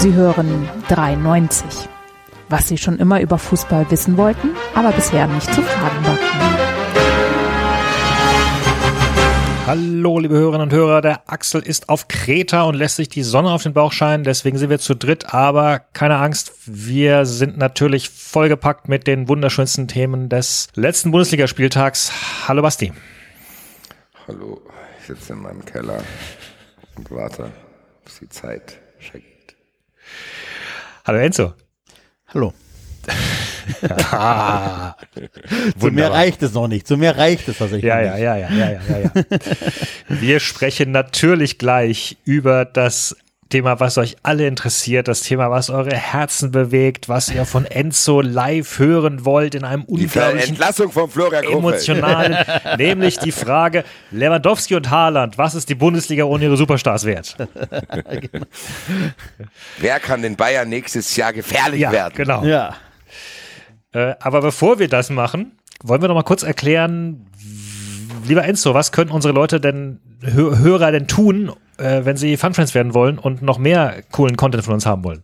Sie hören 93. Was Sie schon immer über Fußball wissen wollten, aber bisher nicht zu fragen war. Hallo, liebe Hörerinnen und Hörer. Der Axel ist auf Kreta und lässt sich die Sonne auf den Bauch scheinen. Deswegen sind wir zu dritt. Aber keine Angst, wir sind natürlich vollgepackt mit den wunderschönsten Themen des letzten Bundesligaspieltags. Hallo, Basti. Hallo, ich sitze in meinem Keller und warte, bis die Zeit schickt. Hallo, Enzo. Hallo. Ah, Zu mehr reicht es noch nicht. Zu mehr reicht es tatsächlich Ja, ja, ja, ja, ja, ja, ja. Wir sprechen natürlich gleich über das Thema, was euch alle interessiert, das Thema, was eure Herzen bewegt, was ihr von Enzo live hören wollt in einem Die unglaublichen Entlassung von Florian emotionalen, nämlich die Frage Lewandowski und Haaland, was ist die Bundesliga ohne ihre Superstars wert? Wer kann den Bayern nächstes Jahr gefährlich Ja, werden? genau. Ja. Äh, aber bevor wir das machen, wollen wir noch mal kurz erklären, lieber Enzo, was können unsere Leute denn, Hö Hörer denn tun, äh, wenn sie Funfriends werden wollen und noch mehr coolen Content von uns haben wollen?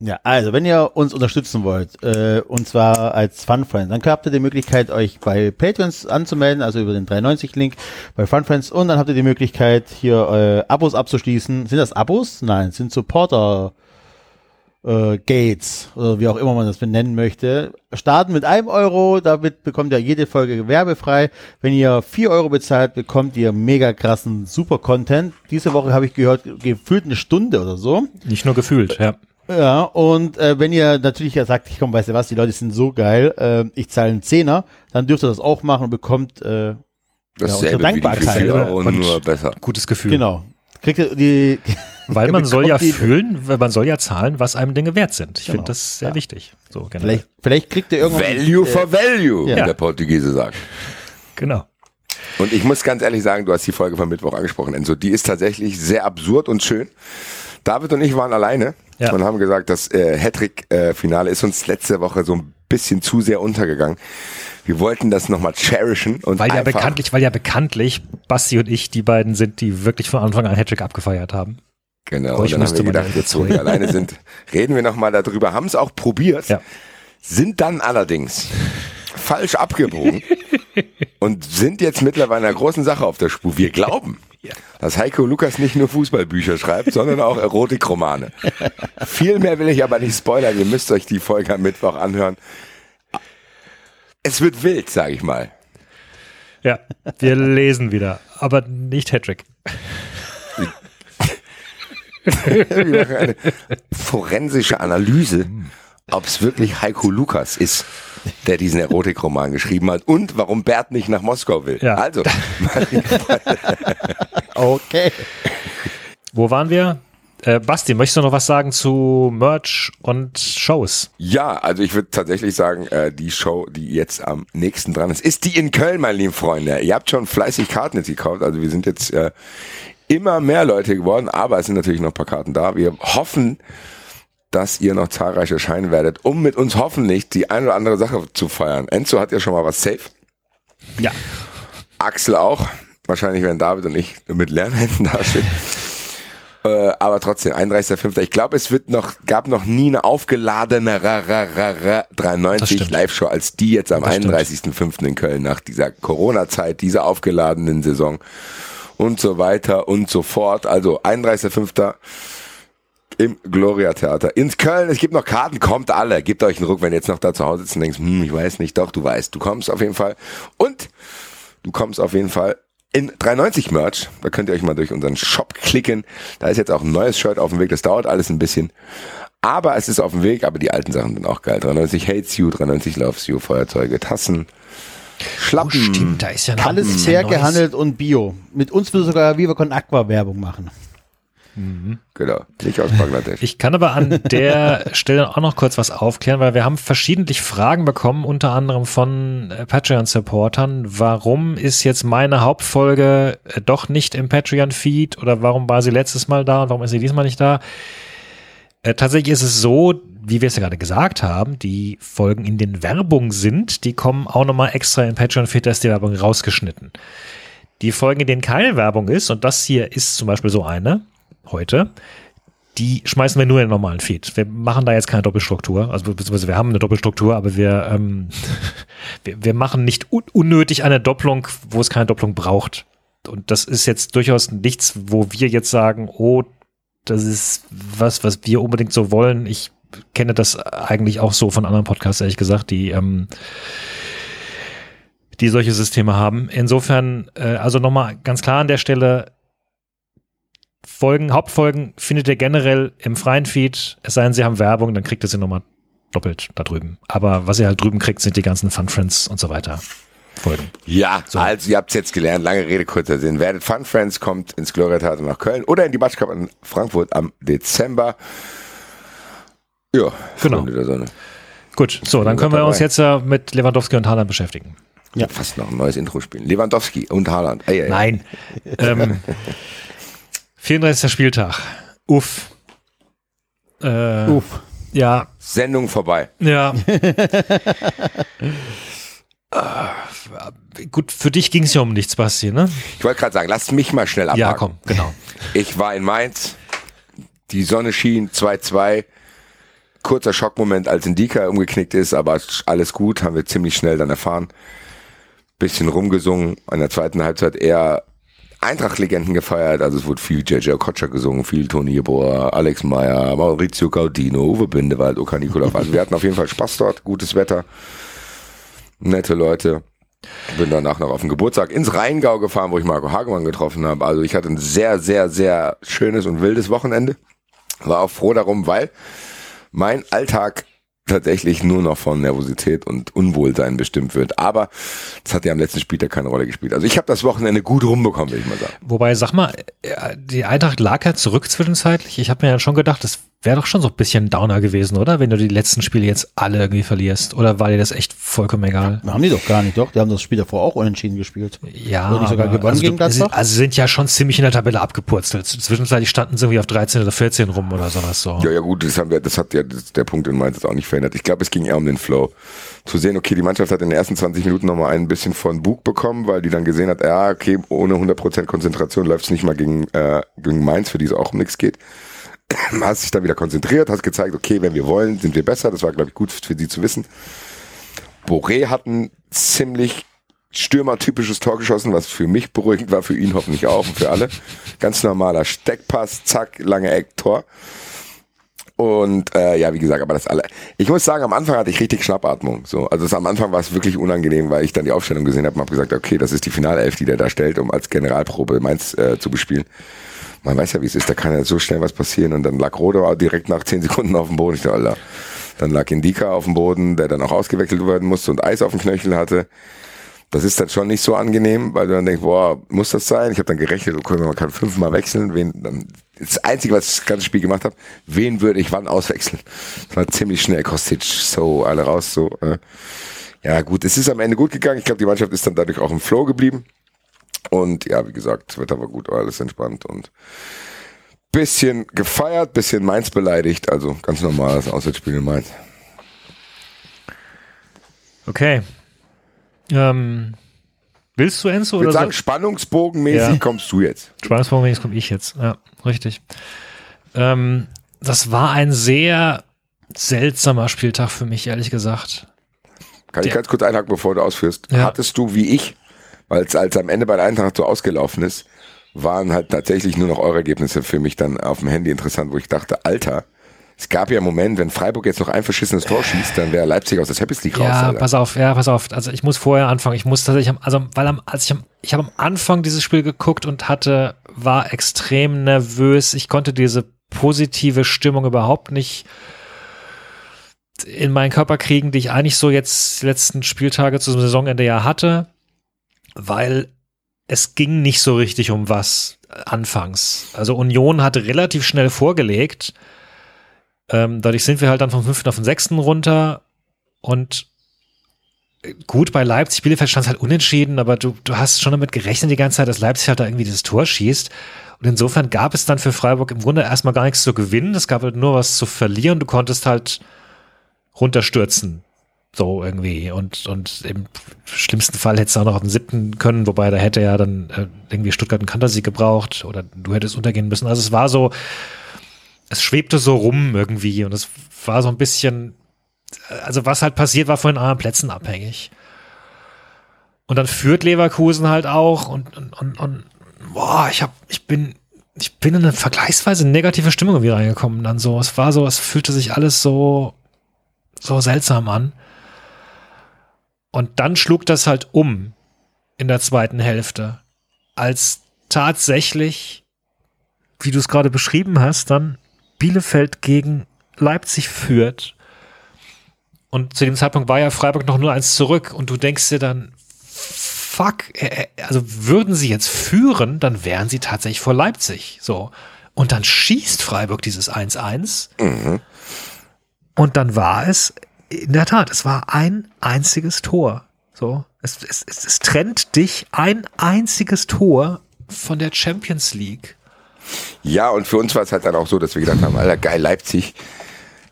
Ja, also wenn ihr uns unterstützen wollt, äh, und zwar als Fun Friends, dann habt ihr die Möglichkeit, euch bei Patreons anzumelden, also über den 390-Link bei Fun Friends und dann habt ihr die Möglichkeit, hier äh, Abos abzuschließen. Sind das Abos? Nein, sind Supporter äh, Gates oder wie auch immer man das benennen möchte. Starten mit einem Euro, damit bekommt ihr jede Folge werbefrei. Wenn ihr vier Euro bezahlt, bekommt ihr mega krassen Super-Content. Diese Woche habe ich gehört, gefühlt eine Stunde oder so. Nicht nur gefühlt, ja. Ja, und äh, wenn ihr natürlich ja sagt, ich komm, weißt du was, die Leute sind so geil, äh, ich zahle einen Zehner, dann dürft ihr das auch machen und bekommt, äh, Dasselbe Ja, wie die Dankbarkeit, 4 oder? Euro, Und- nur besser. Gutes Gefühl. genau, kriegt ihr die, Weil man soll ja fühlen, weil man soll ja zahlen, was einem Dinge wert sind. Ich Genau. finde das sehr Ja. wichtig. So generell. vielleicht, vielleicht kriegt ihr irgendwann, Value äh, for Value, ja. wie der Portugiese sagt. Genau. Und ich muss ganz ehrlich sagen, du hast die Folge von Mittwoch angesprochen, Enzo. Die ist tatsächlich sehr absurd und schön. David und ich waren alleine Ja. und haben gesagt, das äh, Hattrick-Finale ist uns letzte Woche so ein bisschen zu sehr untergegangen. Wir wollten das nochmal cherishen und Weil ja bekanntlich, weil ja bekanntlich Basti und ich die beiden sind, die wirklich von Anfang an Hattrick abgefeiert haben. Genau, dann haben wir gedacht, jetzt wo wir alleine sind, reden wir nochmal darüber. Haben es auch probiert, Ja. sind dann allerdings falsch abgebogen und sind jetzt mittlerweile einer großen Sache auf der Spur. Wir glauben, Ja. dass Heiko Lukas nicht nur Fußballbücher schreibt, sondern auch Erotikromane. Viel mehr will ich aber nicht spoilern. Ihr müsst euch die Folge am Mittwoch anhören. Es wird wild, sage ich mal. Ja, wir lesen wieder, aber nicht Hattrick. Wir machen eine forensische Analyse, ob es wirklich Heiko Lukas ist, der diesen Erotikroman geschrieben hat und warum Bert nicht nach Moskau will. Ja. Also, okay. Wo waren wir? Äh, Basti, möchtest du noch was sagen zu Merch und Shows? ja, also ich würde tatsächlich sagen, äh, die Show, die jetzt am nächsten dran ist, ist die in Köln, meine lieben Freunde. Ihr habt schon fleißig Karten jetzt gekauft, also wir sind jetzt äh, immer mehr Leute geworden, aber es sind natürlich noch ein paar Karten da. Wir hoffen, dass ihr noch zahlreich erscheinen werdet, um mit uns hoffentlich die eine oder andere Sache zu feiern. Enzo hat ja schon mal was safe. Ja. Axel auch. Wahrscheinlich werden David und ich mit Lernhänden dastehen. äh, aber trotzdem, 31.05. Ich glaube, es wird noch, gab noch nie eine aufgeladene 93 stimmt. Live-Show als die jetzt am Das stimmt. 31.05. in Köln nach dieser Corona-Zeit, dieser aufgeladenen Saison und so weiter und so fort. Also 31.05. im Gloria Theater in Köln. Es gibt noch Karten, kommt alle. Gebt euch einen Ruck, wenn ihr jetzt noch da zu Hause sitzt und denkst, hm, ich weiß nicht, doch, du weißt, du kommst auf jeden Fall. Und du kommst auf jeden Fall in 390 Merch. Da könnt ihr euch mal durch unseren Shop klicken. Da ist jetzt auch ein neues Shirt auf dem Weg. Das dauert alles ein bisschen. Aber es ist auf dem Weg, aber die alten Sachen sind auch geil. 390 Hates You, 390 Loves You, Feuerzeuge, Tassen, Schlappen. Oh, da ist ja noch Alles fair neues- gehandelt und bio. Mit uns würde sogar Viva Con Aqua Werbung machen. Genau, nicht aus Bangladesch. Ich kann aber an der Stelle auch noch kurz was aufklären, weil wir haben verschiedentlich Fragen bekommen, unter anderem von äh, Patreon-Supportern. Warum ist jetzt meine Hauptfolge äh, doch nicht im Patreon-Feed oder warum war sie letztes Mal da und warum ist sie diesmal nicht da? Äh, tatsächlich ist es so, wie wir es ja gerade gesagt haben, die Folgen, in den Werbung sind, die kommen auch nochmal extra in Patreon-Feed, da ist die Werbung rausgeschnitten. Die Folgen, in denen keine Werbung ist, und das hier ist zum Beispiel so eine, heute, die schmeißen wir nur in den normalen Feed. Wir machen da jetzt keine Doppelstruktur, also beziehungsweise wir haben eine Doppelstruktur, aber wir, ähm, wir, wir machen nicht un unnötig eine Doppelung, wo es keine Doppelung braucht. Und das ist jetzt durchaus nichts, wo wir jetzt sagen, oh, das ist was, was wir unbedingt so wollen. Ich kenne das eigentlich auch so von anderen Podcasts, ehrlich gesagt, die ähm, die solche Systeme haben. Insofern, äh, also nochmal ganz klar an der Stelle, Folgen, Hauptfolgen findet ihr generell im freien Feed, es sei denn, sie haben Werbung, dann kriegt ihr sie nochmal doppelt da drüben. Aber was ihr halt drüben kriegt, sind die ganzen Fun Friends und so weiter. Folgen. Ja, so. also ihr habt es jetzt gelernt, lange Rede, kurzer Sinn. Werdet Fun Friends, kommt ins Gloria Theater nach Köln oder in die Batsch Cup in Frankfurt am Dezember. Ja, genau. der Sonne. Gut, so, dann können wir uns jetzt äh, mit Lewandowski und Haaland beschäftigen. Ja. Fast noch ein neues Intro spielen. Lewandowski und Haaland. Ey, ey. Nein. ähm, 34. Spieltag. Uff. Äh, Uff. Ja. Sendung vorbei. Ja. äh, gut, für dich ging es ja um nichts, Basti, ne? Ich wollte gerade sagen, lass mich mal schnell abhaken. Ja, komm, genau. Ich war in Mainz, die Sonne schien 2-2. Kurzer Schockmoment, als Indika umgeknickt ist, aber alles gut, haben wir ziemlich schnell dann erfahren. Bisschen rumgesungen, in der zweiten Halbzeit eher Eintracht-Legenden gefeiert. Also es wurde viel JJ Okocha gesungen, viel Toni Jeboa, Alex Meyer, Maurizio Gaudino, Uwe Bindewald, Oka Nikolov. Also wir hatten auf jeden Fall Spaß dort, gutes Wetter, nette Leute. Bin danach noch auf den Geburtstag ins Rheingau gefahren, wo ich Marco Hagemann getroffen habe. Also ich hatte ein sehr, sehr, sehr schönes und wildes Wochenende. War auch froh darum, weil mein Alltag tatsächlich nur noch von Nervosität und Unwohlsein bestimmt wird. Aber das hat ja am letzten Spieltag keine Rolle gespielt. Also ich habe das Wochenende gut rumbekommen, will ich mal sagen. Wobei, sag mal, äh, die Eintracht lag ja zurück zwischenzeitlich. Ich habe mir ja schon gedacht, das wäre doch schon so ein bisschen Downer gewesen, oder? Wenn du die letzten Spiele jetzt alle irgendwie verlierst. Oder war dir das echt vollkommen egal? Haben die doch gar nicht, doch. Die haben das Spiel davor auch unentschieden gespielt. Ja. Oder nicht sogar gewonnen also gegen Gladbach? Also sind ja schon ziemlich in der Tabelle abgepurzelt. Zwischenzeitlich standen sie irgendwie auf 13 oder 14 rum oder sowas so. Ja, ja, gut, das haben wir, das hat ja das, der Punkt in Mainz jetzt auch nicht verändert. Ich glaube, es ging eher um den Flow. Zu sehen, okay, die Mannschaft hat in den ersten 20 Minuten nochmal ein bisschen von Bug bekommen, weil die dann gesehen hat, ja, okay, ohne 100% Konzentration läuft es nicht mal gegen, äh, gegen Mainz, für die es auch um nichts geht hast dich dann wieder konzentriert, hast gezeigt, okay, wenn wir wollen, sind wir besser. Das war, glaube ich, gut für sie zu wissen. Boré hat ein ziemlich stürmertypisches Tor geschossen, was für mich beruhigend war, für ihn hoffentlich auch und für alle. Ganz normaler Steckpass, zack, lange Eck, Tor. Und äh, ja, wie gesagt, aber das alle. Ich muss sagen, am Anfang hatte ich richtig Schnappatmung. So, also das, am Anfang war es wirklich unangenehm, weil ich dann die Aufstellung gesehen habe und habe gesagt, okay, das ist die Finalelf, die der da stellt, um als Generalprobe Mainz äh, zu bespielen man weiß ja, wie es ist, da kann ja so schnell was passieren. Und dann lag Rodo direkt nach zehn Sekunden auf dem Boden. Ich dachte, Alter. Dann lag Indika auf dem Boden, der dann auch ausgewechselt werden musste und Eis auf dem Knöchel hatte. Das ist dann schon nicht so angenehm, weil du dann denkst, boah, muss das sein? Ich habe dann gerechnet, okay, man kann fünfmal wechseln. Wen, dann, das Einzige, was ich das ganze Spiel gemacht habe, wen würde ich wann auswechseln? Das war ziemlich schnell, Kostic, so, alle raus, so. Äh. Ja gut, es ist am Ende gut gegangen. Ich glaube, die Mannschaft ist dann dadurch auch im Flow geblieben. Und ja, wie gesagt, Wetter war gut, alles entspannt und bisschen gefeiert, bisschen Mainz beleidigt, also ganz normales Auswärtsspiel in Mainz. Okay. Ähm, willst du Enzo? Ich würde sagen, so? spannungsbogenmäßig ja. kommst du jetzt. Spannungsbogenmäßig komme ich jetzt, ja, richtig. Ähm, das war ein sehr seltsamer Spieltag für mich, ehrlich gesagt. Kann Der, ich ganz kurz einhaken, bevor du ausführst? Ja. Hattest du, wie ich, weil es als am Ende bei der Eintracht so ausgelaufen ist, waren halt tatsächlich nur noch eure Ergebnisse für mich dann auf dem Handy interessant, wo ich dachte, Alter, es gab ja einen Moment, wenn Freiburg jetzt noch ein verschissenes Tor schießt, dann wäre Leipzig aus der Champions League raus. Ja, Alter. pass auf, ja, pass auf. Also ich muss vorher anfangen. Ich muss tatsächlich, also weil am, als ich am, ich habe am Anfang dieses Spiel geguckt und hatte, war extrem nervös. Ich konnte diese positive Stimmung überhaupt nicht in meinen Körper kriegen, die ich eigentlich so jetzt die letzten Spieltage zum Saisonende ja hatte weil es ging nicht so richtig um was anfangs. Also Union hatte relativ schnell vorgelegt. Ähm, dadurch sind wir halt dann vom fünften auf den sechsten runter und gut, bei Leipzig, Bielefeld stand es halt unentschieden, aber du, du hast schon damit gerechnet die ganze Zeit, dass Leipzig halt da irgendwie dieses Tor schießt. Und insofern gab es dann für Freiburg im Grunde erstmal gar nichts zu gewinnen. Es gab halt nur was zu verlieren. Du konntest halt runterstürzen. So irgendwie. Und, und im schlimmsten Fall hättest du auch noch auf den siebten können, wobei da hätte ja dann äh, irgendwie Stuttgart einen Kantersieg gebraucht oder du hättest untergehen müssen. Also es war so, es schwebte so rum irgendwie und es war so ein bisschen, also was halt passiert, war von den anderen Plätzen abhängig. Und dann führt Leverkusen halt auch und, und, und, und boah, ich hab, ich bin, ich bin in eine vergleichsweise negative Stimmung irgendwie reingekommen dann so. Es war so, es fühlte sich alles so, so seltsam an. Und dann schlug das halt um in der zweiten Hälfte, als tatsächlich, wie du es gerade beschrieben hast, dann Bielefeld gegen Leipzig führt. Und zu dem Zeitpunkt war ja Freiburg noch nur eins zurück und du denkst dir dann, fuck, äh, äh, also würden sie jetzt führen, dann wären sie tatsächlich vor Leipzig. So. Und dann schießt Freiburg dieses 1-1. Mhm. Und dann war es, in der Tat, es war ein einziges Tor. So. Es, es, es, es trennt dich ein einziges Tor von der Champions League. Ja, und für uns war es halt dann auch so, dass wir gedacht haben, Alter, geil, Leipzig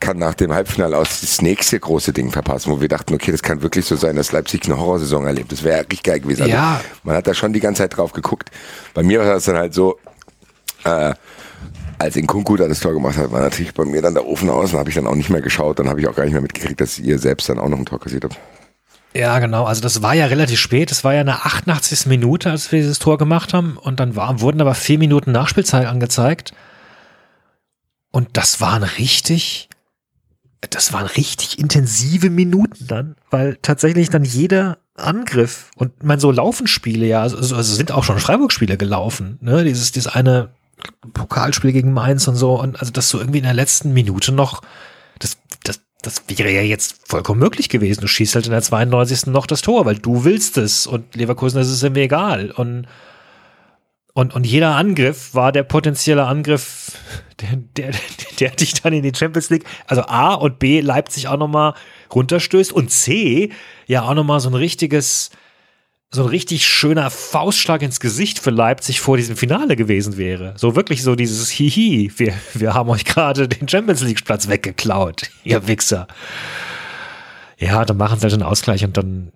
kann nach dem Halbfinale aus das nächste große Ding verpassen, wo wir dachten, okay, das kann wirklich so sein, dass Leipzig eine Horrorsaison erlebt. Das wäre ja richtig geil gewesen. Also ja. Man hat da schon die ganze Zeit drauf geguckt. Bei mir war das dann halt so, äh, als Kunku da das Tor gemacht hat, war natürlich bei mir dann der Ofen aus, dann habe ich dann auch nicht mehr geschaut, dann habe ich auch gar nicht mehr mitgekriegt, dass ihr selbst dann auch noch ein Tor kassiert habt. Ja, genau. Also das war ja relativ spät. Das war ja eine 88. Minute, als wir dieses Tor gemacht haben. Und dann war, wurden aber vier Minuten Nachspielzeit angezeigt. Und das waren richtig, das waren richtig intensive Minuten dann, weil tatsächlich dann jeder Angriff und man so laufen Spiele ja, also, also sind auch schon Freiburg-Spiele gelaufen, ne? Dieses, dieses eine Pokalspiel gegen Mainz und so und also dass du irgendwie in der letzten Minute noch das, das, das wäre ja jetzt vollkommen möglich gewesen. Du schießt halt in der 92. noch das Tor, weil du willst es und Leverkusen ist es ihm egal und und, und jeder Angriff war der potenzielle Angriff, der, der, der dich dann in die Champions League, also A und B Leipzig auch nochmal runterstößt und C ja auch nochmal so ein richtiges, so ein richtig schöner Faustschlag ins Gesicht für Leipzig vor diesem Finale gewesen wäre. So wirklich so dieses Hihi, wir, wir haben euch gerade den Champions League Platz weggeklaut, ihr Wichser. Ja, dann machen sie halt den Ausgleich und dann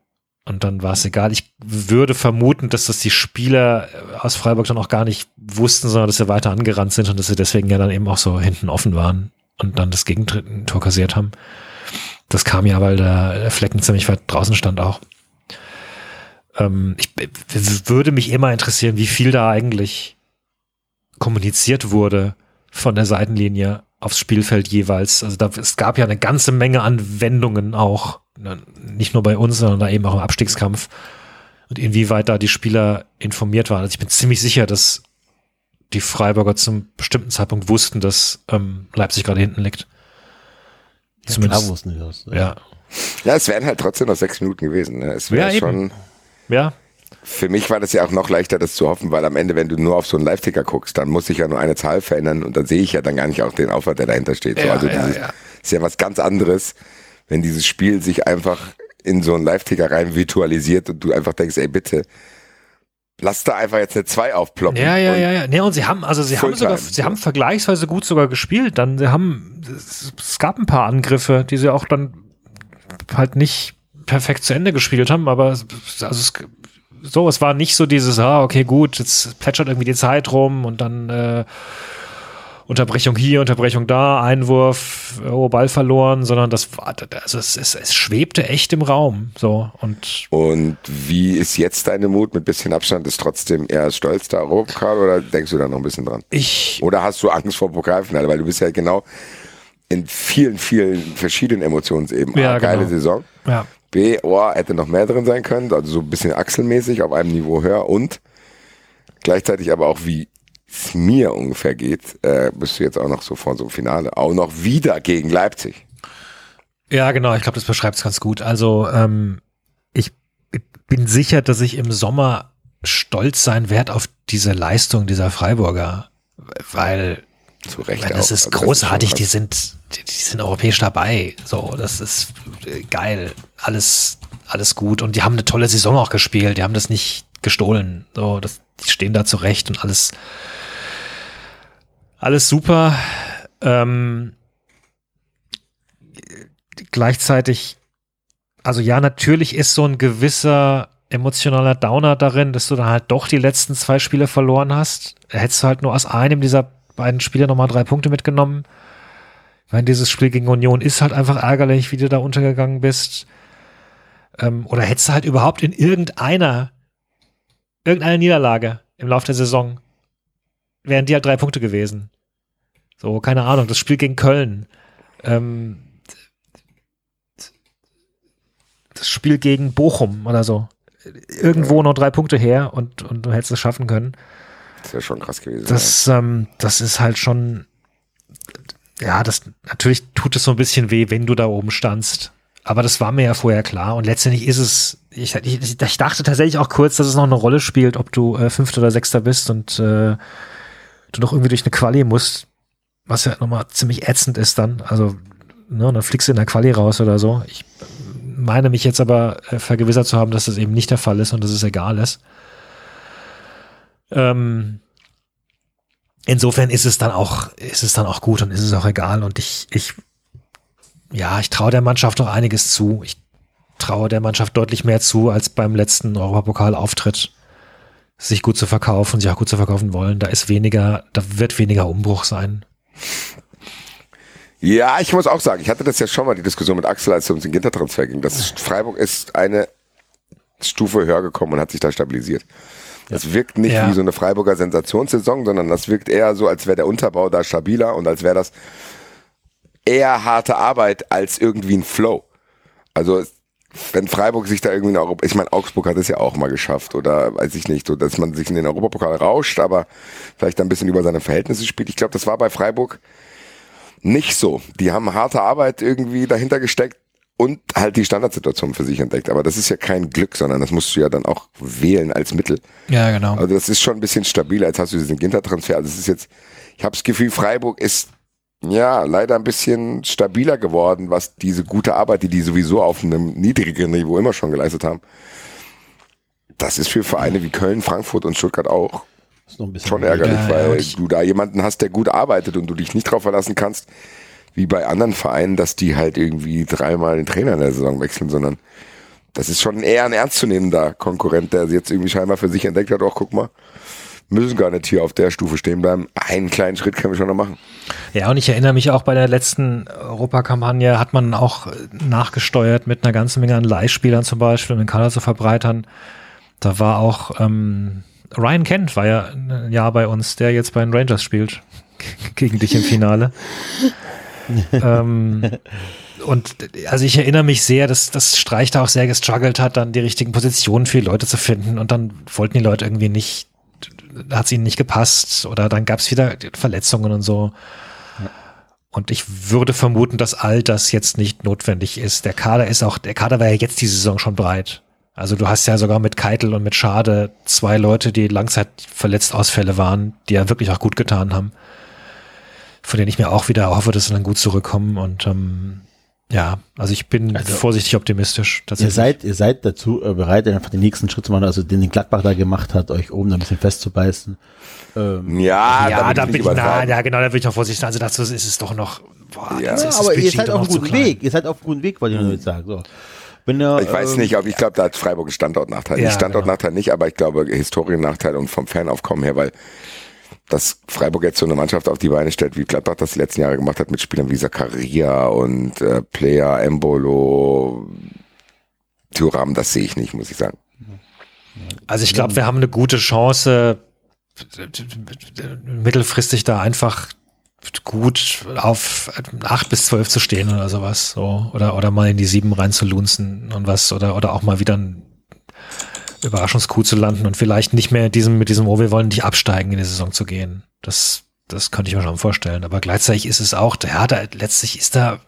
und dann war es egal. Ich würde vermuten, dass das die Spieler aus Freiburg dann auch gar nicht wussten, sondern dass sie weiter angerannt sind und dass sie deswegen ja dann eben auch so hinten offen waren und dann das Gegentor kassiert haben. Das kam ja, weil der Flecken ziemlich weit draußen stand auch. Ähm, ich würde mich immer interessieren, wie viel da eigentlich kommuniziert wurde von der Seitenlinie aufs Spielfeld jeweils. Also da, es gab ja eine ganze Menge an Wendungen auch Ne, nicht nur bei uns, sondern eben auch im Abstiegskampf und inwieweit da die Spieler informiert waren. Also ich bin ziemlich sicher, dass die Freiburger zum bestimmten Zeitpunkt wussten, dass ähm, Leipzig gerade hinten liegt. Ja, Zumindest, klar wussten die das. Ja. ja. es wären halt trotzdem noch sechs Minuten gewesen. Ne? Es wäre ja, schon. Ja. Für mich war das ja auch noch leichter, das zu hoffen, weil am Ende, wenn du nur auf so einen Live-Ticker guckst, dann muss ich ja nur eine Zahl verändern und dann sehe ich ja dann gar nicht auch den Aufwand, der dahinter steht. So, also ja, dieses, ja. ist ja was ganz anderes, wenn dieses Spiel sich einfach in so einen Live-Ticker rein virtualisiert und du einfach denkst, ey, bitte, lass da einfach jetzt eine 2 aufploppen. Ja, ja, ja, ja. Nee, und sie haben, also sie haben sogar, sie haben vergleichsweise gut sogar gespielt. Dann, sie haben, es gab ein paar Angriffe, die sie auch dann halt nicht perfekt zu Ende gespielt haben, aber also es, so, es war nicht so dieses, ah, okay, gut, jetzt plätschert irgendwie die Zeit rum und dann äh, Unterbrechung hier, Unterbrechung da, Einwurf, oh, Ball verloren, sondern das war, also es, es, es schwebte echt im Raum. So und, und wie ist jetzt deine Mut mit bisschen Abstand? Ist trotzdem eher stolz da Europapokal oder denkst du da noch ein bisschen dran? Ich. Oder hast du Angst vor Pokalfinale? Weil du bist ja genau in vielen, vielen verschiedenen Emotionsebenen. Ja, A, geile genau. Saison. Ja. B, oh, hätte noch mehr drin sein können, also so ein bisschen achselmäßig auf einem Niveau höher und gleichzeitig aber auch wie es mir ungefähr geht, äh, bist du jetzt auch noch so vor so einem Finale, auch noch wieder gegen Leipzig. Ja, genau, ich glaube, das beschreibt es ganz gut. Also ähm, ich bin sicher, dass ich im Sommer stolz sein werde auf diese Leistung dieser Freiburger, weil zu Recht weil das auch. ist also großartig, die sind die, die sind europäisch dabei. So, das ist äh, geil, alles alles gut und die haben eine tolle Saison auch gespielt, die haben das nicht gestohlen. So, das, die stehen da zurecht und alles alles super. Ähm, gleichzeitig, also ja, natürlich ist so ein gewisser emotionaler Downer darin, dass du dann halt doch die letzten zwei Spiele verloren hast. Hättest du halt nur aus einem dieser beiden Spiele nochmal drei Punkte mitgenommen. Ich meine, dieses Spiel gegen Union ist halt einfach ärgerlich, wie du da untergegangen bist. Ähm, oder hättest du halt überhaupt in irgendeiner, irgendeiner Niederlage im Laufe der Saison, wären die halt drei Punkte gewesen. So, keine Ahnung, das Spiel gegen Köln. Ähm, das Spiel gegen Bochum oder so. Irgendwo noch drei Punkte her und, und du hättest es schaffen können. Das wäre schon krass gewesen. Das, ähm, das ist halt schon, ja, das, natürlich tut es so ein bisschen weh, wenn du da oben standst. Aber das war mir ja vorher klar. Und letztendlich ist es, ich, ich, ich dachte tatsächlich auch kurz, dass es noch eine Rolle spielt, ob du äh, Fünfter oder Sechster bist und äh, du noch irgendwie durch eine Quali musst, was ja nochmal ziemlich ätzend ist dann. Also, ne, dann fliegst du in der Quali raus oder so. Ich meine mich jetzt aber äh, vergewissert zu haben, dass das eben nicht der Fall ist und dass es egal ist. Ähm, insofern ist es dann auch, ist es dann auch gut und ist es auch egal. Und ich, ich, ja, ich traue der Mannschaft noch einiges zu. Ich traue der Mannschaft deutlich mehr zu als beim letzten Europapokal-Auftritt, sich gut zu verkaufen, sich auch gut zu verkaufen wollen. Da ist weniger, da wird weniger Umbruch sein. Ja, ich muss auch sagen, ich hatte das ja schon mal die Diskussion mit Axel, als es um den Gintertransfer ging. Das Freiburg ist eine Stufe höher gekommen und hat sich da stabilisiert. Das wirkt nicht Ja. wie so eine Freiburger Sensationssaison, sondern das wirkt eher so, als wäre der Unterbau da stabiler und als wäre das eher harte Arbeit als irgendwie ein Flow. Also wenn Freiburg sich da irgendwie in Europa, ich meine, Augsburg hat es ja auch mal geschafft oder weiß ich nicht, so dass man sich in den Europapokal rauscht, aber vielleicht ein bisschen über seine Verhältnisse spielt. Ich glaube, das war bei Freiburg nicht so. Die haben harte Arbeit irgendwie dahinter gesteckt und halt die Standardsituation für sich entdeckt. Aber das ist ja kein Glück, sondern das musst du ja dann auch wählen als Mittel. Ja, genau. Also das ist schon ein bisschen stabiler. Jetzt hast du diesen Ginter-Transfer. Also es ist jetzt, ich habe das Gefühl, Freiburg ist ja leider ein bisschen stabiler geworden, was diese gute Arbeit, die die sowieso auf einem niedrigeren Niveau immer schon geleistet haben. Das ist für Vereine wie Köln, Frankfurt und Stuttgart auch Ist noch ein bisschen schon ärgerlich, Ja, ja, weil ich- du da jemanden hast, der gut arbeitet und du dich nicht drauf verlassen kannst, wie bei anderen Vereinen, dass die halt irgendwie dreimal den Trainer in der Saison wechseln, sondern das ist schon eher ein ernstzunehmender Konkurrent, der jetzt irgendwie scheinbar für sich entdeckt hat, auch guck mal, müssen gar nicht hier auf der Stufe stehen bleiben. Einen kleinen Schritt können wir schon noch machen. Ja, und ich erinnere mich auch bei der letzten Europakampagne hat man auch nachgesteuert mit einer ganzen Menge an Leihspielern zum Beispiel, um den Kader zu verbreitern. Da war auch ähm, Ryan Kent war ja ein Jahr bei uns, der jetzt bei den Rangers spielt. Gegen dich im Finale. ähm, und also ich erinnere mich sehr, dass das Streich da auch sehr gestruggelt hat, dann die richtigen Positionen für die Leute zu finden. Und dann wollten die Leute irgendwie nicht, hat es ihnen nicht gepasst oder dann gab es wieder Verletzungen und so. Und ich würde vermuten, dass all das jetzt nicht notwendig ist. Der Kader ist auch, der Kader war ja jetzt die Saison schon breit. Also du hast ja sogar mit Keitel und mit Schade zwei Leute, die langzeitverletzt Ausfälle waren, die ja wirklich auch gut getan haben. Von denen ich mir auch wieder hoffe, dass sie dann gut zurückkommen. Und ähm, ja, also ich bin Also- vorsichtig optimistisch. Ihr seid, ihr seid dazu äh, bereit, einfach den nächsten Schritt zu machen, also den den Gladbach da gemacht hat, euch oben da ein bisschen festzubeißen. Ähm, Ja, ja, da bin ich ich, nicht na, ja, genau, da bin ich noch vorsichtig. Also dazu ist es doch noch, boah, Ja. ja, aber ihr seid doch auf noch einem guten. Weg. Ihr seid auf einem guten Weg, wollte ich nur jetzt sagen. So. Ihr, Ich weiß ähm, nicht, aber ich glaube, da hat Freiburg einen Standortnachteil. Ja, Standortnachteil nicht, aber ich glaube Historiennachteil und vom Fanaufkommen her, weil dass Freiburg jetzt so eine Mannschaft auf die Beine stellt, wie Gladbach das die letzten Jahre gemacht hat, mit Spielern wie Zakaria und äh, Player, Embolo, Thuram, das sehe ich nicht, muss ich sagen. Also ich glaube, wir haben eine gute Chance, mittelfristig da einfach gut auf acht bis zwölf zu stehen oder sowas. So. Oder, oder mal in die sieben reinzulunzen und was. Oder, oder auch mal wieder ein Überraschungskuh zu landen und vielleicht nicht mehr diesem, mit diesem, oh, wir wollen nicht absteigen in die Saison zu gehen. Das, das könnte ich mir schon vorstellen. Aber gleichzeitig ist es auch, ja, da, letztlich ist da,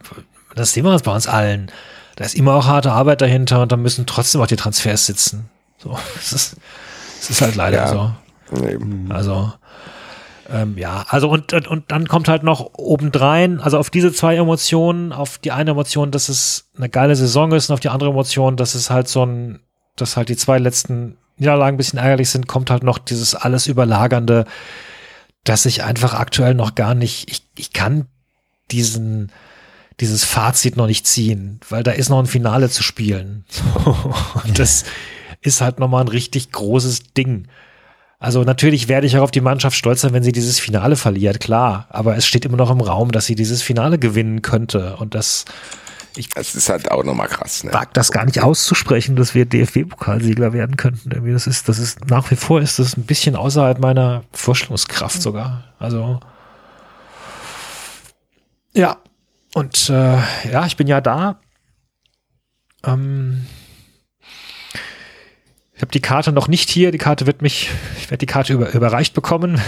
das sehen wir uns bei uns allen. Da ist immer auch harte Arbeit dahinter und da müssen trotzdem auch die Transfers sitzen. So, es ist, es ist halt leider Ja. so. Eben. Also, ähm, ja, also und, und, und dann kommt halt noch obendrein, also auf diese zwei Emotionen, auf die eine Emotion, dass es eine geile Saison ist und auf die andere Emotion, dass es halt so ein, dass halt die zwei letzten Niederlagen ein bisschen ärgerlich sind, kommt halt noch dieses alles überlagernde, dass ich einfach aktuell noch gar nicht, ich, ich kann diesen, dieses Fazit noch nicht ziehen, weil da ist noch ein Finale zu spielen. Und das ist halt nochmal ein richtig großes Ding. Also natürlich werde ich auch auf die Mannschaft stolz sein, wenn sie dieses Finale verliert, klar. Aber es steht immer noch im Raum, dass sie dieses Finale gewinnen könnte. Und das, ich das ist halt auch nochmal krass. Ne? Wag das gar nicht auszusprechen, dass wir DFB-Pokalsieger werden könnten. Irgendwie das ist, das ist nach wie vor ist das ein bisschen außerhalb meiner Vorstellungskraft sogar. Also ja, und äh, ja, ich bin ja da. Ähm, ich habe die Karte noch nicht hier. Die Karte wird mich, ich werde die Karte über, überreicht bekommen.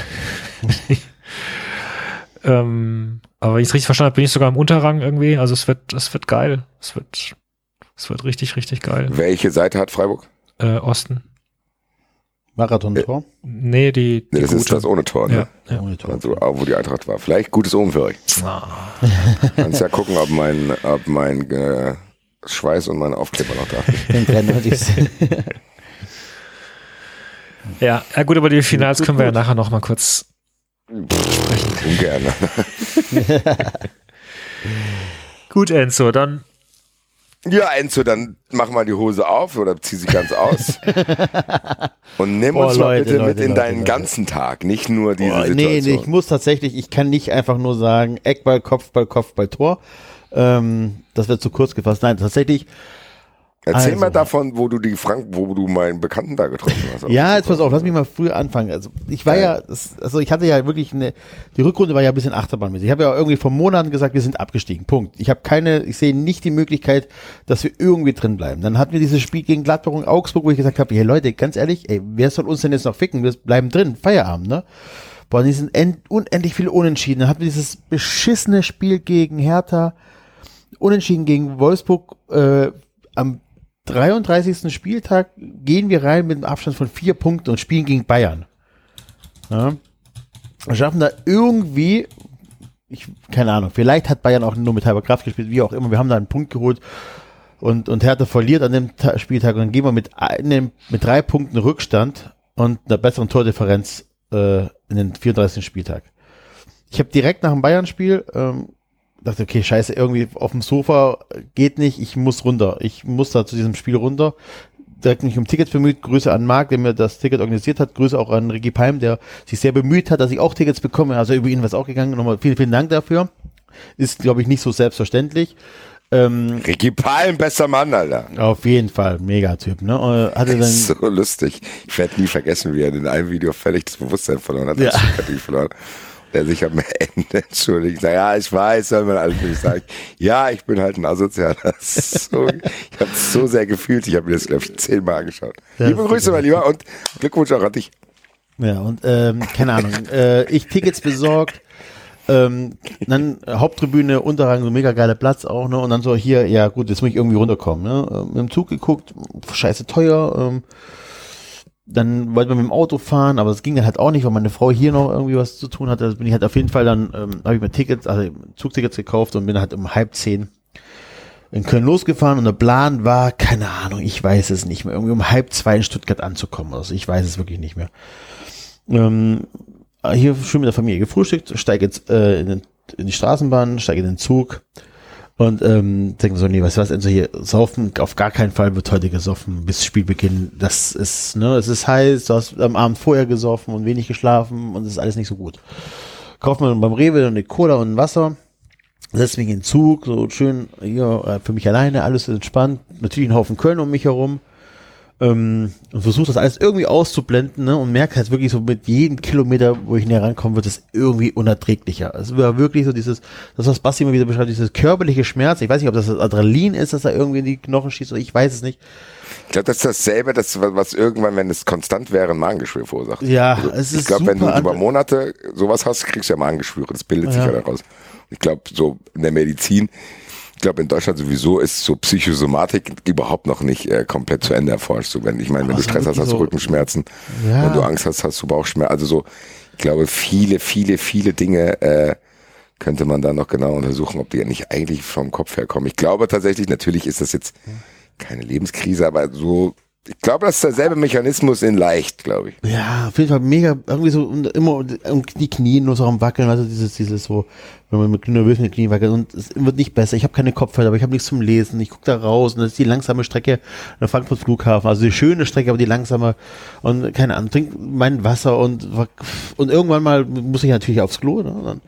ähm, aber wenn ich es richtig verstanden habe, bin ich sogar im Unterrang irgendwie. Also es wird, es wird geil. Es wird, es wird richtig, richtig geil. Welche Seite hat Freiburg? Äh, Osten. Marathon-Tor? Äh, nee, die, die nee, das gute. ist das ohne Tor, ne? Ja, ja. Ohne Tor. Also, wo die Eintracht war. Vielleicht gutes Omen für euch. Ah. Kannst ja gucken, ob mein, ob mein äh, Schweiß und mein Aufkleber noch da sind. ja, ja, gut, aber die Finals können wir ja nachher noch mal kurz sprechen. Ungern. gut, Enzo, dann ja, Enzo, dann mach mal die Hose auf oder zieh sie ganz aus. und nimm uns Boah, mal bitte Leute, mit in Leute, deinen Leute. ganzen Tag, nicht nur diese Boah, Situation. Nee, nee, ich muss tatsächlich, ich kann nicht einfach nur sagen, Eckball, Kopfball, Kopfball, Tor. Ähm, das wird zu kurz gefasst. Nein, tatsächlich Erzähl also. mal davon, wo du die Frank, wo du meinen Bekannten da getroffen hast. ja, jetzt pass auf, lass mich mal früher anfangen. Also ich war ja, also ich hatte ja wirklich eine, die Rückrunde war ja ein bisschen achterbahnmäßig. Ich habe ja irgendwie vor Monaten gesagt, wir sind abgestiegen. Punkt. Ich habe keine, ich sehe nicht die Möglichkeit, dass wir irgendwie drin bleiben. Dann hatten wir dieses Spiel gegen Gladbach und Augsburg, wo ich gesagt habe, hey Leute, ganz ehrlich, ey, wer soll uns denn jetzt noch ficken? Wir bleiben drin, Feierabend, ne? Boah, die sind unendlich viele Unentschieden. Dann hatten wir dieses beschissene Spiel gegen Hertha, Unentschieden gegen Wolfsburg, äh, am 33. Spieltag gehen wir rein mit einem Abstand von vier Punkten und spielen gegen Bayern. Ja. Wir schaffen da irgendwie, ich, keine Ahnung, vielleicht hat Bayern auch nur mit halber Kraft gespielt, wie auch immer. Wir haben da einen Punkt geholt und, und Hertha verliert an dem Ta Spieltag und dann gehen wir mit, einem, mit drei Punkten Rückstand und einer besseren Tordifferenz äh, in den 34. Spieltag. Ich habe direkt nach dem Bayern-Spiel ähm, dachte, okay, scheiße, irgendwie auf dem Sofa geht nicht, ich muss runter. Ich muss da zu diesem Spiel runter. Direkt mich um Tickets bemüht. Grüße an Marc, der mir das Ticket organisiert hat. Grüße auch an Ricky Palm, der sich sehr bemüht hat, dass ich auch Tickets bekomme. Also über ihn was auch gegangen. Nochmal vielen, vielen Dank dafür. Ist, glaube ich, nicht so selbstverständlich. Ähm, Ricky Palm, bester Mann, Alter. Auf jeden Fall, Megatyp, ne? Hatte dann, so lustig. Ich werde nie vergessen, wie er in einem Video völlig das Bewusstsein verloren hat. Ja. verloren der sich am Ende entschuldigt. Sag, ja, ich weiß, soll man alles nicht sagen. Ja, ich bin halt ein Asozialer. So, ich habe es so sehr gefühlt. Ich habe mir das, glaube ich, zehnmal angeschaut. Das Liebe Grüße, mein Lieber, und Glückwunsch auch an dich. Ja, und ähm, keine Ahnung. äh, ich Tickets besorgt. Ähm, dann Haupttribüne, Unterrang, so mega geiler Platz auch, ne? Und dann so hier, ja gut, jetzt muss ich irgendwie runterkommen, ne? Mit dem Zug geguckt, scheiße teuer, ähm, dann wollten wir mit dem Auto fahren, aber es ging dann halt auch nicht, weil meine Frau hier noch irgendwie was zu tun hatte. Also bin ich halt auf jeden Fall dann, ähm, habe ich mir Tickets, also Zugtickets gekauft und bin halt um halb zehn in Köln losgefahren und der Plan war, keine Ahnung, ich weiß es nicht mehr, irgendwie um halb zwei in Stuttgart anzukommen. Also ich weiß es wirklich nicht mehr. Ähm, hier schön mit der Familie gefrühstückt, steige jetzt äh, in, den, in die Straßenbahn, steige in den Zug, und ähm, denken so, nee, du was, also hier saufen, auf gar keinen Fall wird heute gesoffen bis Spielbeginn. Das ist, ne, es ist heiß, du hast am Abend vorher gesoffen und wenig geschlafen und es ist alles nicht so gut. Kauft man beim Rewe eine Cola und ein Wasser, setzt mich in den Zug, so schön hier äh, für mich alleine, alles entspannt, natürlich ein Haufen Köln um mich herum ähm, und versuche das alles irgendwie auszublenden ne, und merke halt wirklich so mit jedem Kilometer, wo ich näher rankomme, wird es irgendwie unerträglicher. Es war wirklich so dieses, das was Basti immer wieder beschreibt, dieses körperliche Schmerz. Ich weiß nicht, ob das das Adrenalin ist, dass da irgendwie in die Knochen schießt oder ich weiß es nicht. Ich glaube, das ist dasselbe, das, was irgendwann, wenn es konstant wäre, ein Magengeschwür verursacht. Ja, also, es ist Ich glaube, wenn du über Monate sowas hast, kriegst du ja Magengeschwüre. Das bildet ja. sich ja daraus. Ich glaube, so in der Medizin ich glaube, in Deutschland sowieso ist so Psychosomatik überhaupt noch nicht äh, komplett zu Ende erforscht. So, wenn, ich meine, wenn du Stress hast, hast du Rückenschmerzen. Ja. Wenn du Angst hast, hast du Bauchschmerzen. Also so, ich glaube, viele, viele, viele Dinge äh, könnte man da noch genau untersuchen, ob die nicht eigentlich vom Kopf herkommen. Ich glaube tatsächlich, natürlich ist das jetzt keine Lebenskrise, aber so Ich glaube, das ist derselbe Mechanismus in leicht, glaube ich. Ja, auf jeden Fall mega, irgendwie so immer und die Knie nur so am Wackeln, also dieses, dieses so, wenn man mit nervös mit den Knien wackelt und es wird nicht besser. Ich habe keine Kopfhörer, aber ich habe nichts zum Lesen. Ich gucke da raus und das ist die langsame Strecke nach Frankfurt Flughafen, also die schöne Strecke, aber die langsame und keine Ahnung, trink mein Wasser und und irgendwann mal muss ich natürlich aufs Klo, ne? Dann,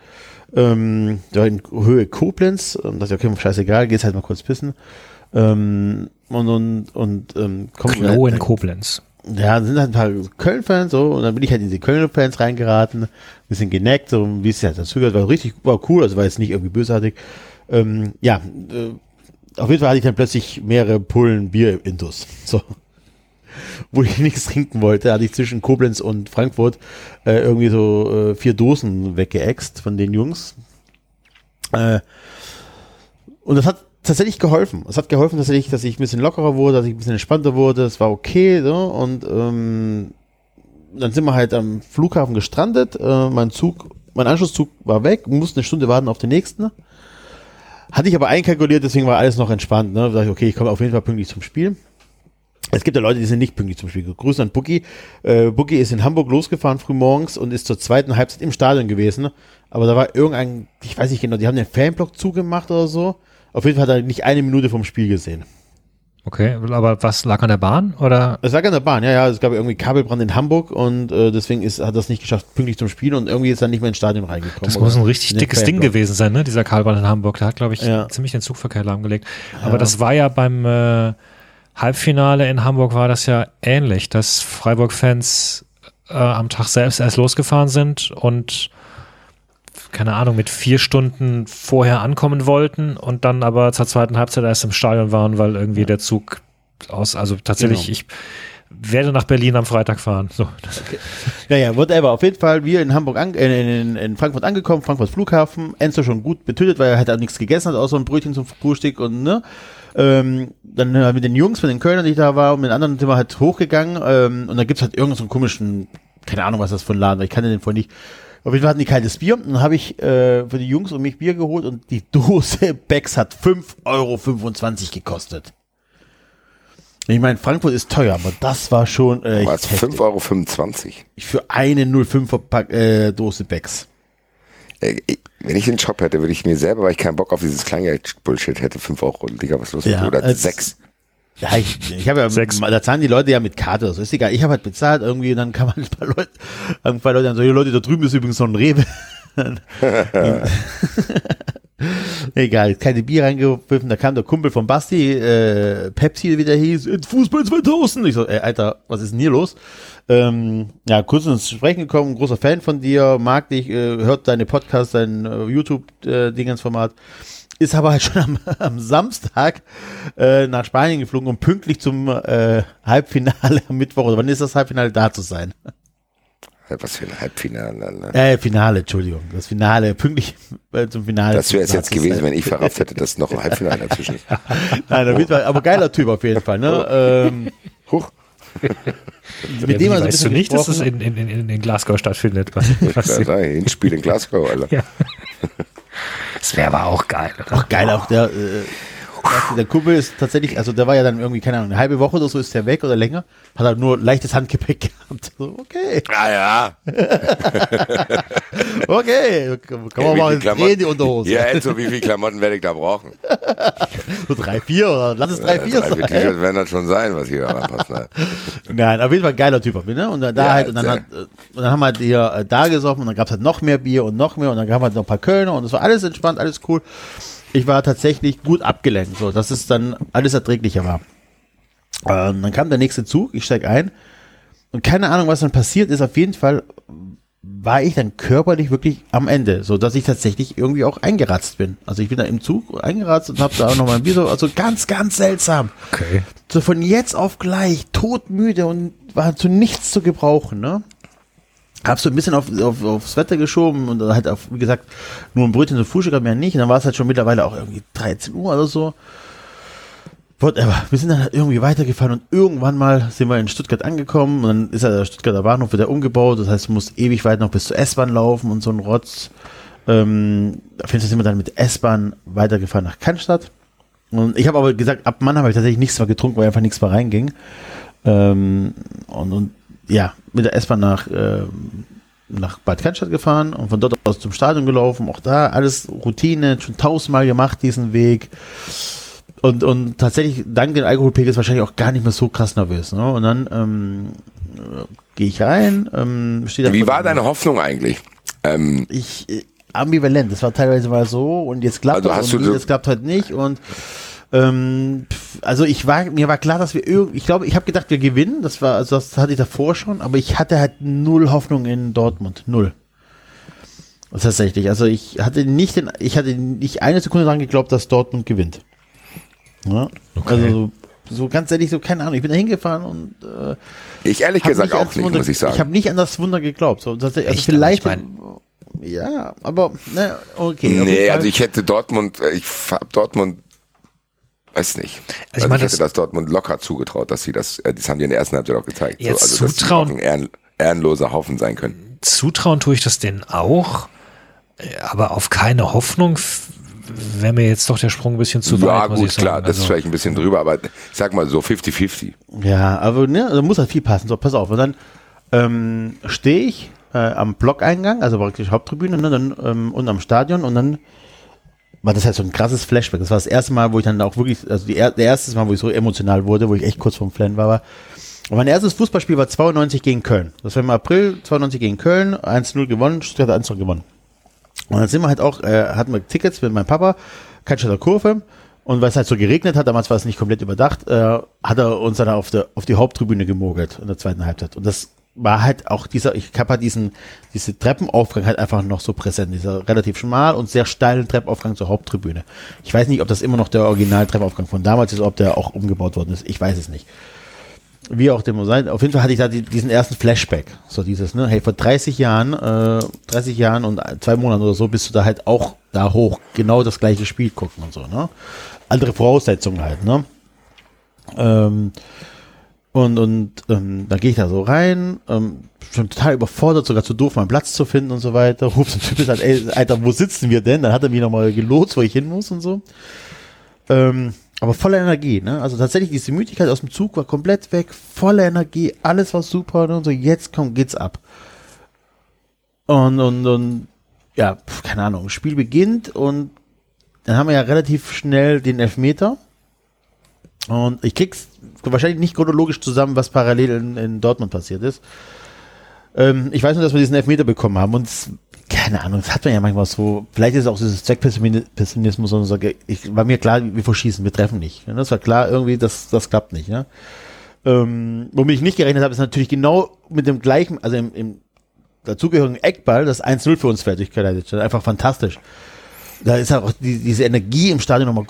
ähm, da in Höhe Koblenz, und ist ja okay, scheißegal, geht's halt mal kurz pissen. Ähm, und und, und ähm, Klo halt- in Koblenz. ja, sind halt ein paar Köln-Fans so und dann bin ich halt in die Köln-Fans reingeraten, ein bisschen geneckt, so wie es halt dazu gehört, war richtig, war cool, also war jetzt nicht irgendwie bösartig. Ähm, ja, äh, auf jeden Fall hatte ich dann plötzlich mehrere Pullen Bier im Intus. So. Wo ich nichts trinken wollte, hatte ich zwischen Koblenz und Frankfurt äh, irgendwie so äh, vier Dosen weggeext von den Jungs. Äh, und das hat tatsächlich geholfen. Es hat geholfen tatsächlich, dass ich ein bisschen lockerer wurde, dass ich ein bisschen entspannter wurde. Es war okay. So, und ähm, dann sind wir halt am Flughafen gestrandet. Äh, mein Zug, mein Anschlusszug war weg, musste eine Stunde warten auf den nächsten. Hatte ich aber einkalkuliert, deswegen war alles noch entspannt. Ne? Da dachte ich, okay, ich komme auf jeden Fall pünktlich zum Spiel. Es gibt ja Leute, die sind nicht pünktlich zum Spiel. Grüße an Boogie. Äh, Boogie ist in Hamburg losgefahren früh morgens und ist zur zweiten Halbzeit im Stadion gewesen. Aber da war irgendein, ich weiß nicht genau, die haben den Fanblock zugemacht oder so. Auf jeden Fall hat er nicht eine Minute vom Spiel gesehen. Okay, aber was lag an der Bahn oder? Es lag an der Bahn, ja, ja. Es gab irgendwie Kabelbrand in Hamburg und äh, deswegen ist, hat er es nicht geschafft, pünktlich zum Spiel und irgendwie ist er nicht mehr ins Stadion reingekommen. Das muss ein richtig dickes Ding gewesen sein, ne? Dieser Karlbahn in Hamburg. Der hat, glaube ich, Ja. ziemlich den Zugverkehr lahmgelegt. Aber das war ja beim äh, Halbfinale in Hamburg war das ja ähnlich, dass Freiburg-Fans äh, am Tag selbst erst losgefahren sind und keine Ahnung, mit vier Stunden vorher ankommen wollten und dann aber zur zweiten Halbzeit erst im Stadion waren, weil irgendwie der Zug aus, also tatsächlich, Genau. ich werde nach Berlin am Freitag fahren. So, das, Ja, ja, whatever. Auf jeden Fall, wir in Hamburg, an, äh, in, in Frankfurt angekommen, Frankfurt Flughafen. Enzo schon gut betötet, weil er halt auch nichts gegessen hat, außer ein Brötchen zum Frühstück und, ne. Ähm, dann äh, mit den Jungs, mit den Kölnern, die ich da war, und mit den anderen sind wir halt hochgegangen. Ähm, und da gibt's halt irgendeinen so einen komischen, keine Ahnung, was das für ein Laden war, ich kannte den vorher nicht. Auf jeden Fall hatten die kaltes Bier. Und dann habe ich äh, für die Jungs und mich Bier geholt und die Dose Becks hat 5,25 Euro gekostet. Ich meine, Frankfurt ist teuer, aber das war schon äh, War es echt heftig. 5,25 Euro. für eine 05er Pack, äh, Dose Becks. Äh, Wenn ich einen Shop hätte, würde ich mir selber, weil ich keinen Bock auf dieses Kleingeld-Bullshit hätte, 5 Euro. Digga, was ist los mit Ja, dir? Oder als- 6. Ja, ich, ich habe ja, Sechs. da zahlen die Leute ja mit Karte, so ist egal. Ich habe halt bezahlt irgendwie und dann kann man ein paar Leute, ein paar Leute dann so, "Hey, Leute, da drüben ist übrigens noch ein Rewe. egal, keine Bier reingepfiffen, da kam der Kumpel von Basti, äh, Pepsi, wie der hieß, "Äh, Fußball 2000. Ich so, ey, Alter, was ist denn hier los? Ähm, ja, kurz ins Sprechen gekommen, großer Fan von dir, mag dich, äh, hört deine Podcasts, dein äh, YouTube-Dingensformat. Ist aber halt schon am, am Samstag äh, nach Spanien geflogen, um pünktlich zum äh, Halbfinale am Mittwoch, oder wann ist das Halbfinale da zu sein? Was für ein Halbfinale. Alter. Äh, Finale, Entschuldigung. Das Finale, pünktlich äh, zum Finale. Das wäre es jetzt gewesen, sein. wenn ich verrafft hätte, dass noch ein Halbfinale dazwischen ist. Nein, auf jeden Fall, aber geiler Typ auf jeden Fall, ne? Ähm, Huch. mit dem also weißt du nicht, dass das gesprochen. in, in, in, in Glasgow stattfindet? Was, was, ist ein Hinspiel in Glasgow, Alter. ja. Das wäre aber auch geil. Oder? Auch geil, auch der, äh, der Kumpel ist tatsächlich, also der war ja dann irgendwie, keine Ahnung, eine halbe Woche oder so ist der weg oder länger, hat halt nur leichtes Handgepäck gehabt. So, okay, Ah ja. okay, kann man Ey, wie mal Klamotten- drehen die Unterhose. Ja, Enzo, wie viel Klamotten werde ich da brauchen? So drei, vier oder lass es drei, vier Drei, vier sein. T-Shirts werden das schon sein, was hier da reinpasst. Ne? Nein, auf jeden Fall ein geiler Typ, ne? Und dann da Ja, halt, und dann, hat, und dann haben wir halt hier äh, da gesoffen und dann gab's halt noch mehr Bier und noch mehr und dann gab halt noch ein paar Kölner und es war alles entspannt, alles cool. Ich war tatsächlich gut abgelenkt, so dass es dann alles erträglicher war. Ähm, dann kam der nächste Zug, ich steig ein und keine Ahnung, was dann passiert ist. Auf jeden Fall war ich dann körperlich wirklich am Ende, so dass ich tatsächlich irgendwie auch eingeratzt bin. Also ich bin da im Zug eingeratzt und habe da auch noch mal ein Bier, so, also ganz, ganz seltsam Okay. so von jetzt auf gleich todmüde und war zu nichts zu gebrauchen, ne? Hab so ein bisschen auf, auf, aufs Wetter geschoben und halt auf, wie gesagt, nur ein Brötchen zum Frühstück wir nicht. Und dann war es halt schon mittlerweile auch irgendwie 13 Uhr oder so. Whatever. Wir sind dann halt irgendwie weitergefahren und irgendwann mal sind wir in Stuttgart angekommen und dann ist ja der Stuttgarter Bahnhof wieder umgebaut. Das heißt, du musst ewig weit noch bis zur S-Bahn laufen und so ein Rotz. Ähm, auf jeden Fall sind wir dann mit S-Bahn weitergefahren nach Cannstatt. Und ich habe aber gesagt, ab Mann habe ich tatsächlich nichts mehr getrunken, weil einfach nichts mehr reinging. Ähm, und, und ja, mit der S-Bahn nach, ähm, nach Bad Cannstatt gefahren und von dort aus zum Stadion gelaufen. Auch da alles Routine, schon tausendmal gemacht, diesen Weg. Und, und tatsächlich, dank den Alkoholpegels wahrscheinlich auch gar nicht mehr so krass nervös. Ne? Und dann ähm, äh, gehe ich rein. Ähm, steht da Wie war deine Hoffnung eigentlich? Ähm, ich äh, ambivalent. Das war teilweise mal so und jetzt klappt Also das hast und so- das klappt heute nicht und ähm, also ich war mir war klar, dass wir irgendwie, ich glaube, ich habe gedacht, wir gewinnen. Das war, also das hatte ich davor schon, aber ich hatte halt null Hoffnung in Dortmund, null. Tatsächlich. Also ich hatte nicht den, ich hatte nicht eine Sekunde daran geglaubt, dass Dortmund gewinnt. Ja? Also so, so ganz ehrlich, so keine Ahnung. Ich bin da hingefahren und äh, ich ehrlich gesagt auch ans nicht, Wunder, muss ich sagen. Ich habe nicht an das Wunder geglaubt. So, also Echt? Aber vielleicht. ja, aber ne, okay. nee, also ich hätte Dortmund, äh, ich hab Dortmund, weiß nicht. Also, ich meine, ich hätte das- das Dortmund locker zugetraut, dass sie das, äh, das haben die in der ersten Halbzeit auch gezeigt. Jetzt also, dass sie zutrauen- auch ein ehren, ehrenloser Haufen sein können. Zutrauen tue ich das denen auch, äh, aber auf keine Hoffnung wäre mir jetzt doch der Sprung ein bisschen zu ja, weit, muss gut, ich sagen. klar, das ist Also, vielleicht ein bisschen drüber, aber ich sag mal so 50-50. Ja, aber ne, da muss halt viel passen. So, pass auf. Und dann ähm, stehe ich äh, am Blockeingang, also praktisch Haupttribüne, ne, dann ähm, und am Stadion und dann war das halt so ein krasses Flashback. Das war das erste Mal, wo ich dann auch wirklich, also die, er- der erste Mal, wo ich so emotional wurde, wo ich echt kurz vorm Flennen war. und mein erstes Fußballspiel war 92 gegen Köln. Das war im April 92 gegen Köln, 1-0 gewonnen, Stuttgart 1-0 gewonnen. Und dann sind wir halt auch, äh, hatten wir Tickets mit meinem Papa, Cannstatter Kurve. Und weil es halt so geregnet hat, damals war es nicht komplett überdacht, äh, hat er uns dann auf, der, auf die Haupttribüne gemogelt in der zweiten Halbzeit. Und das war halt auch dieser, ich habe halt diesen, diese Treppenaufgang halt einfach noch so präsent, dieser relativ schmal und sehr steilen Treppenaufgang zur Haupttribüne. Ich weiß nicht, ob das immer noch der original Treppenaufgang von damals ist, ob der auch umgebaut worden ist. Ich weiß es nicht. Wie auch dem sein. Auf jeden Fall hatte ich da die, diesen ersten Flashback. So dieses, ne, hey, vor 30 Jahren, äh, 30 Jahren und zwei Monaten oder so bist du da halt auch da hoch, genau das gleiche Spiel gucken und so, ne? Andere Voraussetzungen halt, ne? Ähm, und und ähm, dann gehe ich da so rein, ähm, schon total überfordert, sogar zu doof, meinen Platz zu finden und so weiter. Ruft so ein Typ halt, ey, Alter, wo sitzen wir denn? Dann hat er mich nochmal gelotst, wo ich hin muss und so. Ähm, aber voller Energie, ne? Also tatsächlich, diese Müdigkeit aus dem Zug war komplett weg, voller Energie, alles war super ne? und so, jetzt komm, geht's ab. Und, und, und, ja, keine Ahnung, Spiel beginnt und dann haben wir ja relativ schnell den Elfmeter. Und ich krieg's wahrscheinlich nicht chronologisch zusammen, was parallel in, in Dortmund passiert ist. Ähm, ich weiß nur, dass wir diesen Elfmeter bekommen haben und keine Ahnung, das hat man ja manchmal so, vielleicht ist es auch dieses Zweckpessimismus und so, ich, war mir klar, wir verschießen, wir treffen nicht. Das war klar, irgendwie, das, das klappt nicht. Ja? Ähm, womit ich nicht gerechnet habe, ist natürlich genau mit dem gleichen, also im, im dazugehörigen Eckball, das 1-0 für uns fertig geleitet. Einfach fantastisch. Da ist halt auch die, diese Energie im Stadion nochmal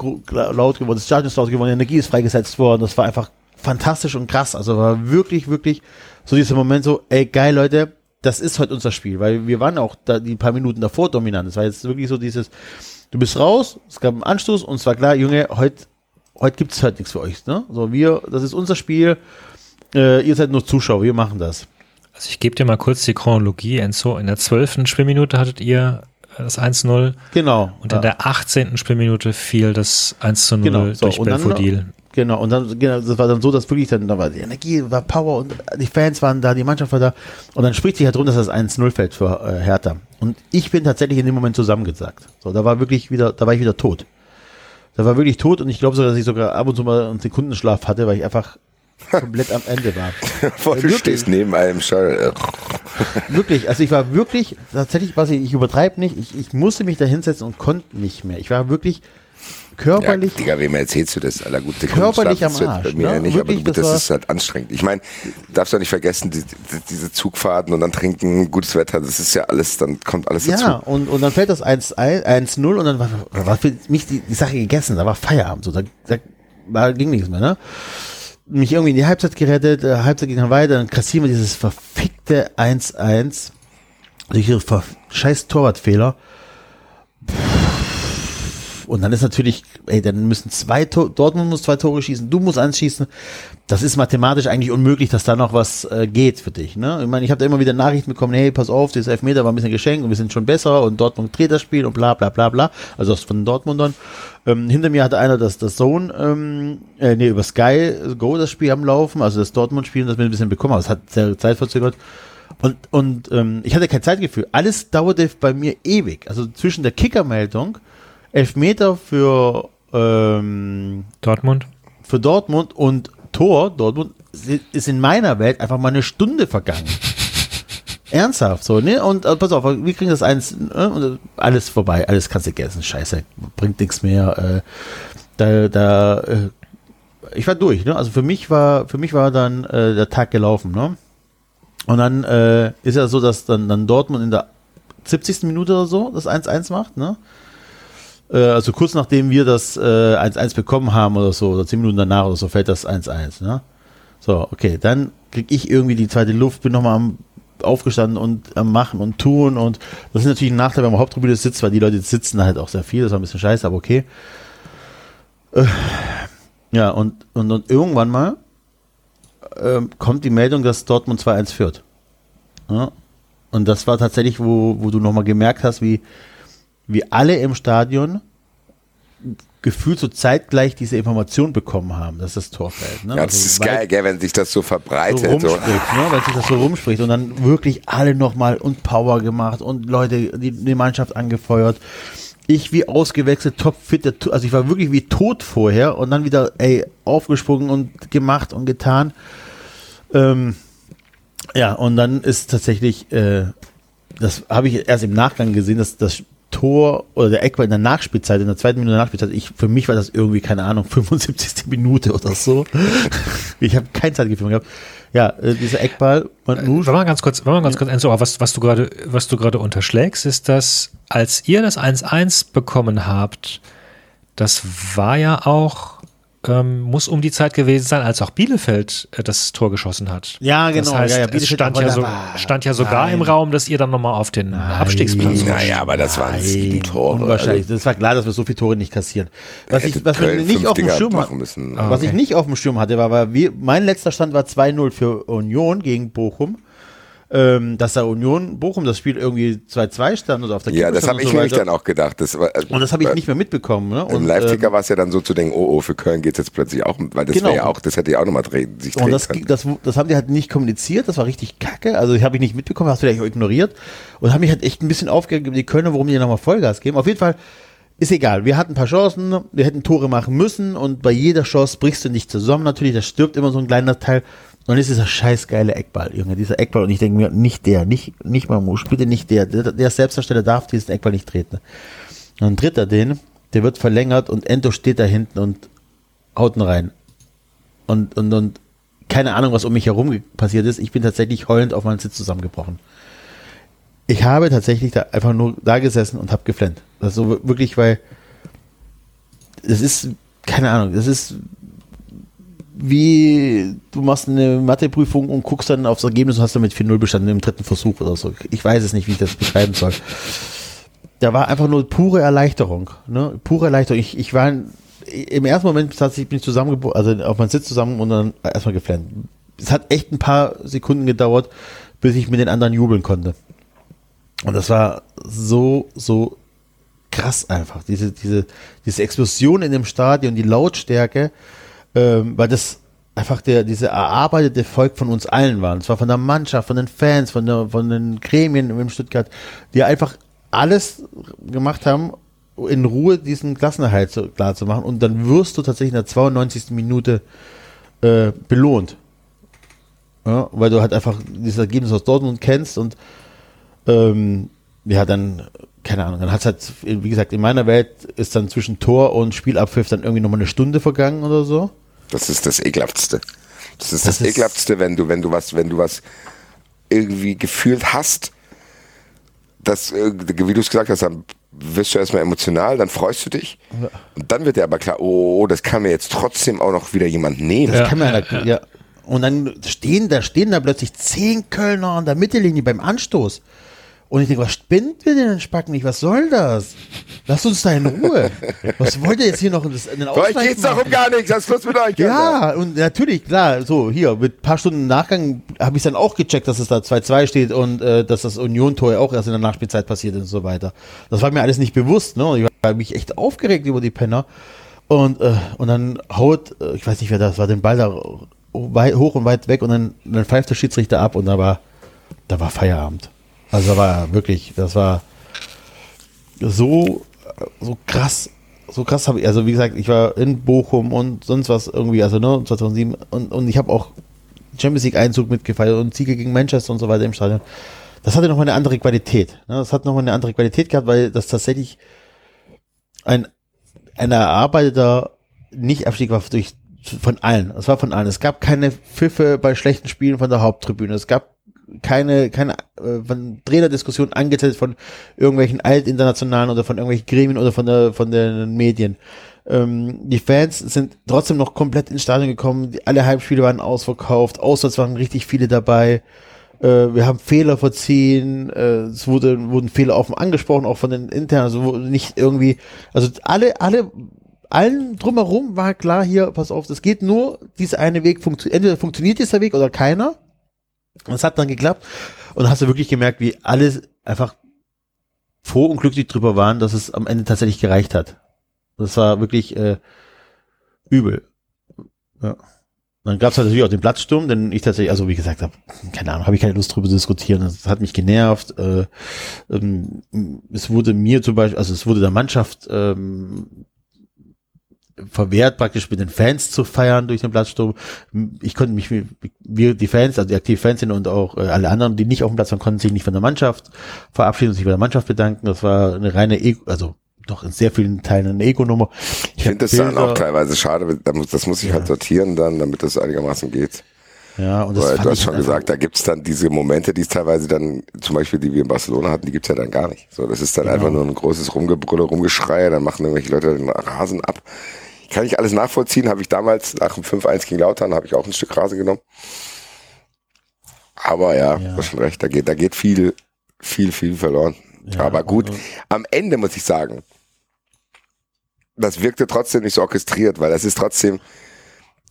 laut geworden, das Stadion ist laut geworden, die Energie ist freigesetzt worden, das war einfach fantastisch und krass. Also war wirklich, wirklich so dieser Moment so, ey, geil, Leute, das ist heute unser Spiel, weil wir waren auch da die paar Minuten davor dominant. Es war jetzt wirklich so dieses, du bist raus, es gab einen Anstoß und es war klar, Junge, heute heute gibt's halt nichts für euch. Ne? So, wir, das ist unser Spiel, äh, ihr seid nur Zuschauer, wir machen das. Also ich gebe dir mal kurz die Chronologie, Enzo. In der zwölften Spielminute hattet ihr das 1-0 Genau. und in der 18. Spielminute fiel das 1 0 Genau, so, durch Belfodil. Genau, und dann, genau, das war dann so, dass wirklich dann, da war die Energie, war Power und die Fans waren da, die Mannschaft war da. Und dann spricht sich halt rum, dass das 1-0 fällt für äh, Hertha. Und ich bin tatsächlich in dem Moment zusammengesagt. So, da war wirklich wieder, da war ich wieder tot. Da war wirklich tot und ich glaube sogar, dass ich sogar ab und zu mal einen Sekundenschlaf hatte, weil ich einfach komplett am Ende war. Vor du Wirklich? stehst neben einem Schall. Wirklich, also ich war wirklich, tatsächlich, was ich, ich übertreibe nicht, ich, ich musste mich da hinsetzen und konnte nicht mehr. Ich war wirklich Ja, körperlich, Digga, wem erzählst du das? Aller gute Körperlich am Arsch, Bei mir ne? ja nicht, Wirklich, aber du, das das ist halt anstrengend. Ich meine, darfst du nicht vergessen, die, die, diese Zugfahrten und dann trinken, gutes Wetter, das ist ja alles, dann kommt alles dazu. Ja, und, und dann fällt das 1-1 1-0 und dann war, war für mich die, die Sache gegessen, da war Feierabend, so, da, da war, ging nichts mehr, ne? Mich irgendwie in die Halbzeit gerettet, äh, Halbzeit ging dann weiter, dann kassieren wir dieses verfickte 1-1 durch ihre scheiß Torwartfehler. und dann ist natürlich, ey, dann müssen zwei Tore, Dortmund muss zwei Tore schießen, du musst eins schießen. Das ist mathematisch eigentlich unmöglich, dass da noch was äh, geht für dich. Ne? Ich meine, ich habe da immer wieder Nachrichten bekommen, hey, pass auf, das Elfmeter war ein bisschen geschenkt und wir sind schon besser und Dortmund dreht das Spiel und bla bla bla bla. Also von Dortmundern. Ähm, hinter mir hatte einer das, das Zone, ähm, äh, nee, über Sky Go das Spiel am Laufen, also das Dortmund-Spiel, das wir ein bisschen bekommen haben. Das hat sehr zeitverzögert. Und, und ähm, ich hatte kein Zeitgefühl. Alles dauerte bei mir ewig. Also zwischen der Kickermeldung, Elfmeter für, ähm, Dortmund? für Dortmund und Tor Dortmund ist in meiner Welt einfach mal eine Stunde vergangen. Ernsthaft, so, ne? Und äh, pass auf, wir kriegen das eins, ne? und äh, alles vorbei, alles kannst du essen, scheiße, bringt nichts mehr. Äh, da, da, äh, ich war durch, ne? Also für mich war, für mich war dann äh, der Tag gelaufen, ne? Und dann äh, ist ja so, dass dann, dann Dortmund in der 70. Minute oder so das 1-1 macht, ne? Äh, also kurz nachdem wir das äh, 1-1 bekommen haben oder so, oder 10 Minuten danach oder so, fällt das 1-1, ne? So, okay, dann krieg ich irgendwie die zweite Luft, bin nochmal am aufgestanden und am Machen und Tun und das ist natürlich ein Nachteil, wenn man Haupttribüne sitzt, weil die Leute sitzen halt auch sehr viel, das war ein bisschen scheiße, aber okay. Äh, ja, und, und, und irgendwann mal ähm, kommt die Meldung, dass Dortmund 2-1 führt. Ja, und das war tatsächlich, wo, wo du nochmal gemerkt hast, wie, wie alle im Stadion gefühlt so zeitgleich diese Information bekommen haben, dass das Tor fällt. Ne? Ja, das Also ist geil, gell, wenn sich das so verbreitet. So. rumspricht, ne? wenn sich das so rumspricht und dann wirklich alle nochmal und Power gemacht und Leute, die, die Mannschaft angefeuert. Ich wie ausgewechselt, topfit, also ich war wirklich wie tot vorher und dann wieder, ey, aufgesprungen und gemacht und getan. Ähm, ja, und dann ist tatsächlich, äh, das habe ich erst im Nachgang gesehen, dass das Tor oder der Eckball in der Nachspielzeit, in der zweiten Minute der Nachspielzeit, ich, für mich war das irgendwie, keine Ahnung, 75. Minute oder so. ich habe kein Zeitgefühl gehabt. Ja, äh, dieser Eckball, man, Wenn man ganz kurz, wenn man ganz kurz, Enzo, was, was du gerade, was du gerade unterschlägst, ist, dass als ihr das 1-1 bekommen habt, das war ja auch, ähm, muss um die Zeit gewesen sein, als auch Bielefeld äh, das Tor geschossen hat. Ja, genau, Das heißt, ja, ja, es Bielefeld stand ja, da so, stand ja sogar Nein. im Raum, dass ihr dann nochmal auf den Abstiegsplatz rutscht. Naja, aber das waren sieben Tore. Unwahrscheinlich. Das war klar, dass wir so viele Tore nicht kassieren. Was, ich, was wir nicht auf dem Schirm machen müssen. Ah, was ich nicht auf dem Schirm hatte, war, war wir, mein letzter Stand war 2-0 für Union gegen Bochum. Ähm, dass da Union Bochum das Spiel irgendwie 2-2 stand oder auf der Ja, das habe ich so nämlich weiter. dann auch gedacht. Das war, Und das habe ich nicht mehr mitbekommen. Ne? Im Und, Live-Ticker ähm, war es ja dann so zu denken, oh, oh, für Köln geht es jetzt plötzlich auch, weil das Genau. wäre ja auch, das hätte ja auch nochmal drehen, sich drehen Und das, können. das, das haben die halt nicht kommuniziert, das war richtig kacke. Also ich habe ich nicht mitbekommen, hast vielleicht auch ignoriert. Und habe mich halt echt ein bisschen aufgeregt über die Kölner, warum die nochmal Vollgas geben. Auf jeden Fall ist egal. Wir hatten ein paar Chancen, wir hätten Tore machen müssen und bei jeder Chance brichst du nicht zusammen. Natürlich, da stirbt immer so ein kleiner Teil. Und dann ist dieser scheiß geile Eckball, Junge, dieser Eckball. Und ich denke mir, nicht der, nicht, nicht Mamouche, bitte nicht der. Der, der Selbstdarsteller darf diesen Eckball nicht treten. Und dann tritt er den, der wird verlängert und Ento steht da hinten und haut ihn rein. Und, und, und keine Ahnung, was um mich herum passiert ist. Ich bin tatsächlich heulend auf meinen Sitz zusammengebrochen. Ich habe tatsächlich da einfach nur da gesessen und habe geflennt. Das ist so wirklich, weil es ist, keine Ahnung, das ist wie du machst eine Matheprüfung und guckst dann aufs Ergebnis und hast damit 4-0 bestanden im dritten Versuch oder so. Ich weiß es nicht, wie ich das beschreiben soll. Da war einfach nur pure Erleichterung. Ne? Pure Erleichterung. Ich, ich war im ersten Moment tatsächlich bin ich zusammengebrochen, also auf meinen Sitz zusammen und dann erstmal geflennt. Es hat echt ein paar Sekunden gedauert, bis ich mit den anderen jubeln konnte. Und das war so, so krass einfach. Diese, diese, diese Explosion in dem Stadion, die Lautstärke, ähm, weil das einfach der, diese erarbeitete Volk von uns allen war. Und zwar von der Mannschaft, von den Fans, von, der, von den Gremien in Stuttgart, die einfach alles gemacht haben, in Ruhe diesen Klassenerhalt so klar zu machen. Und dann wirst du tatsächlich in der 92. Minute äh, belohnt. Ja, weil du halt einfach dieses Ergebnis aus Dortmund kennst und ähm, ja, dann, keine Ahnung, dann hat es halt, wie gesagt, in meiner Welt ist dann zwischen Tor und Spielabpfiff dann irgendwie nochmal eine Stunde vergangen oder so. Das ist das ekelhaftste. Das ist Das das, ist- ekelhaftste, wenn du, wenn du was, wenn du was irgendwie gefühlt hast, das, äh, wie du es gesagt hast, dann wirst du erstmal emotional, dann freust du dich. Und dann wird dir aber klar, oh, oh, das kann mir jetzt trotzdem auch noch wieder jemand nehmen. Das kann man ja, ja. Und dann stehen da, stehen da plötzlich zehn Kölner an der Mittellinie beim Anstoß. Und ich denke, was spinnt wir denn den Spacken nicht? Was soll das? Lass uns da in Ruhe. Was wollt ihr jetzt hier noch in, das, in den Bei euch geht's doch um gar nichts. Was ist los mit euch? Ja, und natürlich, klar, so, hier, mit ein paar Stunden Nachgang habe ich dann auch gecheckt, dass es da 2-2 steht und äh, dass das Union-Tor ja auch erst in der Nachspielzeit passiert ist und so weiter. Das war mir alles nicht bewusst, ne? Ich habe mich echt aufgeregt über die Penner. Und, äh, und dann haut, äh, ich weiß nicht, wer das war, den Ball da hoch und weit weg und dann, dann pfeift der Schiedsrichter ab und da war, da war Feierabend. Also war wirklich, das war so, so krass, so krass habe ich, also wie gesagt, ich war in Bochum und sonst was irgendwie, also ne, 2007 und, und ich habe auch Champions League Einzug mitgefeiert und Siege gegen Manchester und so weiter im Stadion. Das hatte nochmal eine andere Qualität. Ne? Das hat nochmal eine andere Qualität gehabt, weil das tatsächlich ein, ein erarbeiteter Nicht-Abstieg war durch, von allen. Es war von allen. Es gab keine Pfiffe bei schlechten Spielen von der Haupttribüne. Es gab keine, keine äh, von Trainerdiskussionen angezettelt von irgendwelchen altinternationalen oder von irgendwelchen Gremien oder von der von den Medien. Ähm, die Fans sind trotzdem noch komplett ins Stadion gekommen. Die, alle Heimspiele waren ausverkauft. Auswärts waren richtig viele dabei. Äh, wir haben Fehler verziehen. Äh, es wurde, wurden Fehler offen angesprochen, auch von den internen. Also nicht irgendwie. Also alle, alle allen drumherum war klar hier, pass auf, das geht nur, dieser eine Weg funktioniert, entweder funktioniert dieser Weg oder keiner. Und es hat dann geklappt. Und dann hast du wirklich gemerkt, wie alle einfach froh und glücklich drüber waren, dass es am Ende tatsächlich gereicht hat. Das war wirklich äh, übel. Ja. Dann gab es natürlich auch den Platzsturm, denn ich tatsächlich, also wie gesagt, hab, keine Ahnung, habe ich keine Lust drüber zu diskutieren. Das hat mich genervt. Äh, ähm, es wurde mir zum Beispiel, also es wurde der Mannschaft ähm, verwehrt, praktisch mit den Fans zu feiern durch den Platzsturm. Ich konnte mich, wir, die Fans, also die aktiven Fans sind und auch äh, alle anderen, die nicht auf dem Platz waren, konnten sich nicht von der Mannschaft verabschieden und sich bei der Mannschaft bedanken. Das war eine reine Ego, also doch in sehr vielen Teilen eine Ego-Nummer. Ich finde das dann auch teilweise schade. Das muss ich halt sortieren dann, damit das einigermaßen geht. Ja, und das Weil du hast ich schon gesagt, da gibt's dann diese Momente, die es teilweise dann, zum Beispiel die wir in Barcelona hatten, die gibt's ja dann gar nicht. So, das ist dann Genau. einfach nur ein großes Rumgebrülle, Rumgeschrei, dann machen irgendwelche Leute den Rasen ab. Kann ich alles nachvollziehen, habe ich damals nach dem 5-1 gegen Lautern, habe ich auch ein Stück Rasen genommen. Aber ja, Ja. du hast schon recht, da geht, da geht viel, viel, viel verloren. Ja, Aber gut, und- am Ende muss ich sagen, das wirkte trotzdem nicht so orchestriert, weil das ist trotzdem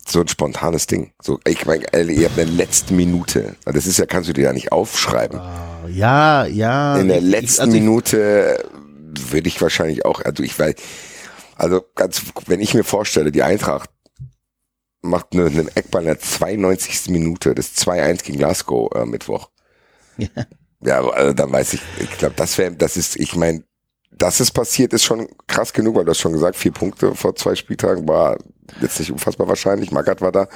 so ein spontanes Ding. So, ich meine, ihr habt eine letzte Minute. Das ist ja, kannst du dir ja nicht aufschreiben. Ah, Ja, ja. In der letzten ich, also ich, Minute würde ich wahrscheinlich auch, also ich weiß, also ganz, wenn ich mir vorstelle, die Eintracht macht eine, einen Eckball in der 92. Minute, das 2-1 gegen Glasgow äh, Mittwoch. Ja. Ja, also dann weiß ich, ich glaube, das wäre, das ist, ich meine, dass es passiert, ist schon krass genug, weil du hast schon gesagt, vier Punkte vor zwei Spieltagen war jetzt nicht unfassbar wahrscheinlich. Magath war da.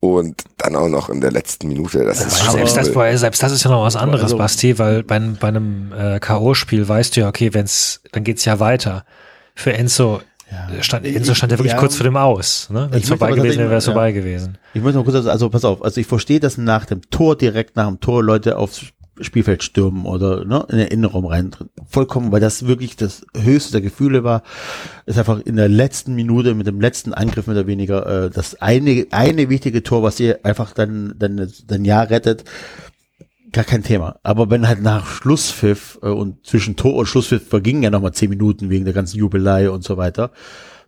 Und dann auch noch in der letzten Minute. Das ist selbst, das, selbst das ist ja noch was anderes, Also- Basti, weil bei, einem- bei einem äh, K.O.-Spiel weißt du ja, okay, wenn's, dann geht's ja weiter. Für Enzo, Ja. stand, Enzo stand ja wirklich Ja. kurz vor dem Aus. Ne? Wenn es vorbei gewesen wäre, wäre es vorbei gewesen. Ich möchte noch kurz, also, also pass auf, also ich verstehe, dass nach dem Tor, direkt nach dem Tor Leute aufs Spielfeld stürmen oder ne, in den Innenraum rein. Vollkommen, weil das wirklich das höchste der Gefühle war. Ist einfach in der letzten Minute mit dem letzten Angriff mehr oder weniger äh, das eine, eine wichtige Tor, was ihr einfach dann, dann, dann Jahr rettet. Gar kein Thema. Aber wenn halt nach Schlusspfiff äh, und zwischen Tor und Schlusspfiff vergingen ja nochmal zehn Minuten wegen der ganzen Jubelei und so weiter,